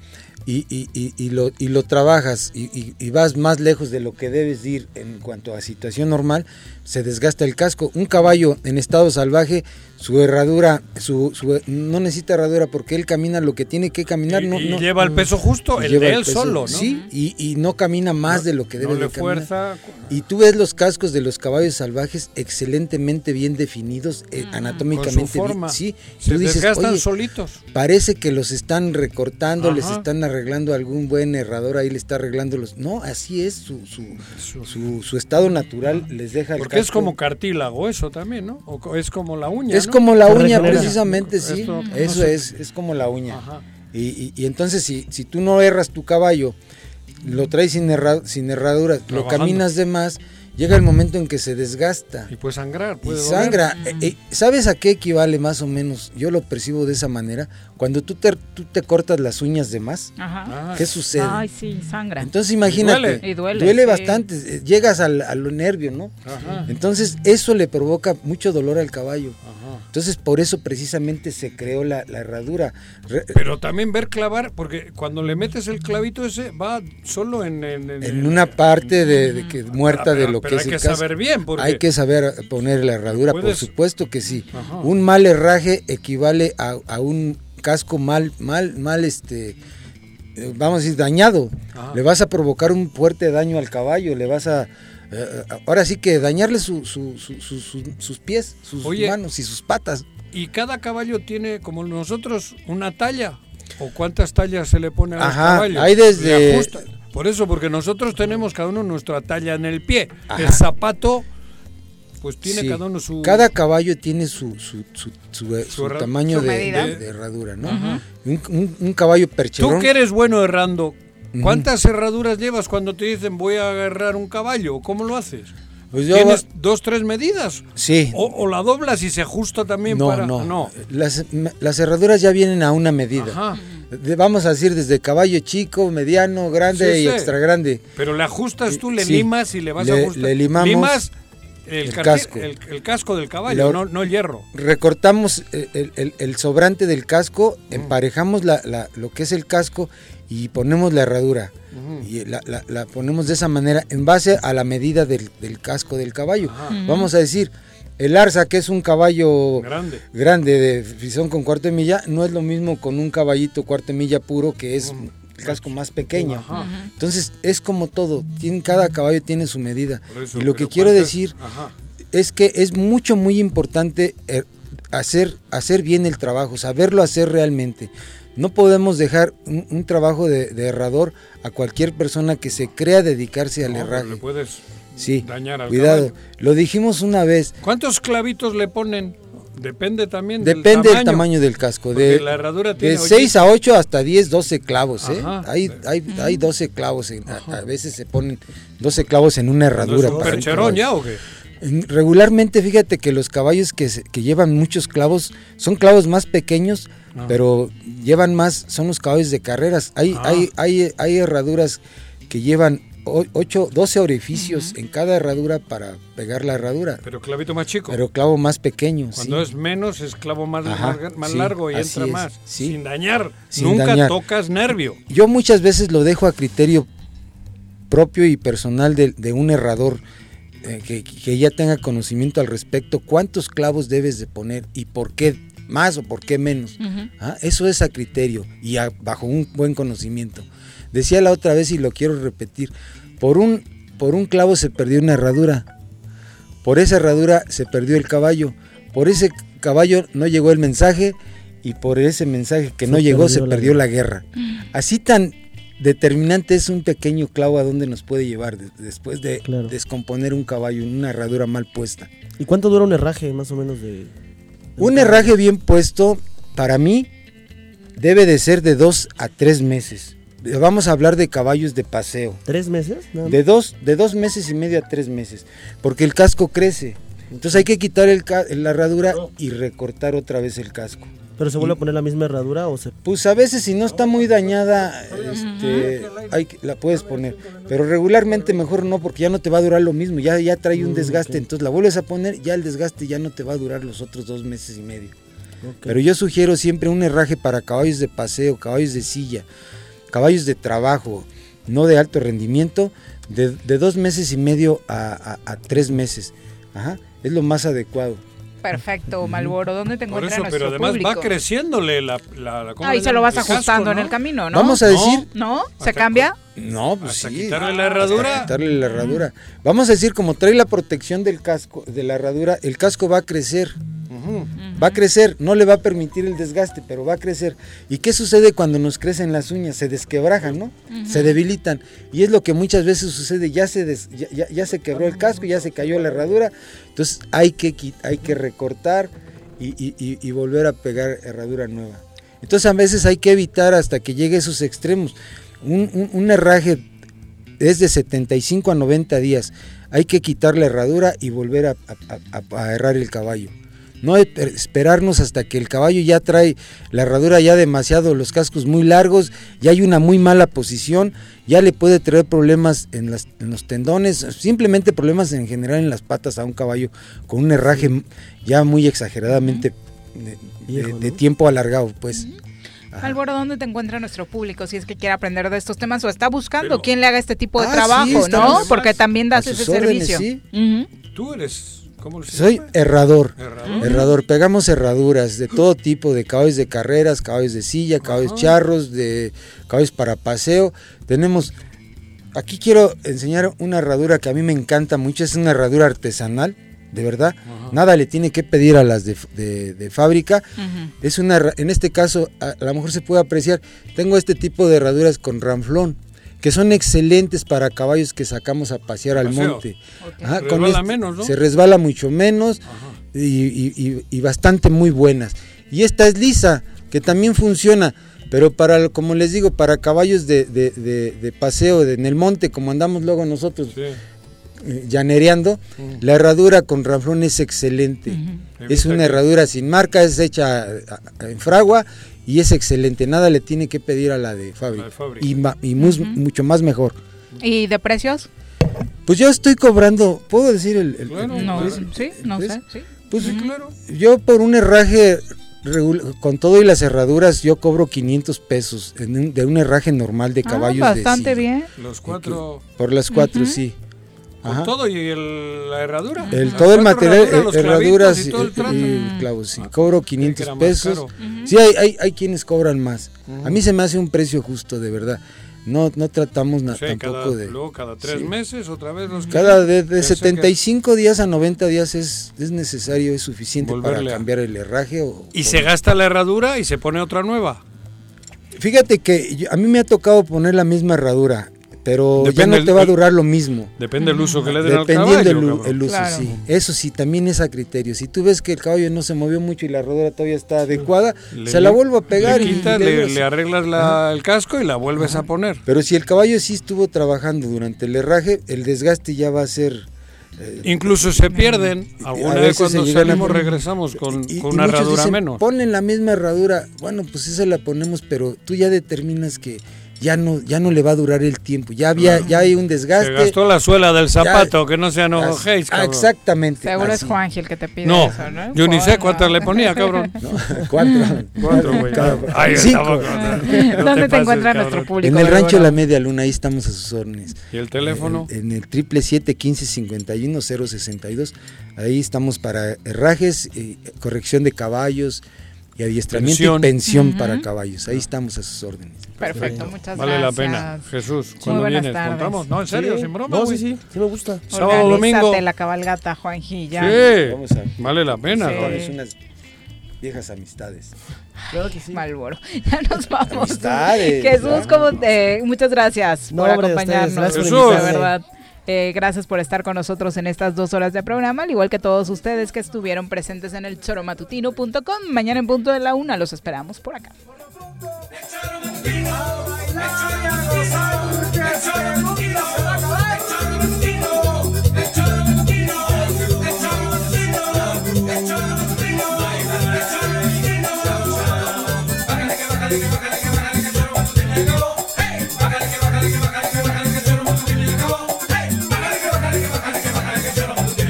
y, y- y- y lo, y lo trabajas y, y- y vas más lejos de lo que debes ir en cuanto a situación normal, se desgasta el casco. Un caballo en estado salvaje, su herradura, su, su- no necesita herradura porque él camina lo que tiene que caminar. Y- no, y no- lleva el peso justo, el lleva de él peso, solo, ¿no? Sí, y, y no camina más de lo que debe no le de caminar. fuerza. Y tú ves los cascos de los caballos salvajes excelentemente bien definidos, eh, anatómicamente. Con su bien. forma. Sí, Se tú dices, desgastan "Oye, solitos". Parece que los están recortando, les están arreglando algún buen herrador ahí, le está arreglando los. No, así es, su, su, su, su estado natural les deja el Porque es como cartílago eso también, ¿no? O es como la uña. Es ¿no? como la uña, regenera. precisamente, sí. Esto, no Eso sé. es, es como la uña. Y, y- y entonces, si, si tú no erras tu caballo, lo traes sin, herra- sin herradura, lo caminas de más, llega el momento en que se desgasta. Y puede sangrar, Y puede sangra. doler. Eh, eh, ¿Sabes a qué equivale más o menos? Yo lo percibo de esa manera. Cuando tú te, tú te cortas las uñas de más, Ajá. ¿qué sucede? Ay, sí, sangra. Entonces imagínate, duele. Y duele, sí. bastante, eh, llegas al, a lo nervio, ¿no? Ajá. Entonces eso le provoca mucho dolor al caballo. Entonces por eso precisamente se creó la, la herradura. Pero también ver clavar, porque cuando le metes el clavito ese, va solo en... En, en- en una parte de, de que muerta pero- de lo pero que hay es el que saber bien, porque- Hay que saber poner la herradura, por supuesto que sí. Ajá. Un mal herraje equivale a, a un casco mal, mal, mal, este, eh, vamos a decir, dañado. Ajá. Le vas a provocar un fuerte daño al caballo, le vas a... eh, ahora sí que dañarle su- su- su- su- su- sus pies, sus Oye. manos y sus patas. Y cada caballo tiene, como nosotros, una talla. ¿O cuántas tallas se le pone a los Ajá, caballos? hay desde-. Por eso, porque nosotros tenemos cada uno nuestra talla en el pie. Ajá. El zapato, pues tiene Sí. cada uno su... Cada caballo tiene su, su, su- su- eh, tamaño su de, medida. de- de herradura, ¿no? Un, un- un caballo percherón. Tú que eres bueno errando, Ujú. ¿Cuántas herraduras llevas cuando te dicen voy a agarrar un caballo? ¿Cómo lo haces? Pues yo ¿Tienes va- dos, tres medidas? Sí. O, o la doblas y se ajusta también No, para... no, Las, me- las herraduras ya vienen a una medida. Ajá. De- vamos a decir desde caballo chico, mediano, grande Sí, y extra grande. Pero le ajustas tú, le Sí. limas y le vas a ajustar. le limamos Limas el, casco. El, el casco del caballo, Lo- no, no el hierro. Recortamos el, el- el- el sobrante del casco, emparejamos la- la- lo que es el casco y ponemos la herradura. Y la, la- la ponemos de esa manera en base a la medida del, del casco del caballo. Vamos a decir, el arza, que es un caballo Grande. grande de fisón con cuarto de milla, no es lo mismo con un caballito cuarto de milla puro que es el casco más pequeño. Ajá. Entonces es como todo, tiene, cada caballo tiene su medida. Por eso, y lo que quiero ¿cuántas? decir Ajá. es que es mucho, muy importante eh, hacer, hacer bien el trabajo, saberlo hacer realmente. No podemos dejar un, un trabajo de, de herrador a cualquier persona que se crea dedicarse al No, herraje. le puedes Sí, dañar al cuidado. caballo. Lo dijimos una vez. ¿Cuántos clavitos le ponen? Depende también del Depende tamaño. del tamaño del casco. De, la herradura tiene de oye- 6 a 8 hasta 10, 12 clavos. ¿eh? Ajá. Hay, hay, hay 12 clavos. en- a, a veces se ponen 12 clavos en una herradura. ¿No es un para un percherón ya o qué? En- Regularmente, fíjate que los caballos que, se- que llevan muchos clavos son clavos más pequeños, Ah. pero llevan más, son los caballos de carreras. Hay, Ah. hay, hay, hay herraduras que llevan 8, 12 orificios en cada herradura para pegar la herradura. Pero clavito más chico. Pero clavo más pequeño. Cuando sí. es menos, es clavo más, Ajá, más, más sí, largo y entra es, más. sí. Sin dañar. Sin Nunca dañar. tocas nervio. Yo muchas veces lo dejo a criterio propio y personal de, de un herrador eh, que, que ya tenga conocimiento al respecto, cuántos clavos debes de poner y por qué más o por qué menos. Ah, Eso es a criterio y a- bajo un buen conocimiento. Decía la otra vez y lo quiero repetir, por un, por un clavo se perdió una herradura, por esa herradura se perdió el caballo, por ese caballo no llegó el mensaje y por ese mensaje que Se no llegó se perdió la perdió la guerra. Así tan determinante es un pequeño clavo a donde nos puede llevar de- después de descomponer un caballo en una herradura mal puesta. ¿Y cuánto dura un herraje más o menos de...? de Un herraje bien puesto, para mí, debe de ser de dos a tres meses. Vamos a hablar de caballos de paseo. ¿Tres meses? Nada De dos, de dos meses y medio a tres meses. Porque el casco crece. Entonces hay que quitar el la herradura y recortar otra vez el casco. ¿Pero se vuelve a poner la misma herradura o se...? Pues a veces si no está muy dañada este, hay, la puedes poner. Pero regularmente mejor no, porque ya no te va a durar lo mismo. Ya, ya trae un Mm, desgaste, ok. entonces la vuelves a poner, ya el desgaste ya no te va a durar los otros dos meses y medio. Ok. Pero yo sugiero siempre un herraje para caballos de paseo, caballos de silla, caballos de trabajo, no de alto rendimiento, de, de dos meses y medio a, a- a tres meses. Ajá, es lo más adecuado. Perfecto, Malboro. ¿Dónde te Por encuentra eso, pero además público? va creciéndole la... la, la- ¿cómo Ahí le se lo vas El casco, ajustando en el camino, ¿no? Vamos a decir- ¿No? ¿Se cambia? No, pues Hasta sí. quitarle la herradura. Hasta quitarle la herradura. Vamos a decir, como trae la protección del casco, de la herradura, el casco va a crecer. Va a crecer, no le va a permitir el desgaste, pero va a crecer. ¿Y qué sucede cuando nos crecen las uñas? Se desquebrajan, ¿no? Se debilitan. Y es lo que muchas veces sucede, ya se, des- ya, ya- ya se quebró el casco, ya se cayó la herradura. Entonces hay que, hay que recortar y, y- y- y volver a pegar herradura nueva. Entonces a veces hay que evitar hasta que llegue a esos extremos. Un, un- un herraje es de 75 a 90 días. Hay que quitar la herradura y volver a, a- a- a herrar el caballo. No esperarnos hasta que el caballo ya trae la herradura ya demasiado, los cascos muy largos, ya hay una muy mala posición, ya le puede traer problemas en, las- en los tendones, simplemente problemas en general en las patas a un caballo con un herraje ya muy exageradamente de, de- de tiempo alargado, pues. Malboro, ¿dónde te encuentra nuestro público si es que quiere aprender de estos temas o está buscando Pero- quién le haga este tipo de Ah, trabajo, sí, ¿no? Porque también das ese órdenes, servicio. sí. Tú eres... ¿Cómo se Soy herrador. Herrador. Herrador. Pegamos herraduras de todo tipo, de caballos de carreras, caballos de silla, caballos charros, de caballos para paseo. Tenemos, aquí quiero enseñar una herradura que a mí me encanta mucho, es una herradura artesanal, de verdad. Nada le tiene que pedir a las de, de- de fábrica. Es una, en este caso, a, a lo mejor se puede apreciar, tengo este tipo de herraduras con ranflón que son excelentes para caballos que sacamos a pasear al Paseo. monte. Ok. Ajá, Se con resbala este- menos, ¿no? Se resbala mucho menos y, y- y- y bastante muy buenas. Y esta es lisa, que también funciona, pero para, como les digo, para caballos de, de- de- de paseo de- en el monte, como andamos luego nosotros eh, llanereando, la herradura con ranflón es excelente. Es una herradura sin marca, es hecha en fragua y es excelente. Nada le tiene que pedir a la de fábrica. fábrica. Y, ma- y mus- Ujú. mucho más mejor. ¿Y de precios? Pues yo estoy cobrando, ¿puedo decir el, el- el No, precio? sí, no ¿Ves? sé, sí. Pues yo por un herraje con todo y las herraduras yo cobro 500 pesos en un- de un herraje normal de Ah, caballos bastante de bien. Los cuatro... Por las cuatro, sí. Con todo y el- la herradura. El, todo el material, eh, herraduras clavitos y, todo el y clavos, sí. Cobro 500 era más pesos. Sí, hay, hay, hay quienes cobran más. A mí se me hace un precio justo, de verdad. No, no tratamos na- Sí, tampoco cada, de... luego cada tres sí. meses otra vez los Cada de, de Ya sé que 75 días a 90 días es, es necesario, es suficiente Volverle para a- cambiar el herraje. O, Y o- se gasta la herradura y se pone otra nueva. Fíjate que a mí me ha tocado poner la misma herradura, pero ya no te va a durar lo mismo. Depende del uso que le den al Dependiendo caballo. el, el uso, sí. Eso sí, también es a criterio. Si tú ves que el caballo no se movió mucho y la herradura todavía está adecuada, Le- se la vuelvo a pegar le, y- quitas, y le, le arreglas la- el casco y la vuelves a poner. Pero si el caballo sí estuvo trabajando durante el herraje, el desgaste ya va a ser... eh, Incluso se pierden. a Alguna vez cuando se llegan a salimos regresamos con, y- con y una herradura dicen, menos. Ponen la misma herradura. Bueno, pues esa la ponemos, pero tú ya determinas que ya no, ya no le va a durar el tiempo. Ya había, ya hay un desgaste. Se gastó la suela del Ya- zapato, que no sean As- ojéis, ah, cabrón. exactamente. Seguro es. Juanji el que te pide No, eso, ¿no? yo ni sé cuántas no. le ponía, cabrón. Cuatro. Cuatro, güey. Ay, cinco. ¿Dónde te pases, encuentra nuestro público? En el rancho? La Media Luna, ahí estamos a sus órdenes. ¿Y el teléfono? En, en el triple siete quince cincuenta y uno cero sesenta y dos. Ahí estamos para herrajes, eh, corrección de caballos y adiestramiento Pensión. y pensión Ujú. para caballos. Ahí estamos a sus órdenes. Perfecto, muchas Vale gracias. la pena. Jesús, Muy cuando buenas vienes, tardes. contamos. No, en serio, Sí. sin broma. No, sí, sí, sí me gusta. Sábado, domingo. la cabalgata, Juanji, ya. Sí, Vamos a- vale la pena. Sí. unas viejas amistades. Claro que sí. Malboro. Ya nos vamos. Amistades, Jesús, como te- muchas gracias No, por hombre, a ustedes, acompañarnos. gracias por invitarme. verdad. Eh, gracias por estar con nosotros en estas dos horas de programa, al igual que todos ustedes que estuvieron presentes en el choromatutino.com. Mañana en punto de la una los esperamos por acá.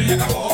Yeah.